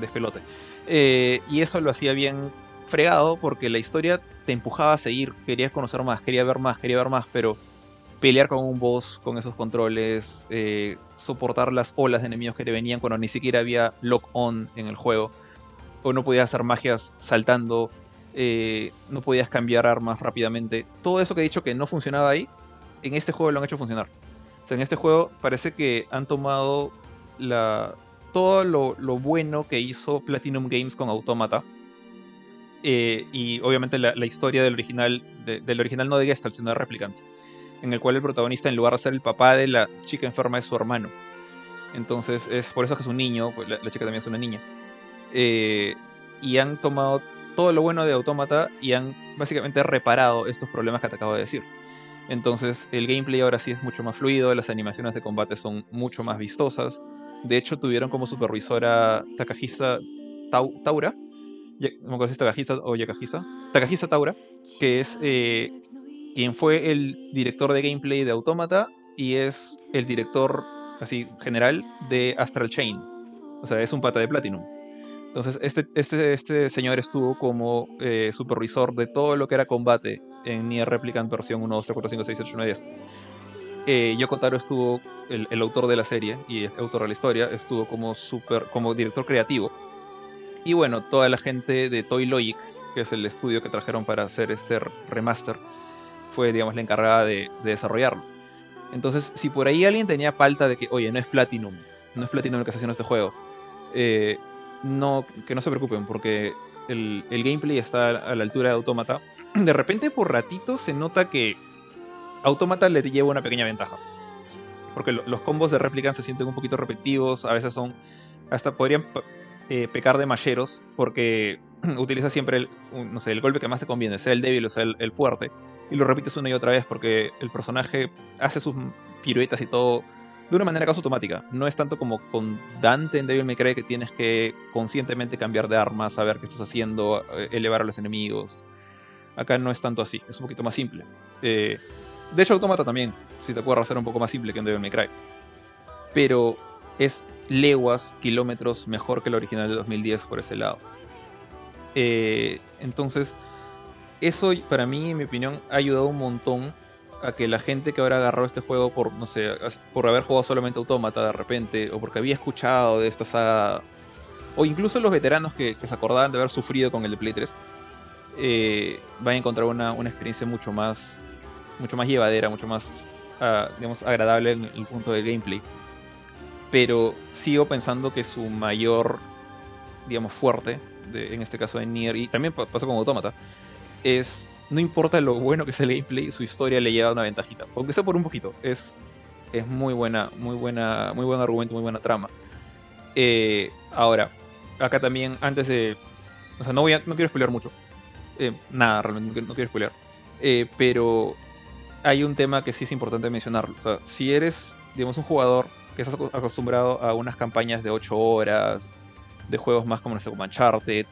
despelote. Eh, y eso lo hacía bien fregado porque la historia te empujaba a seguir, querías conocer más, quería ver más, quería ver más, pero pelear con un boss, con esos controles, eh, soportar las olas de enemigos que te venían cuando ni siquiera había lock-on en el juego, o no podías hacer magias saltando, no podías cambiar armas rápidamente. Todo eso que he dicho que no funcionaba ahí, en este juego lo han hecho funcionar. O sea, en este juego parece que han tomado todo lo, bueno que hizo Platinum Games con Automata. eh, y obviamente la, historia del original, de- del original no de Gestalt, sino de Replicant. En el cual el protagonista, en lugar de ser el papá de la chica enferma, es su hermano. Entonces, es por eso que es un niño, pues la, la chica también es una niña. Eh, y han tomado todo lo bueno de Autómata y han básicamente reparado estos problemas que te acabo de decir. Entonces, el gameplay ahora sí es mucho más fluido, las animaciones de combate son mucho más vistosas. De hecho, tuvieron como supervisora Takahisa Tau- Taura. No es Takahisa o Yakahisa. Takahisa Taura, que es eh, quien fue el director de gameplay de Autómata y es el director así general de Astral Chain. O sea, es un pata de Platinum. Entonces, este, este, este señor estuvo como eh, supervisor de todo lo que era combate en Nier Replicant versión 1, 2, 3, 4, 5, 6, 7, 8, 9, 10. Eh, Yoko Taro estuvo, el, el autor de la serie y el autor de la historia, estuvo como, super, como director creativo. Y bueno, toda la gente de Toy Logic, que es el estudio que trajeron para hacer este remaster, fue, digamos, la encargada de, de desarrollarlo. Entonces, si por ahí alguien tenía palta de que, oye, no es Platinum, no es Platinum el que está haciendo este juego, eh, no, que no se preocupen, porque el, el gameplay está a la altura de Automata. De repente, por ratito, se nota que Automata le lleva una pequeña ventaja. Porque lo- los combos de Replicant se sienten un poquito repetitivos, a veces son. hasta podrían eh, pecar de malleros, porque utiliza siempre el, no sé, el golpe que más te conviene, sea el débil o sea el, el fuerte, y lo repites una y otra vez, porque el personaje hace sus piruetas y todo de una manera casi automática. No es tanto como con Dante en Devil May Cry que tienes que conscientemente cambiar de arma, saber qué estás haciendo, eh, elevar a los enemigos. Acá no es tanto así, es un poquito más simple. Eh, de hecho, Automata también, si te acuerdas, era un poco más simple que en Devil May Cry. Pero es leguas, kilómetros mejor que el original de 2010 por ese lado. Eh, entonces, eso para mí, en mi opinión, ha ayudado un montón a que la gente que ahora agarró este juego por, no sé, por haber jugado solamente Autómata de repente, o porque había escuchado de esta saga, o incluso los veteranos que, que se acordaban de haber sufrido con el de Play 3, eh, a encontrar una, una experiencia mucho más, mucho más llevadera, mucho más, ah, digamos, agradable en el punto del gameplay. Pero sigo pensando que su mayor, digamos, fuerte, de- en este caso en Nier, y también pa- pasó con Autómata, es no importa lo bueno que sea el gameplay, su historia le lleva una ventajita. Aunque sea por un poquito. Es, es muy buena, muy buena, muy buen argumento, muy buena trama. Eh, ahora, acá también, antes de. O sea, no voy no quiero spoilear mucho. Eh, nada, realmente no quiero, spoilear. Eh, pero hay un tema que sí es importante mencionarlo. O sea, si eres, digamos, un jugador que estás aco- acostumbrado a unas campañas de 8 horas, de juegos más como, no sé, como Uncharted,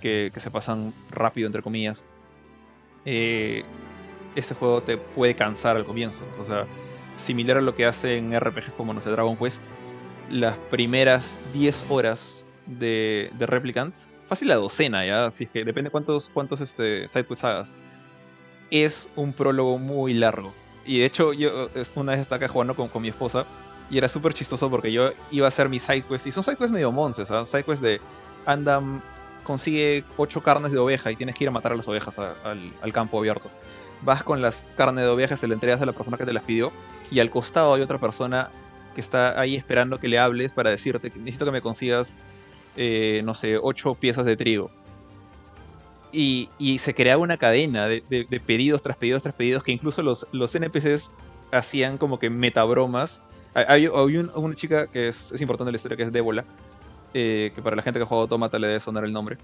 que, que se pasan rápido, entre comillas, eh, este juego te puede cansar al comienzo. O sea, similar a lo que hace en RPGs como, no sé, Dragon Quest, las primeras 10 horas de, de Replicant, fácil la docena ya, así es que depende cuántos, cuántos este, sidequests hagas, es un prólogo muy largo. Y de hecho, yo una vez estaba acá jugando con, con mi esposa y era súper chistoso porque yo iba a hacer mis sidequests, y son sidequests medio monces, ¿ah? sidequests de anda, consigue 8 carnes de oveja y tienes que ir a matar a las ovejas al, campo abierto. Vas con las carnes de oveja, se le entregas a la persona que te las pidió y al costado hay otra persona que está ahí esperando que le hables para decirte necesito que me consigas, eh, no sé, 8 piezas de trigo. Y, se creaba una cadena de, pedidos tras pedidos tras pedidos que incluso los, los NPCs hacían como que metabromas. Hay, hay un- una chica que es, es importante en la historia que es Débola, eh, que para la gente que ha jugado Automata le debe sonar el nombre.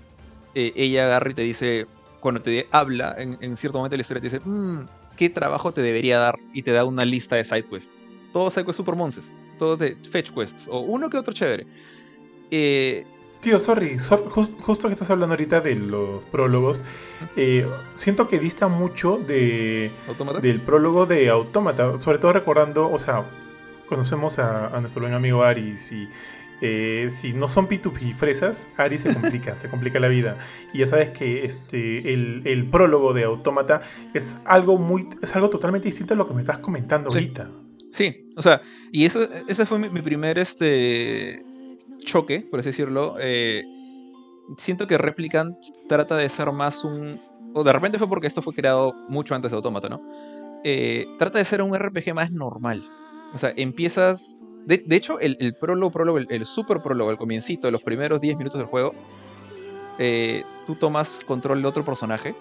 Eh, ella agarra y te dice, cuando te habla, en, en cierto momento de la historia te dice, "Mm, ¿qué trabajo te debería dar? Y te da una lista de sidequests. Todos sidequests super monces, todos de fetch quests, o uno que otro chévere. Eh, Tío, sorry, so- jus- justo que estás hablando ahorita de los prólogos, eh, siento que dista mucho de, ¿Automata? del prólogo de Autómata, sobre todo recordando, o sea, conocemos a, a nuestro buen amigo Aris y eh, si no son P2P fresas, Aris se complica, se complica la vida. Y ya sabes que este, el, el prólogo de Autómata es algo muy, es algo totalmente distinto a lo que me estás comentando Sí. ahorita. Sí, o sea, y ese fue mi, mi primer este choque, por así decirlo. eh, siento que Replicant trata de ser más un. O de repente fue porque esto fue creado mucho antes de Automata, ¿no? Eh, trata de ser un RPG más normal. O sea, empiezas. De, de hecho, el, el prólogo, el, super prólogo, el comiencito, los primeros 10 minutos del juego, eh, tú tomas control de otro personaje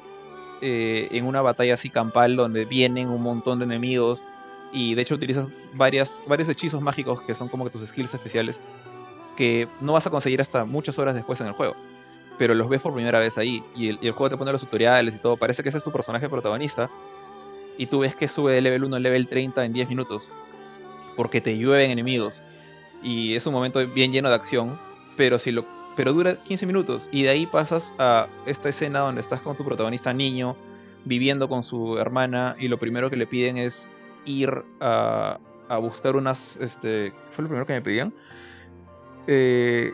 en una batalla así campal donde vienen un montón de enemigos Y de hecho utilizas varios hechizos mágicos que son como que tus skills especiales que no vas a conseguir hasta muchas horas después en el juego. Pero los ves por primera vez ahí. Y el, juego te pone los tutoriales y todo. Parece que ese es tu personaje protagonista. Y tú ves que sube de level 1 a level 30 en 10 minutos. Porque te llueven enemigos. Y es un momento bien lleno de acción. Pero si lo. Pero dura 15 minutos. Y de ahí pasas a esta escena donde estás con tu protagonista niño. Viviendo con su hermana. Y lo primero que le piden es ir a, a buscar unas. Este, ¿qué fue lo primero que me pedían? Eh,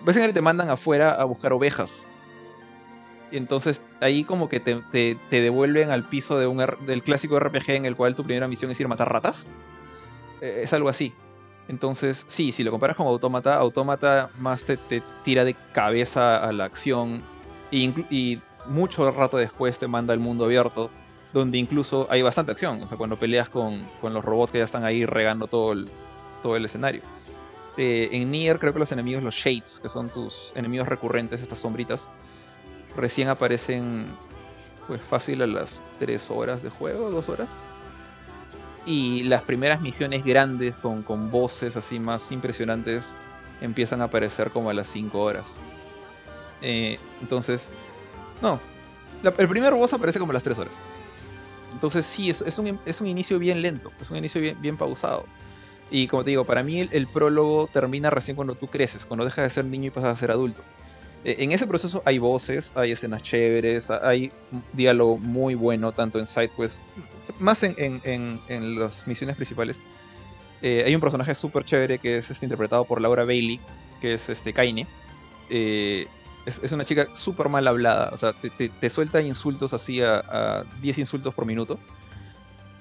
básicamente te mandan afuera a buscar ovejas. Y entonces ahí como que te, te- devuelven al piso de un, del clásico RPG en el cual tu primera misión es ir a matar ratas. Eh, es algo así. Entonces, sí, si lo comparas con Autómata, Autómata más te, te tira de cabeza a la acción. Y, inclu- y mucho rato después te manda al mundo abierto, donde incluso hay bastante acción. O sea, cuando peleas con, con los robots que ya están ahí regando todo todo el escenario. Eh, en Nier creo que los enemigos, los Shades, que son tus enemigos recurrentes, estas sombritas, recién aparecen pues fácil a las 3 horas de juego, 2 horas. Y las primeras misiones grandes con, con voces así más impresionantes empiezan a aparecer como a las 5 horas. Eh, entonces, no, el primer boss aparece como a las 3 horas. Entonces sí, es, es, un, es un inicio bien lento, es un inicio bien, bien pausado. Y como te digo, para mí el, prólogo termina recién cuando tú creces, cuando dejas de ser niño y pasas a ser adulto. Eh, En ese proceso hay voces, hay escenas chéveres, hay diálogo muy bueno, tanto en SideQuest, más en, en, en, en las misiones principales. Eh, hay un personaje súper chévere que es este, interpretado por Laura Bailey, que es este Kaine. Eh, es, es una chica súper mal hablada, o sea, te, te- te suelta insultos así a, a 10 insultos por minuto,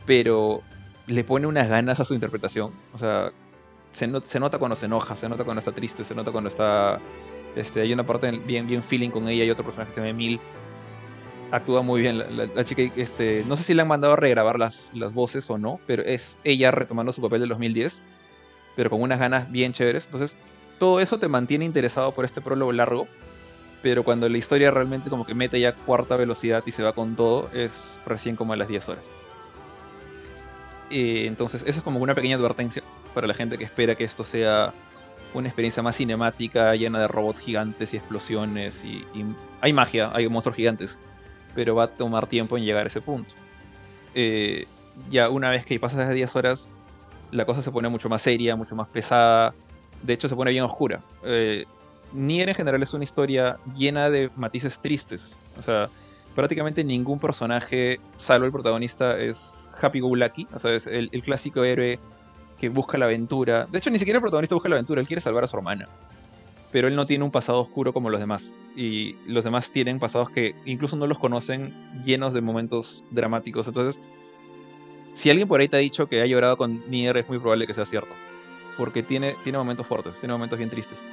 pero le pone unas ganas a su interpretación. O sea, se, no- se nota cuando se enoja, se nota cuando está triste, se nota cuando está. Este, hay una parte bien, bien feeling con ella y otro personaje que se llama Emil. Actúa muy bien la chica. Este, no sé si le han mandado a regrabar las, las voces o no, pero es ella retomando su papel del 2010, pero con unas ganas bien chéveres. Entonces, todo eso te mantiene interesado por este prólogo largo, pero cuando la historia realmente como que mete ya cuarta velocidad y se va con todo, es recién como a las 10 horas. Eh, entonces, eso es como una pequeña advertencia para la gente que espera que esto sea una experiencia más cinemática, llena de robots gigantes y explosiones. Y, hay magia, hay monstruos gigantes, pero va a tomar tiempo en llegar a ese punto. Eh, ya una vez que pasas esas 10 horas, la cosa se pone mucho más seria, mucho más pesada. De hecho, se pone bien oscura. Eh, Nier en general es una historia llena de matices tristes. O sea, prácticamente ningún personaje, salvo el protagonista, es happy go lucky. O sea, es el, el clásico héroe que busca la aventura. De hecho, ni siquiera el protagonista busca la aventura, él quiere salvar a su hermana. Pero él no tiene un pasado oscuro como los demás. Y los demás tienen pasados que incluso no los conocen, llenos de momentos dramáticos. Entonces, si alguien por ahí te ha dicho que ha llorado con Nier, es muy probable que sea cierto. Porque tiene, tiene momentos fuertes, tiene momentos bien tristes.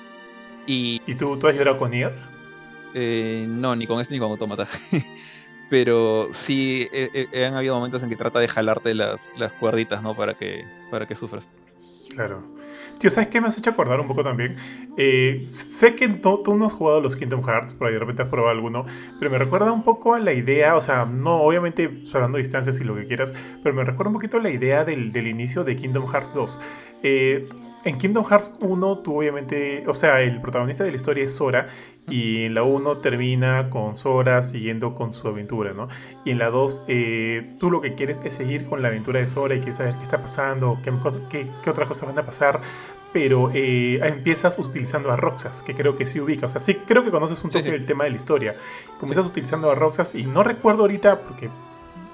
Y ¿Y tú, tú has llorado con Nier? Eh, no, ni con este ni con Autómata. Pero sí han habido momentos en que trata de jalarte las, cuerditas, ¿no? Para que, para que sufras. Claro. Tío, ¿sabes qué me has hecho acordar un poco también? Eh, sé que tú no has jugado los Kingdom Hearts, por ahí de repente has probado alguno, pero me recuerda un poco a la idea, o sea, no, obviamente hablando distancias y lo que quieras, pero me recuerda un poquito a la idea del, del inicio de Kingdom Hearts 2. Eh, en Kingdom Hearts 1, tú obviamente, o sea, el protagonista de la historia es Sora, y en la 1 termina con Sora siguiendo con su aventura, ¿no? Y en la 2, eh, tú lo que quieres es seguir con la aventura de Sora y quieres saber qué está pasando, qué, cos- qué, qué otras cosas van a pasar, pero eh, empiezas utilizando a Roxas, que creo que sí ubica. O sea, sí creo que conoces un toque sí. del tema de la historia. Comienzas utilizando a Roxas y no recuerdo ahorita, porque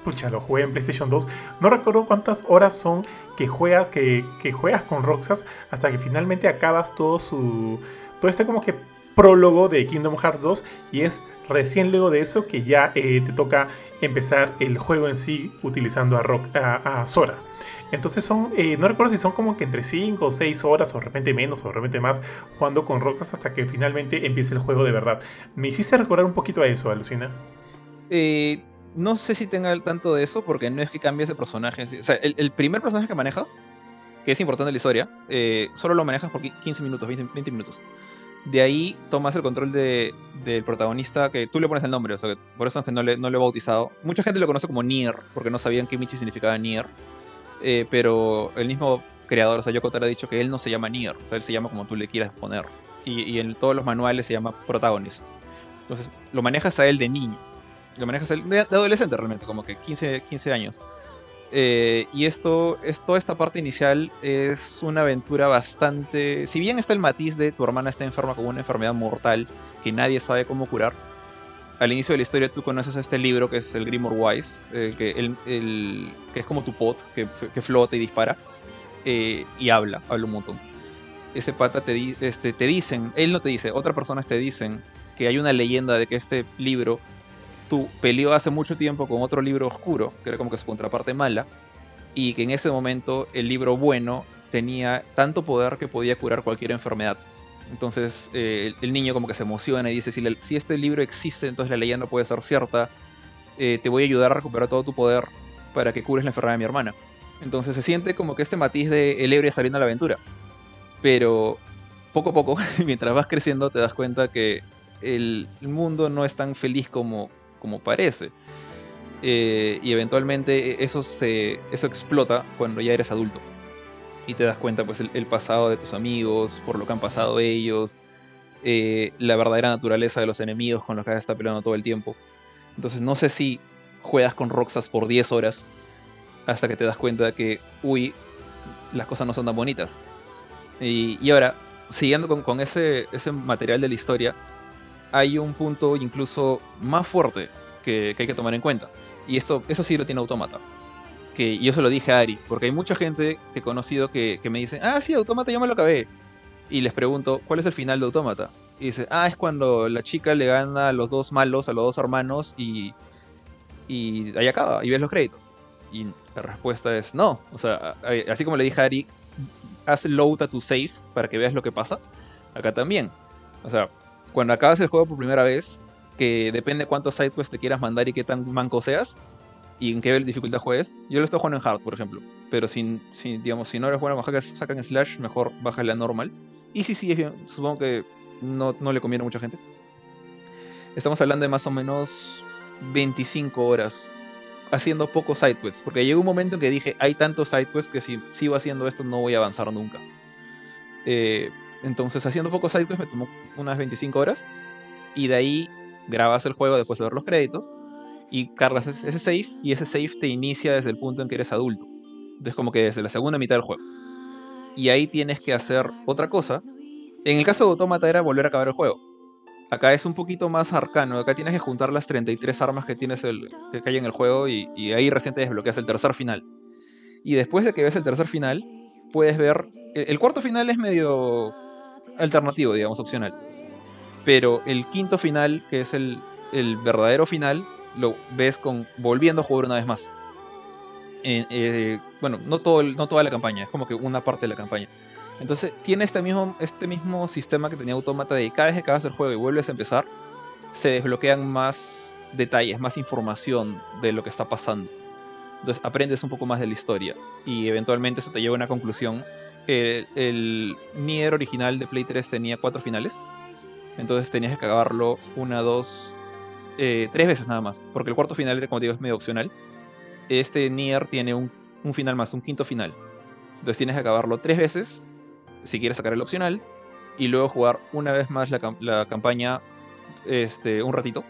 pucha, lo jugué en PlayStation 2, no recuerdo cuántas horas son que, juega, que, que juegas con Roxas hasta que finalmente acabas todo su... Todo este como que prólogo de Kingdom Hearts 2 y es recién luego de eso que ya eh, te toca empezar el juego en sí utilizando a, Rock, a Sora. Entonces son, eh, no recuerdo si son como que entre 5 o 6 horas o de repente menos o de repente más jugando con Roxas hasta que finalmente empiece el juego de verdad. Me hiciste recordar un poquito a eso, Alucina. Eh, no sé si tenga el tanto de eso, porque no es que cambies de personaje. O sea, el, el primer personaje que manejas, que es importante en la historia, eh, solo lo manejas por qui- 15 minutos, 20, 20 minutos. De ahí tomas el control de- del protagonista, que tú le pones el nombre, o sea, que por eso es que no le, lo he bautizado. Mucha gente lo conoce como Nier, porque no sabían qué Michi significaba Nier. Eh, pero el mismo creador, o sea, Yoko ha dicho que él no se llama Nier, o sea, él se llama como tú le quieras poner. Y, y en todos los manuales se llama Protagonist. Entonces, lo manejas a él de niño. Lo manejas de, de adolescente realmente, como que 15, 15 años. Eh, y esto, es, toda esta parte inicial es una aventura bastante... Si bien está el matiz de tu hermana está enferma con una enfermedad mortal que nadie sabe cómo curar, al inicio de la historia tú conoces este libro que es el Grimoire Wise, eh, que, el, el- que es como tu pot, que, que flota y dispara, eh, y habla, habla un montón. Ese pata te, este, te dicen, él no te dice, otras personas te dicen que hay una leyenda de que este libro tú peleó hace mucho tiempo con otro libro oscuro, que era como que su contraparte mala, y que en ese momento el libro bueno tenía tanto poder que podía curar cualquier enfermedad. Entonces eh, el, niño como que se emociona y dice, si, este libro existe, entonces la leyenda puede ser cierta, eh, te voy a ayudar a recuperar todo tu poder para que cures la enfermedad de mi hermana. Entonces se siente como que este matiz de el ebrio saliendo a la aventura. Pero poco a poco, mientras vas creciendo, te das cuenta que el mundo no es tan feliz como, como parece. Eh, y eventualmente eso, se, eso explota cuando ya eres adulto. Y te das cuenta, pues, el, pasado de tus amigos, por lo que han pasado ellos, eh, la verdadera naturaleza de los enemigos con los que has estado peleando todo el tiempo. Entonces, no sé si juegas con Roxas por 10 horas hasta que te das cuenta que, uy, las cosas no son tan bonitas. Y, y ahora, siguiendo con, con ese, ese material de la historia, hay un punto incluso más fuerte que, hay que tomar en cuenta. Y esto, eso sí lo tiene Automata. Que y yo se lo dije a Ari, porque hay mucha gente que he conocido que, me dice, ah, sí, Automata ya me lo acabé. Y les pregunto, ¿cuál es el final de Automata? Y dice, ah, es cuando la chica le gana a los dos malos, a los dos hermanos, y, y ahí acaba, y ves los créditos. Y la respuesta es no. O sea, a- así como le dije a Ari, haz load a tu save para que veas lo que pasa. Acá también. O sea, cuando acabas el juego por primera vez, que depende cuántos sidequests te quieras mandar y qué tan manco seas, y en qué dificultad juegues. Yo lo estoy jugando en hard, por ejemplo. Pero sin, sin, digamos, si no eres bueno con hack, and slash, mejor bájale a normal. Y sí, sí, es bien. Supongo que no, no le conviene a mucha gente. Estamos hablando de más o menos 25 horas haciendo pocos sidequests. Porque llegó un momento en que dije, hay tantos sidequests que si sigo haciendo esto no voy a avanzar nunca. Eh, entonces, haciendo pocos sidequests me tomó unas 25 horas. Y de ahí grabas el juego después de ver los créditos. Y cargas ese save. Y ese save te inicia desde el punto en que eres adulto. Entonces, como que desde la segunda mitad del juego. Y ahí tienes que hacer otra cosa. En el caso de Automata era volver a acabar el juego. Acá es un poquito más arcano. Acá tienes que juntar las 33 armas que tienes el, que hay en el juego. Y, y ahí recién te desbloqueas el tercer final. Y después de que ves el tercer final, puedes ver. El cuarto final es medio alternativo, digamos, opcional. Pero el quinto final, que es el, el verdadero final, lo ves con volviendo a jugar una vez más. Eh, eh, bueno, no, todo no toda la campaña, es como que una parte de la campaña. Entonces tiene este mismo, este mismo sistema que tenía Automata de cada vez que acabas el juego y vuelves a empezar, se desbloquean más detalles, más información de lo que está pasando. Entonces aprendes un poco más de la historia y eventualmente eso te lleva a una conclusión. El, el Nier original de Play 3 tenía cuatro finales, entonces tenías que acabarlo una, dos, eh, tres veces nada más, porque el cuarto final, como te digo, es medio opcional. Este Nier tiene un, final más, un quinto final. Entonces tienes que acabarlo tres veces si quieres sacar el opcional y luego jugar una vez más la, cam- la campaña este, un ratito.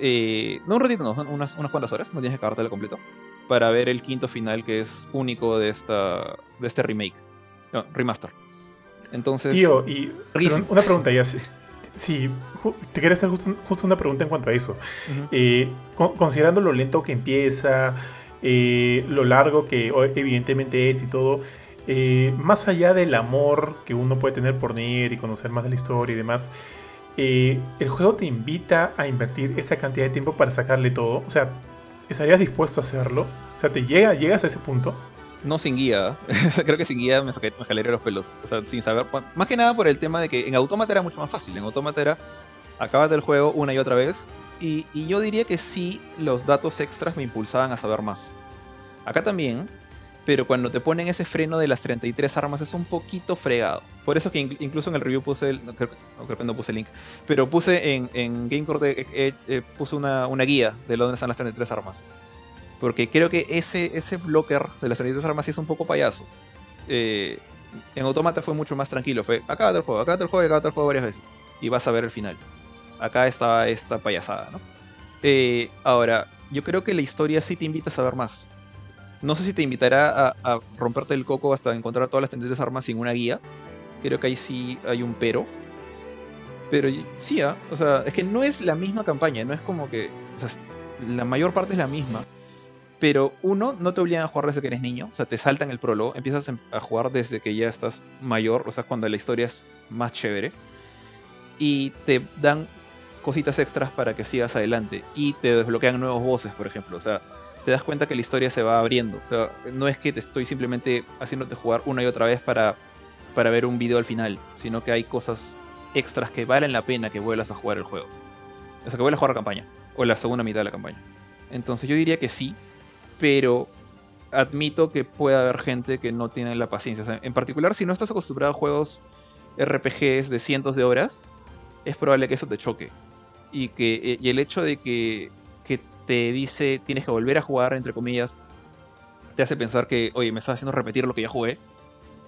Eh, no un ratito, no, son unas, unas cuantas horas, no tienes que acabártela completo. Para ver el quinto final que es único de, esta, de este remake. No, remaster. Entonces, Tío, y una pregunta ya. Sí, te quería hacer justo, justo una pregunta en cuanto a eso. Eh, con- considerando lo lento que empieza, eh, lo largo que evidentemente es y todo, eh, más allá del amor que uno puede tener por Nier y conocer más de la historia y demás, el juego te invita a invertir esa cantidad de tiempo para sacarle todo. O sea, ¿estarías dispuesto a hacerlo? O sea, ¿te llega, llegas a ese punto? No sin guía. Creo que sin guía me, saqué- me los pelos. O sea, sin saber. Más que nada por el tema de que en Automata era mucho más fácil. En Automata era. Acabas el juego una y otra vez. Y, yo diría que sí, los datos extras me impulsaban a saber más. Acá también. Pero cuando te ponen ese freno de las 33 armas es un poquito fregado. Por eso que in- incluso en el review puse el. No, creo, que no puse el link. Pero puse en, en GameCore. eh, eh, eh, puse una, una guía de dónde están las 33 armas. Porque creo que ese, ese blocker de las herramientas armas sí es un poco payaso. Eh, en Automata fue mucho más tranquilo. Fue acá el juego, acá el juego acá el juego varias veces. Y vas a ver el final. Acá está esta payasada, ¿no? Eh, ahora, yo creo que la historia sí te invita a saber más. No sé si te invitará a, romperte el coco hasta encontrar todas las tendencias armas sin una guía. Creo que ahí sí hay un pero. Pero sí, ¿ah? o sea, es que no es la misma campaña, no es como que. O sea, la mayor parte es la misma. Pero uno, no te obligan a jugar desde que eres niño, o sea, te saltan el prólogo, empiezas em, a jugar desde que ya estás mayor, o sea, cuando la historia es más chévere. Y te dan cositas extras para que sigas adelante. Y te desbloquean nuevos voces, por ejemplo. O sea, te das cuenta que la historia se va abriendo. O sea, no es que te estoy simplemente haciéndote jugar una y otra vez para, para ver un video al final, sino que hay cosas extras que valen la pena que vuelvas a jugar el juego. O sea, que vuelvas a jugar la campaña, o la segunda mitad de la campaña. Entonces yo diría que sí, pero admito que puede haber gente que no tiene la paciencia. en particular, si no estás acostumbrado a juegos RPGs de cientos de horas, es probable que eso te choque y, que, eh, y el hecho de que, que te dice tienes que volver a jugar, entre comillas, te hace pensar que, oye, me estás haciendo repetir lo que ya jugué,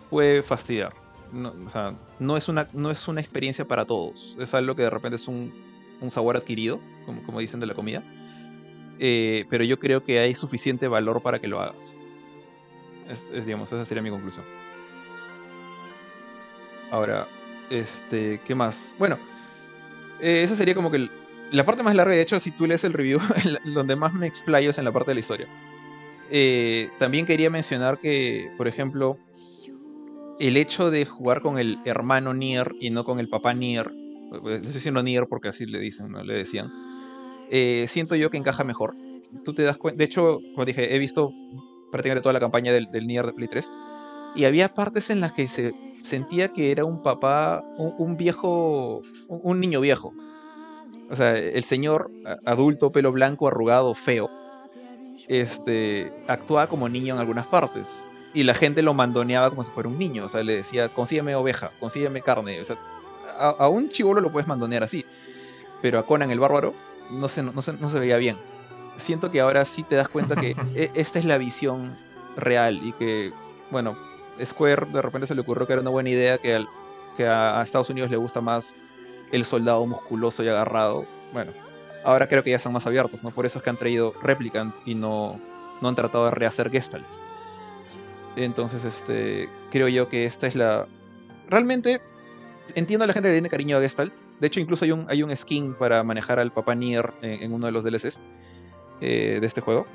puede fastidiar. No, o sea, no es, una, no es una experiencia para todos. Es algo que de repente es un, un sabor adquirido, como, como, dicen de la comida. Eh, pero yo creo que hay suficiente valor para que lo hagas. Es, digamos, esa sería mi conclusión. Ahora, este, ¿qué más? Bueno, eh, esa sería como que la parte más larga. De hecho, si tú lees el review, donde más me explayo es en la parte de la historia. Eh, también quería mencionar que, por ejemplo, el hecho de jugar con el hermano Nier y no con el papá Nier, estoy diciendo Nier porque así le dicen, ¿no? le decían, eh, siento yo que encaja mejor. Tú te das cuenta, de hecho, como dije, he visto prácticamente toda la campaña del, Nier de Play 3 y había partes en las que se sentía que era un papá, un, viejo, un, niño viejo. O sea, el señor adulto, pelo blanco, arrugado, feo, este, actuaba como niño en algunas partes. Y la gente lo mandoneaba como si fuera un niño. O sea, le decía, consígueme ovejas, consígueme carne. O sea, a, un chivolo lo puedes mandonear así. Pero a Conan el bárbaro no se, no, se, no se veía bien. Siento que ahora sí te das cuenta que e, esta es la visión real y que, bueno, Square de repente se le ocurrió que era una buena idea que, que a, Estados Unidos le gusta más el soldado musculoso y agarrado. Bueno, ahora creo que ya están más abiertos, ¿no? Por eso es que han traído Replicant y no, no han tratado de rehacer Gestalt. Entonces, este, creo yo que esta es la... Realmente, entiendo a la gente que tiene cariño a Gestalt. De hecho, incluso hay un, hay un skin para manejar al papá Nier en, uno de los DLCs eh, de este juego.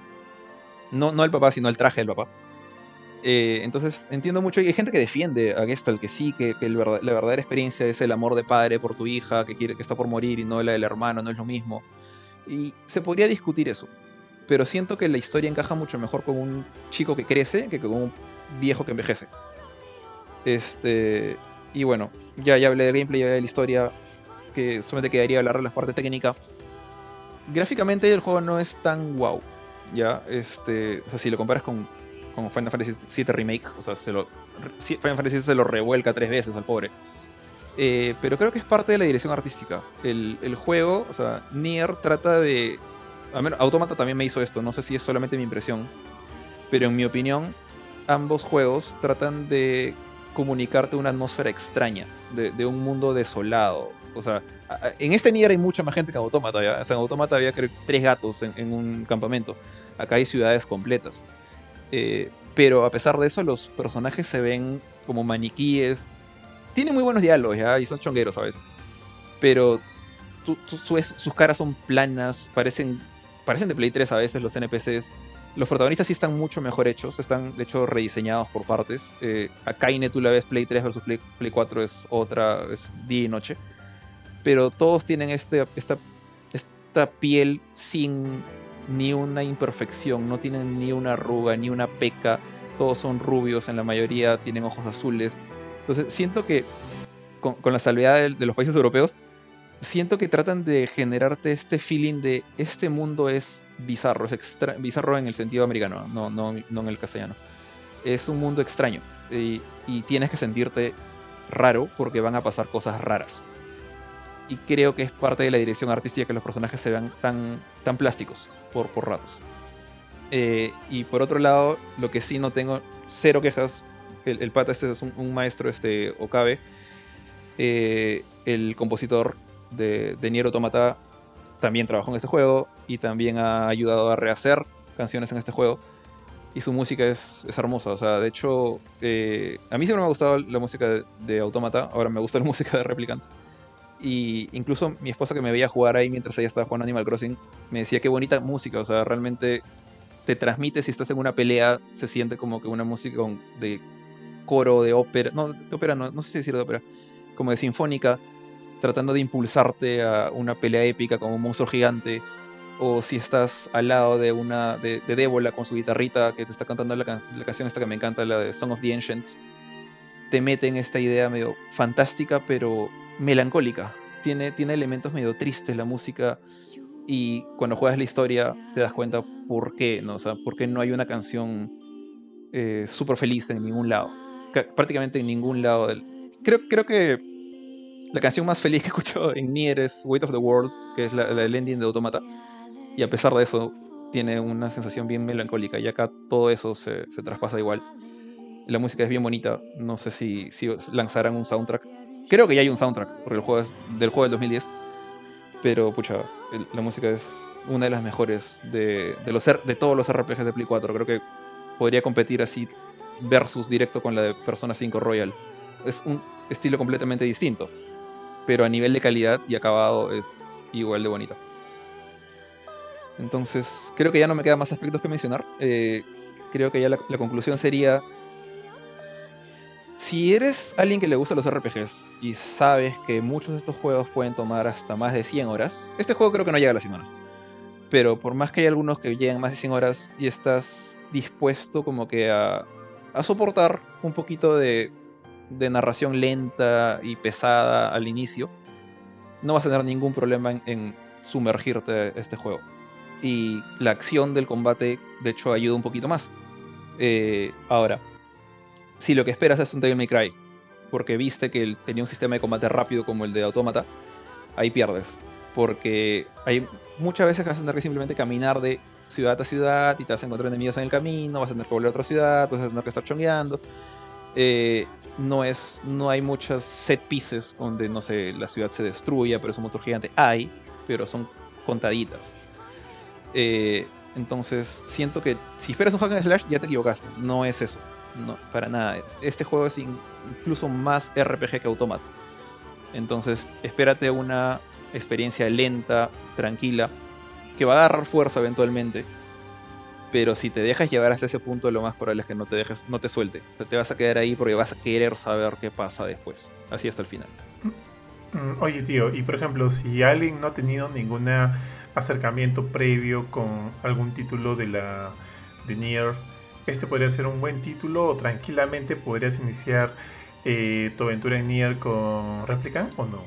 No, no el papá, sino el traje del papá. Eh, entonces entiendo mucho. Y hay gente que defiende a Gestalt, que sí, que, la verdadera experiencia es el amor de padre por tu hija, que, quiere, que está por morir y no la del hermano, no es lo mismo. Y se podría discutir eso. Pero siento que la historia encaja mucho mejor con un chico que crece que con un viejo que envejece. Este. Y bueno, ya, ya hablé de gameplay, ya hablé de la historia. Que solamente quedaría hablar de la parte técnica. Gráficamente el juego no es tan wow. Ya, este. O sea, si lo comparas con como Final Fantasy VII Remake. O sea, se lo, Final Fantasy VII se lo revuelca tres veces al pobre. Eh, pero creo que es parte de la dirección artística. El, el, juego, o sea, Nier trata de. A menos, Automata también me hizo esto, no sé si es solamente mi impresión. Pero en mi opinión, ambos juegos tratan de comunicarte una atmósfera extraña, de, un mundo desolado. O sea, en este Nier hay mucha más gente que en Automata. ¿ya? O sea, en Automata había tres gatos en, en un campamento. Acá hay ciudades completas. Eh, pero a pesar de eso, los personajes se ven como maniquíes. Tienen muy buenos diálogos, ¿ya? Y son chongueros a veces. Pero sus caras son planas, parecen, parecen de Play 3 a veces los NPCs. Los protagonistas sí están mucho mejor hechos, están de hecho rediseñados por partes. Eh, a Kaine tú la ves Play 3 versus Play, 4 es otra, es día y noche. Pero todos tienen este, esta, esta piel sin ni una imperfección, no tienen ni una arruga, ni una peca, todos son rubios, en la mayoría tienen ojos azules. Entonces siento que con, la salvedad de, los países europeos, siento que tratan de generarte este feeling de este mundo es bizarro, es extra, bizarro en el sentido americano, no, no, no en el castellano. Es un mundo extraño y, tienes que sentirte raro porque van a pasar cosas raras y creo que es parte de la dirección artística que los personajes se vean tan, tan plásticos por, por ratos. Eh, y por otro lado, lo que sí no tengo, cero quejas, el, pata este es un, maestro, este Okabe, eh, el compositor de, de Nier también trabajó en este juego y también ha ayudado a rehacer canciones en este juego. Y su música es, es hermosa. O sea, de hecho, eh, a mí siempre me ha gustado la música de, de Automata. Ahora me gusta la música de Replicant. Y incluso mi esposa que me veía jugar ahí mientras ella estaba jugando Animal Crossing me decía qué bonita música. O sea, realmente te transmite si estás en una pelea. Se siente como que una música de coro, de ópera. No, de ópera no, no sé si decir de ópera. Como de sinfónica tratando de impulsarte a una pelea épica como un monstruo gigante, o si estás al lado de una de, de Débola con su guitarrita que te está cantando la, can- la canción esta que me encanta, la de Song of the Ancients, te mete en esta idea medio fantástica pero melancólica. Tiene, tiene elementos medio tristes la música y cuando juegas la historia te das cuenta por qué, ¿no? O sea, por qué no hay una canción eh, súper feliz en ningún lado. Ca- prácticamente en ningún lado del... Creo, creo que la canción más feliz que he escuchado en Nier es Weight of the World, que es la, del ending de Automata. Y a pesar de eso, tiene una sensación bien melancólica. Y acá todo eso se, se traspasa igual. La música es bien bonita. No sé si, si lanzarán un soundtrack. Creo que ya hay un soundtrack, porque el juego es del juego del 2010. Pero, pucha, el- la música es una de las mejores de, de, los, de todos los RPGs de Play 4. Creo que podría competir así versus directo con la de Persona 5 Royal. Es un estilo completamente distinto pero a nivel de calidad y acabado es igual de bonita. Entonces, creo que ya no me quedan más aspectos que mencionar. Eh, creo que ya la, conclusión sería, si eres alguien que le gusta los RPGs y sabes que muchos de estos juegos pueden tomar hasta más de 100 horas, este juego creo que no llega a las 100 horas. Pero por más que hay algunos que lleguen más de 100 horas y estás dispuesto como que a, a soportar un poquito de, de narración lenta y pesada al inicio, no vas a tener ningún problema en, en sumergirte este juego. Y la acción del combate, de hecho, ayuda un poquito más. Eh, ahora, si lo que esperas es un Devil May Cry, porque viste que tenía un sistema de combate rápido como el de Automata, ahí pierdes. Porque hay muchas veces vas a tener que simplemente caminar de ciudad a ciudad y te vas a encontrar enemigos en el camino, vas a tener que volver a otra ciudad, vas a tener que estar chongueando. Eh, no es no hay muchas set pieces donde no sé la ciudad se destruya pero es un motor gigante. Hay pero son contaditas. Eh, entonces siento que si esperas un hack and slash ya te equivocaste. No es eso. No para nada. Este juego es in- incluso más RPG que Automata entonces espérate una experiencia lenta tranquila que va a agarrar fuerza eventualmente pero si te dejas llevar hasta ese punto, lo más probable es que no te dejes, no te suelte. O sea, te vas a quedar ahí porque vas a querer saber qué pasa después. Así hasta el final. Mm, Oye, tío, y por ejemplo, si alguien no ha tenido ningún acercamiento previo con algún título de la de Nier, este podría ser un buen título o tranquilamente podrías iniciar eh, tu aventura en Nier con Replicant o no?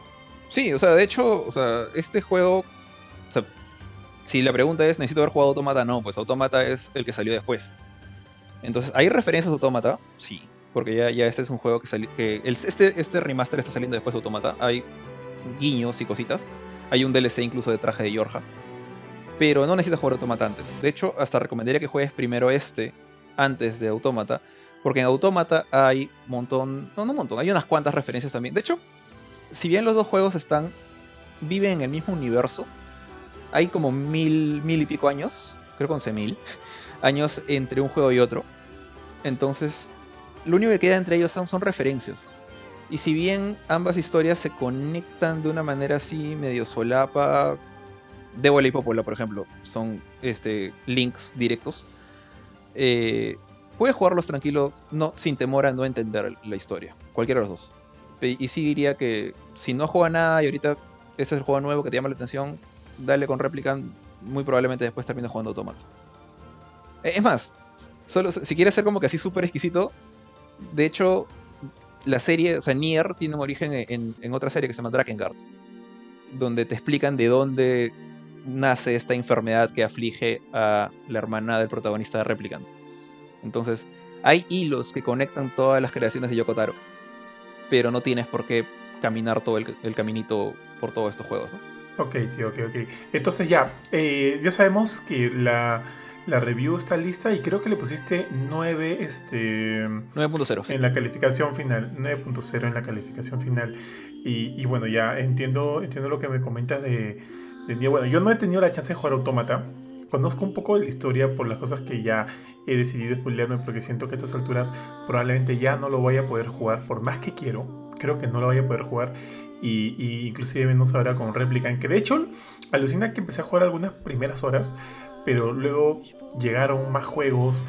Sí, o sea, de hecho, o sea, este juego. o sea, si la pregunta es, ¿necesito haber jugado Automata? No, pues Automata es el que salió después. Entonces, ¿hay referencias a Automata? Sí. Porque ya, ya este es un juego que salió. Que este, este remaster está saliendo después de Automata. Hay guiños y cositas. Hay un DLC incluso de traje de Yorja. Pero no necesitas jugar Automata antes. De hecho, hasta recomendaría que juegues primero este antes de Automata. Porque en Automata hay un montón. No, no un montón. Hay unas cuantas referencias también. De hecho, si bien los dos juegos están. viven en el mismo universo. Hay como mil, mil y pico años. Creo que once mil. Años entre un juego y otro. Entonces, lo único que queda entre ellos son, son referencias. Y si bien ambas historias se conectan de una manera así medio solapa, Débola y Popola, por ejemplo, son este, links directos, eh, puedes jugarlos tranquilo, no, sin temor a no entender la historia. Cualquiera de los dos. Y sí diría que si no juega nada y ahorita este es el juego nuevo que te llama la atención, dale con Replicant, muy probablemente después termines jugando Automata. Eh, Es más, solo si quieres ser como que así súper exquisito, de hecho, la serie, o sea, Nier tiene un origen en, en otra serie que se llama Drakengard, donde te explican de dónde nace esta enfermedad que aflige a la hermana del protagonista de Replicant. Entonces, hay hilos que conectan todas las creaciones de Yoko Taro, pero no tienes por qué caminar todo el, el caminito por todos estos juegos. ¿no? Ok, tío, ok, ok. Entonces ya, eh, ya sabemos que la la review está lista y creo que le pusiste 9, este... 9.0. En la calificación final, 9.0 en la calificación final. Y, y, bueno, ya entiendo, entiendo lo que me comentas de, de Bueno, yo no he tenido la chance de jugar Automata. Conozco un poco de la historia por las cosas que ya he decidido spoilearme porque siento que a estas alturas probablemente ya no lo voy a poder jugar por más que quiero. Creo que no lo voy a poder jugar. Y, inclusive menos ahora con Replicant. Que de hecho, alucina que empecé a jugar algunas primeras horas pero luego llegaron más juegos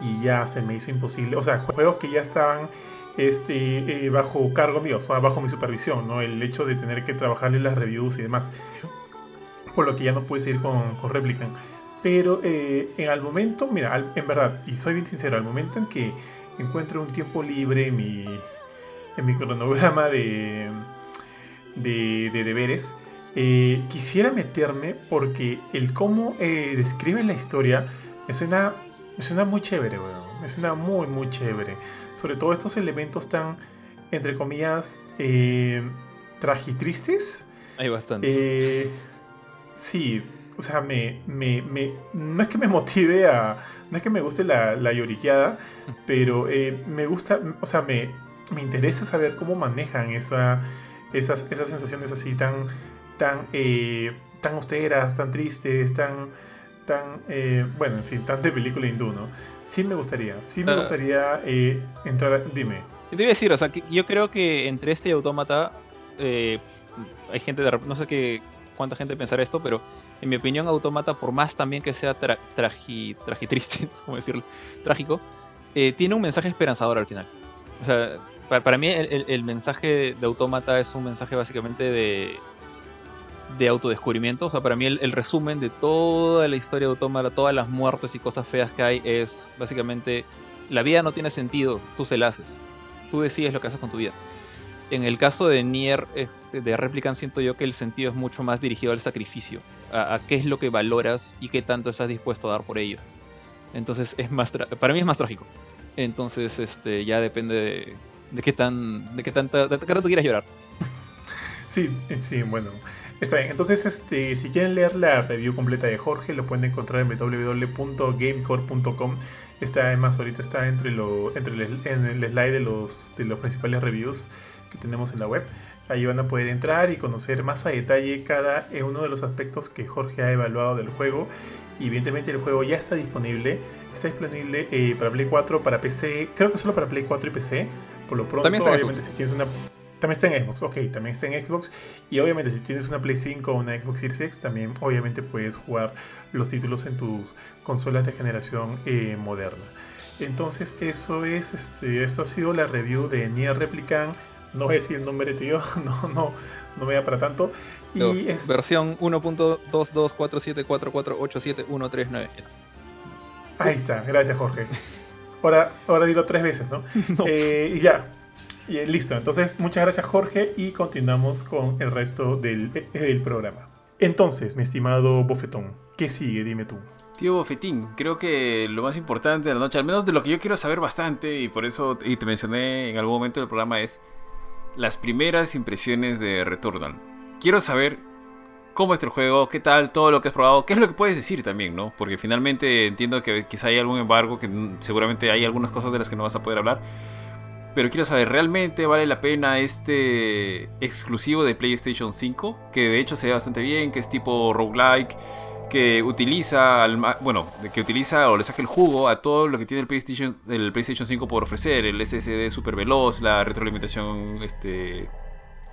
y ya se me hizo imposible. O sea, juegos que ya estaban este, eh, bajo cargo mío, o sea, bajo mi supervisión, ¿no? El hecho de tener que trabajarle las reviews y demás. Por lo que ya no pude seguir con, con Replicant. Pero eh, en el momento, mira, en verdad, y soy bien sincero, al momento en que encuentro un tiempo libre mi, en mi cronograma de, de, de deberes, eh, quisiera meterme porque el cómo eh, describe la historia me suena, suena muy chévere, weón. Me suena muy, muy chévere. Sobre todo estos elementos tan, entre comillas, eh, tragitristes. Hay bastantes. Eh, sí, o sea, me, me, me, no es que me motive a. No es que me guste la, la lloriqueada, pero me gusta, o sea, me, me interesa saber cómo manejan esa, esas, esas sensaciones así tan tan, eh, tan austeras, tan tristes, tan, tan eh, bueno, en fin, tan de película hindú, ¿no? Sí me gustaría, sí me ah. gustaría eh, entrar, dime. Te iba a decir, o sea, yo creo que entre este y Autómata hay gente de, no sé qué, cuánta gente pensará esto, pero en mi opinión Autómata, por más también que sea tra tragi, triste, ¿cómo decirlo? Trágico, tiene un mensaje esperanzador al final. O sea, para, mí el, mensaje de Autómata es un mensaje básicamente de, de autodescubrimiento. O sea, para mí el, resumen de toda la historia de Autómata, todas las muertes y cosas feas que hay, es básicamente la vida no tiene sentido, tú se la haces. Tú decides lo que haces con tu vida. En el caso de Nier, de Replicant, siento yo que el sentido es mucho más dirigido al sacrificio, a, qué es lo que valoras y qué tanto estás dispuesto a dar por ello. Entonces, es más para mí es más trágico. Entonces, este, ya depende de, qué tan, de qué tanto, de qué tanto quieras llorar. Sí, sí, bueno. Está bien, entonces este, si quieren leer la review completa de Jorge, lo pueden encontrar en www.gamecore.com. Está además ahorita está entre, lo, entre el, en el slide de los, de los principales reviews que tenemos en la web. Ahí van a poder entrar y conocer más a detalle cada uno de los aspectos que Jorge ha evaluado del juego. Y evidentemente el juego ya está disponible. Está disponible eh, para Play 4, para PC, creo que solo para Play 4 y PC. Por lo pronto, También obviamente, si tienes una también está en Xbox, ok, también está en Xbox. Y obviamente si tienes una Play 5 o una Xbox Series X, también obviamente puedes jugar los títulos en tus consolas de generación eh, moderna. Entonces eso es, este, esto ha sido la review de Nier Replicant. No voy a decir el nombre, tío, no, no, no me da para tanto. Y es... Versión 1.22474487139. Ahí está, gracias Jorge. Ahora, ahora dilo tres veces, ¿no? Eh, y ya, y listo, entonces muchas gracias Jorge y continuamos con el resto del, del programa. Entonces, mi estimado Bofetón, ¿qué sigue? Dime tú. Tío Bofetín, creo que lo más importante de la noche, al menos de lo que yo quiero saber bastante, y por eso y te mencioné en algún momento del programa, es las primeras impresiones de Returnal. Quiero saber cómo es el juego, qué tal, todo lo que has probado, qué es lo que puedes decir también, ¿no? Porque finalmente entiendo que quizá hay algún embargo, que seguramente hay algunas cosas de las que no vas a poder hablar. Pero quiero saber, ¿realmente vale la pena este exclusivo de PlayStation 5? Que de hecho se ve bastante bien, que es tipo roguelike, que utiliza, bueno, que utiliza o le saca el jugo a todo lo que tiene el PlayStation, el PlayStation 5 por ofrecer, el SSD super veloz, la retroalimentación este,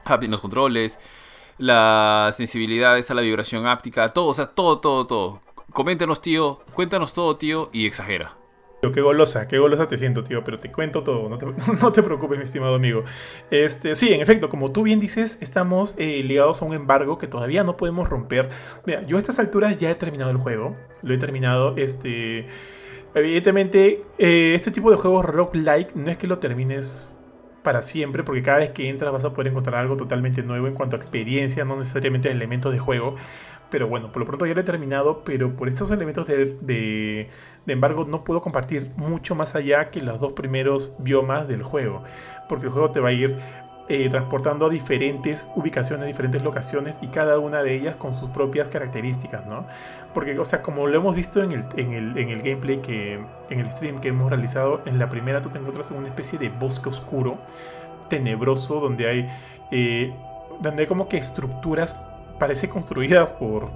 en los controles, la sensibilidad esa, la vibración áptica, todo, o sea, todo, todo, todo. Coméntanos, tío, cuéntanos todo, tío, y exagera. Qué golosa, qué golosa te siento, tío, pero te cuento todo, no te, no te, preocupes, mi estimado amigo. Este, sí, en efecto, como tú bien dices, estamos eh, ligados a un embargo que todavía no podemos romper. Mira, yo a estas alturas ya he terminado el juego, lo he terminado, este... Evidentemente, eh, este tipo de juegos roguelike no es que lo termines para siempre, porque cada vez que entras vas a poder encontrar algo totalmente nuevo en cuanto a experiencia, no necesariamente elementos de juego. Pero bueno, por lo pronto ya lo he terminado, pero por estos elementos de de embargo, no puedo compartir mucho más allá que los dos primeros biomas del juego, porque el juego te va a ir eh, transportando a diferentes ubicaciones, diferentes locaciones y cada una de ellas con sus propias características, ¿no? Porque, o sea, como lo hemos visto en el, en el, en el gameplay que, en el stream que hemos realizado, en la primera tú te encuentras en una especie de bosque oscuro, tenebroso, donde hay, eh, donde hay como que estructuras, parece construidas por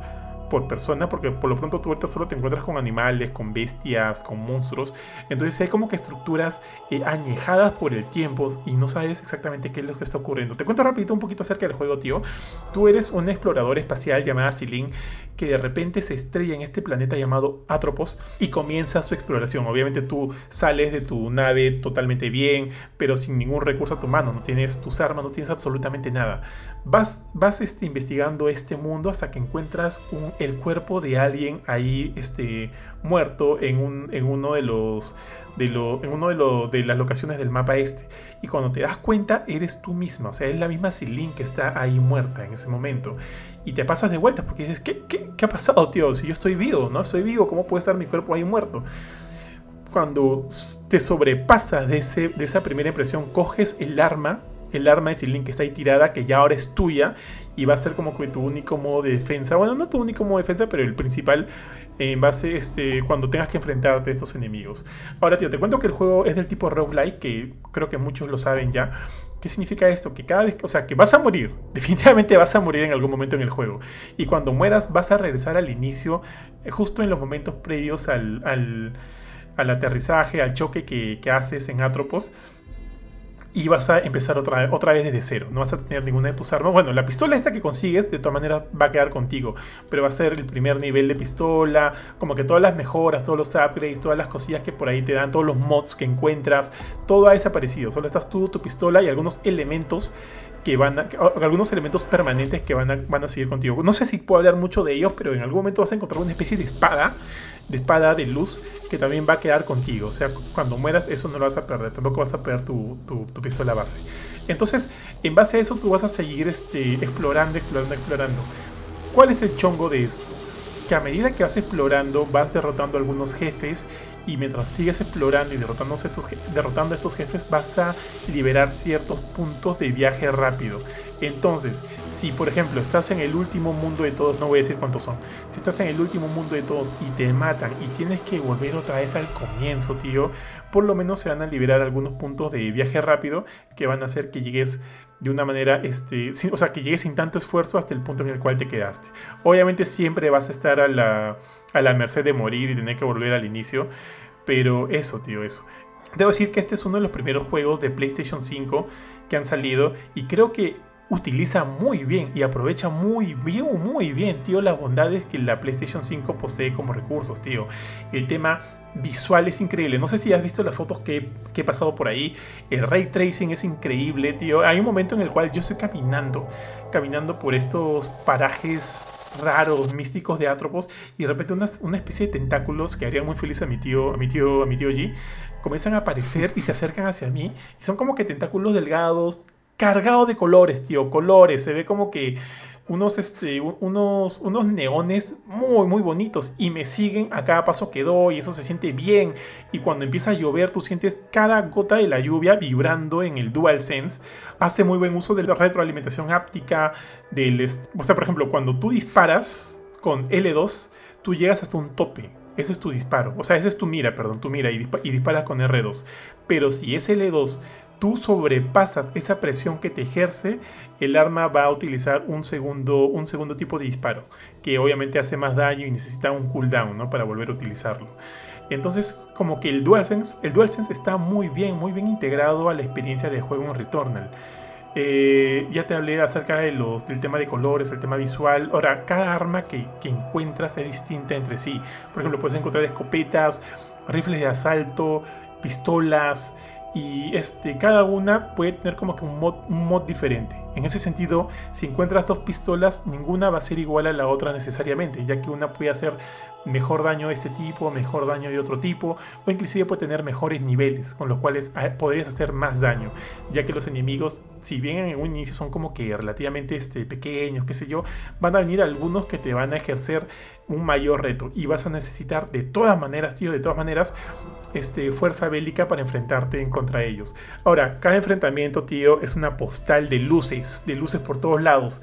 por persona, porque por lo pronto tú ahorita solo te encuentras con animales, con bestias, con monstruos. Entonces hay como que estructuras eh, añejadas por el tiempo y no sabes exactamente qué es lo que está ocurriendo. Te cuento rapidito un poquito acerca del juego, tío. Tú eres un explorador espacial llamada Silin que de repente se estrella en este planeta llamado Atropos y comienza su exploración. Obviamente tú sales de tu nave totalmente bien, pero sin ningún recurso a tu mano. No tienes tus armas, no tienes absolutamente nada. Vas, vas este, investigando este mundo hasta que encuentras el cuerpo de alguien ahí este, muerto en, un, en uno de los de en uno de, de, las locaciones del mapa este. Y cuando te das cuenta, eres tú misma. O sea, es la misma Silin que está ahí muerta en ese momento. Y te pasas de vuelta porque dices, ¿qué, qué, qué ha pasado, tío? Si yo estoy vivo, ¿no? Estoy vivo, ¿cómo puede estar mi cuerpo ahí muerto? Cuando te sobrepasas de, ese, de esa primera impresión, coges el arma el arma de Silin que está ahí tirada, que ya ahora es tuya y va a ser como que tu único modo de defensa. Bueno, no tu único modo de defensa, pero el principal en base este, cuando tengas que enfrentarte a estos enemigos. Ahora, tío, te cuento que el juego es del tipo roguelike, que creo que muchos lo saben ya. ¿Qué significa esto? Que cada vez, o sea, que vas a morir, definitivamente vas a morir en algún momento en el juego. Y cuando mueras vas a regresar al inicio, eh, justo en los momentos previos al, al, aterrizaje, al choque que, que haces en Atropos y vas a empezar otra, otra vez desde cero. No vas a tener ninguna de tus armas. Bueno, la pistola esta que consigues, de todas maneras, va a quedar contigo. Pero va a ser el primer nivel de pistola. Como que todas las mejoras, todos los upgrades, todas las cosillas que por ahí te dan, todos los mods que encuentras, todo ha desaparecido. Solo estás tú, tu pistola y algunos elementos que van a, algunos elementos permanentes que van a, van a seguir contigo. No sé si puedo hablar mucho de ellos, pero en algún momento vas a encontrar una especie de espada de espada de luz que también va a quedar contigo. O sea, cuando mueras eso no lo vas a perder, tampoco vas a perder tu, tu, pistola base. Entonces, en base a eso tú vas a seguir este, explorando, explorando, explorando. ¿Cuál es el chongo de esto? Que a medida que vas explorando vas derrotando algunos jefes y mientras sigues explorando y derrotando estos, derrotando a estos jefes vas a liberar ciertos puntos de viaje rápido. Entonces, si por ejemplo estás en el último mundo de todos, no voy a decir cuántos son, si estás en el último mundo de todos y te matan y tienes que volver otra vez al comienzo, tío, por lo menos se van a liberar algunos puntos de viaje rápido que van a hacer que llegues de una manera, este, o sea, que llegues sin tanto esfuerzo hasta el punto en el cual te quedaste. Obviamente siempre vas a estar a la, a la merced de morir y tener que volver al inicio, pero eso, tío, eso. Debo decir que este es uno de los primeros juegos de PlayStation 5 que han salido y creo que utiliza muy bien y aprovecha muy bien, muy bien, tío, las bondades que la PlayStation 5 posee como recursos, tío. El tema visual es increíble. No sé si has visto las fotos que, he pasado por ahí. El ray tracing es increíble, tío. Hay un momento en el cual yo estoy caminando, caminando por estos parajes raros, místicos de Atropos y de repente una, una especie de tentáculos que harían muy feliz a mi tío, a mi tío, a mi tío G, comienzan a aparecer y se acercan hacia mí y son como que tentáculos delgados, cargado de colores, tío, colores. Se ve como que unos, este, unos, unos neones muy, muy bonitos y me siguen a cada paso que doy y eso se siente bien. Y cuando empieza a llover, tú sientes cada gota de la lluvia vibrando en el DualSense. Hace muy buen uso de la retroalimentación áptica. Del, o sea, por ejemplo, cuando tú disparas con L2, tú llegas hasta un tope. Ese es tu disparo. O sea, ese es tu mira, perdón, tu mira y, y disparas con R2. Pero si es L2 tú sobrepasas esa presión que te ejerce, el arma va a utilizar un segundo, un segundo tipo de disparo, que obviamente hace más daño y necesita un cooldown ¿no? para volver a utilizarlo. Entonces, como que el DualSense, el DualSense está muy bien, muy bien integrado a la experiencia de juego en Returnal. Eh, ya te hablé acerca de los, del tema de colores, el tema visual. Ahora, cada arma que, que encuentras es distinta entre sí. Por ejemplo, puedes encontrar escopetas, rifles de asalto, pistolas, y este, cada una puede tener como que un mod, un mod diferente. En ese sentido, si encuentras dos pistolas, ninguna va a ser igual a la otra necesariamente, ya que una puede hacer mejor daño de este tipo, mejor daño de otro tipo, o inclusive puede tener mejores niveles, con los cuales ah, podrías hacer más daño, ya que los enemigos si bien en un inicio son como que relativamente este, pequeños, qué sé yo, van a venir algunos que te van a ejercer un mayor reto y vas a necesitar de todas maneras, tío, de todas maneras, este, fuerza bélica para enfrentarte en contra ellos. Ahora, cada enfrentamiento, tío, es una postal de luces, de luces por todos lados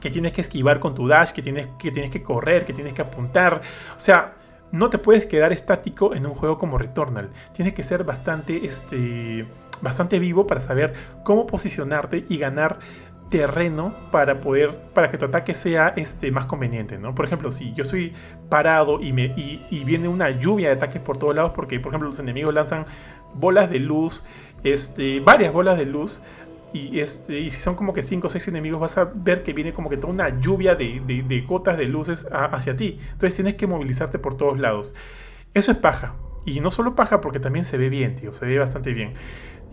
que tienes que esquivar con tu dash, que tienes que, tienes que correr, que tienes que apuntar. O sea, no te puedes quedar estático en un juego como Returnal. Tienes que ser bastante, este, bastante vivo para saber cómo posicionarte y ganar terreno para poder para que tu ataque sea este más conveniente no por ejemplo si yo estoy parado y me y, viene una lluvia de ataques por todos lados porque por ejemplo los enemigos lanzan bolas de luz este varias bolas de luz y, este, y si son como que 5 o 6 enemigos, vas a ver que viene como que toda una lluvia de, gotas de luces hacia ti. Entonces tienes que movilizarte por todos lados. Eso es paja. Y no solo paja, porque también se ve bien, tío. Se ve bastante bien.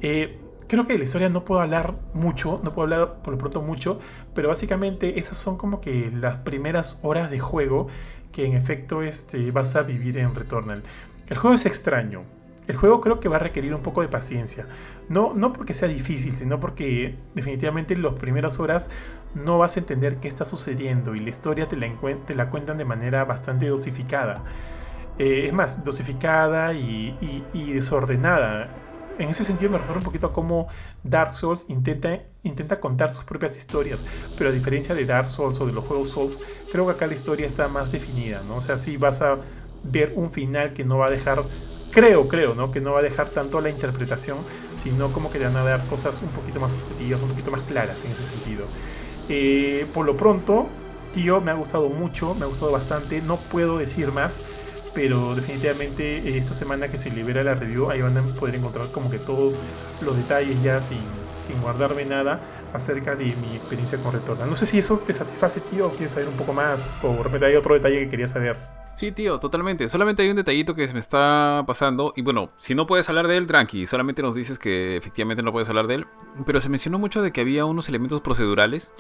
Eh, creo que de la historia no puedo hablar mucho, no puedo hablar por lo pronto mucho, pero básicamente esas son como que las primeras horas de juego que en efecto este, vas a vivir en Returnal. El juego es extraño, el juego creo que va a requerir un poco de paciencia. No, no porque sea difícil, sino porque definitivamente en las primeras horas no vas a entender qué está sucediendo y la historia te la, la cuentan de manera bastante dosificada. Eh, es más, dosificada y, desordenada. En ese sentido me recuerda un poquito a cómo Dark Souls intenta, intenta contar sus propias historias, pero a diferencia de Dark Souls o de los juegos Souls, creo que acá la historia está más definida, ¿no? O sea, sí vas a ver un final que no va a dejar creo, creo, ¿no? Que no va a dejar tanto la interpretación, sino como que te van a dar cosas un poquito más objetivas, un poquito más claras en ese sentido. Eh, por lo pronto, tío, me ha gustado mucho, me ha gustado bastante, no puedo decir más, pero definitivamente eh, esta semana que se libera la review, ahí van a poder encontrar como que todos los detalles ya sin, sin guardarme nada acerca de mi experiencia con Retorno. No sé si eso te satisface, tío, o quieres saber un poco más, o de repente hay otro detalle que quería saber. Sí, tío, totalmente. Solamente hay un detallito que se me está pasando. Y bueno, si no puedes hablar de él, tranqui. Solamente nos dices que efectivamente no puedes hablar de él. Pero se mencionó mucho de que había unos elementos procedurales.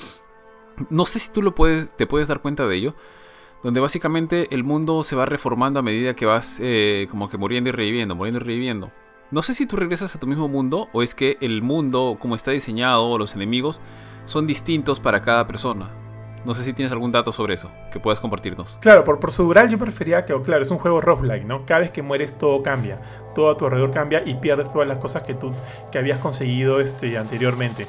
No sé si tú lo puedes, te puedes dar cuenta de ello. Donde básicamente el mundo se va reformando a medida que vas eh, como que muriendo y reviviendo, muriendo y reviviendo. No sé si tú regresas a tu mismo mundo o es que el mundo, como está diseñado, o los enemigos, son distintos para cada persona. No sé si tienes algún dato sobre eso que puedas compartirnos. Claro, por procedural yo prefería que, claro, es un juego roguelike, ¿no? Cada vez que mueres todo cambia, todo a tu alrededor cambia y pierdes todas las cosas que tú que habías conseguido este, anteriormente.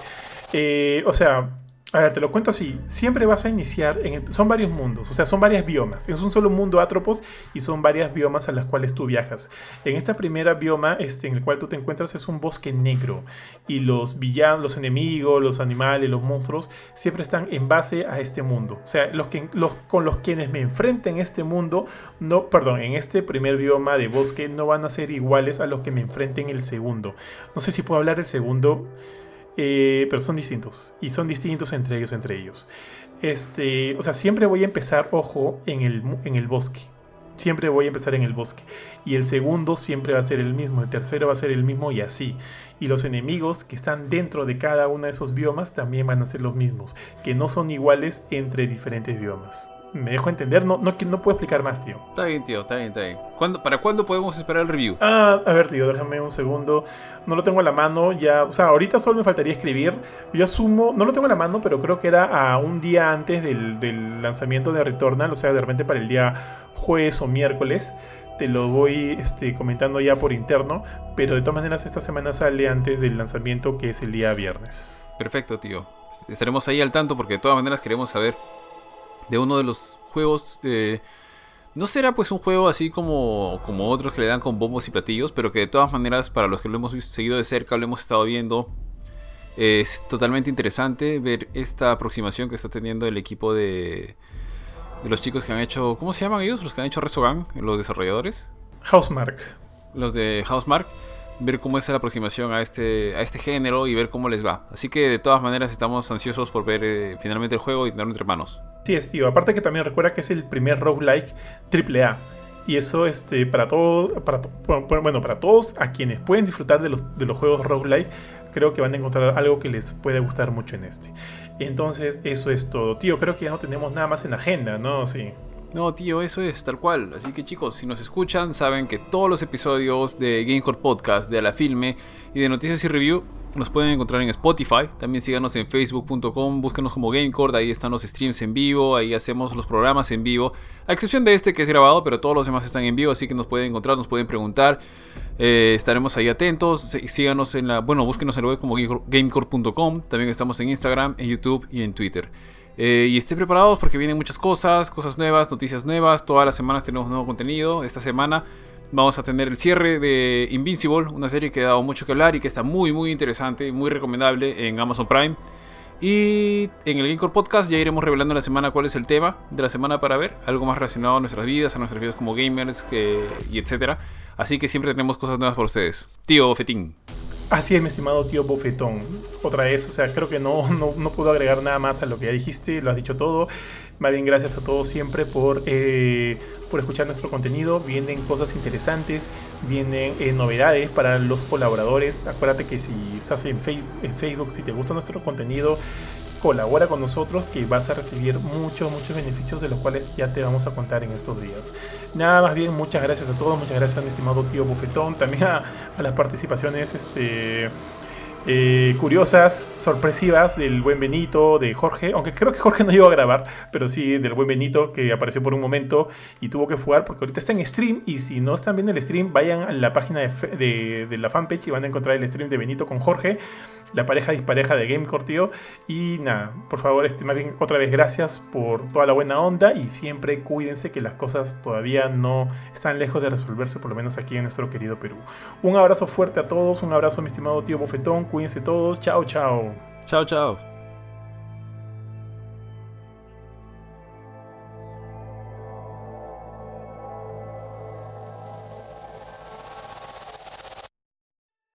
Eh, o sea, a ver, te lo cuento así. Siempre vas a iniciar en el, Son varios mundos, o sea, son varias biomas. Es un solo mundo Atropos y son varias biomas a las cuales tú viajas. En esta primera bioma este, en el cual tú te encuentras es un bosque negro. Y los villanos, los enemigos, los animales, los monstruos, siempre están en base a este mundo. O sea, los que, los, con los quienes me enfrenten en este mundo, no, perdón, en este primer bioma de bosque no van a ser iguales a los que me enfrenten en el segundo. No sé si puedo hablar el segundo. Eh, pero son distintos. Y son distintos entre ellos, entre ellos. Este, o sea, siempre voy a empezar, ojo, en el, en el bosque. Siempre voy a empezar en el bosque. Y el segundo siempre va a ser el mismo. El tercero va a ser el mismo y así. Y los enemigos que están dentro de cada uno de esos biomas también van a ser los mismos. Que no son iguales entre diferentes biomas me dejo entender, no, no, no puedo explicar más, tío. Está bien, tío, está bien, está bien. ¿Para cuándo podemos esperar el review? Ah, a ver, tío, déjame un segundo. No lo tengo a la mano, ya, o sea, ahorita solo me faltaría escribir. Yo asumo, no lo tengo a la mano, pero creo que era a un día antes del, del lanzamiento de Returnal, o sea, de repente para el día jueves o miércoles. Te lo voy este, comentando ya por interno, pero de todas maneras esta semana sale antes del lanzamiento que es el día viernes. Perfecto, tío. Estaremos ahí al tanto porque de todas maneras queremos saber de uno de los juegos. Eh, no será pues un juego así como, como otros que le dan con bombos y platillos, pero que de todas maneras para los que lo hemos seguido de cerca, lo hemos estado viendo, es totalmente interesante ver esta aproximación que está teniendo el equipo de, de los chicos que han hecho, ¿cómo se llaman ellos? Los que han hecho Resogan, los desarrolladores. Housemark. Los de Housemark ver cómo es la aproximación a este, a este género y ver cómo les va. Así que de todas maneras estamos ansiosos por ver eh, finalmente el juego y tenerlo entre manos. Sí, es, tío. Aparte que también recuerda que es el primer roguelike AAA. Y eso este, para todos, para, bueno, para todos a quienes pueden disfrutar de los, de los juegos roguelike, creo que van a encontrar algo que les puede gustar mucho en este. Entonces, eso es todo. Tío, creo que ya no tenemos nada más en agenda, ¿no? Sí. No, tío, eso es tal cual. Así que chicos, si nos escuchan, saben que todos los episodios de Gamecore Podcast, de la filme y de Noticias y Review Nos pueden encontrar en Spotify. También síganos en facebook.com. Búsquenos como Gamecord. Ahí están los streams en vivo. Ahí hacemos los programas en vivo. A excepción de este que es grabado, pero todos los demás están en vivo. Así que nos pueden encontrar, nos pueden preguntar. Eh, estaremos ahí atentos. Síganos en la. Bueno, búsquenos en la web como gamecord.com. También estamos en Instagram, en YouTube y en Twitter. Eh, y estén preparados porque vienen muchas cosas, cosas nuevas, noticias nuevas. Todas las semanas tenemos nuevo contenido. Esta semana vamos a tener el cierre de Invincible, una serie que ha dado mucho que hablar y que está muy, muy interesante, muy recomendable en Amazon Prime. Y en el Gamecore Podcast ya iremos revelando la semana cuál es el tema de la semana para ver, algo más relacionado a nuestras vidas, a nuestras vidas como gamers y etcétera. Así que siempre tenemos cosas nuevas para ustedes. Tío Fetín. Así es, mi estimado tío Bofetón. Otra vez, o sea, creo que no, no, puedo agregar nada más a lo que ya dijiste, lo has dicho todo. Más bien, gracias a todos siempre por, eh, por escuchar nuestro contenido. Vienen cosas interesantes, vienen eh, novedades para los colaboradores. Acuérdate que si estás en Facebook, si te gusta nuestro contenido, colabora con nosotros que vas a recibir muchos, muchos beneficios de los cuales ya te vamos a contar en estos días. Nada más bien, muchas gracias a todos, muchas gracias a mi estimado tío Bufetón, también a, a las participaciones este, eh, curiosas, sorpresivas del buen Benito, de Jorge, aunque creo que Jorge no iba a grabar, pero sí del buen Benito que apareció por un momento y tuvo que jugar porque ahorita está en stream y si no están viendo el stream, vayan a la página de, de, la fanpage y van a encontrar el stream de Benito con Jorge, la pareja dispareja de Gamecore, tío. Y nada, por favor, este, más bien otra vez gracias por toda la buena onda y siempre cuídense que las cosas todavía no están lejos de resolverse, por lo menos aquí en nuestro querido Perú. Un abrazo fuerte a todos, un abrazo mi estimado tío Bofetón cuídense todos. Tchau, tchau. Tchau, tchau.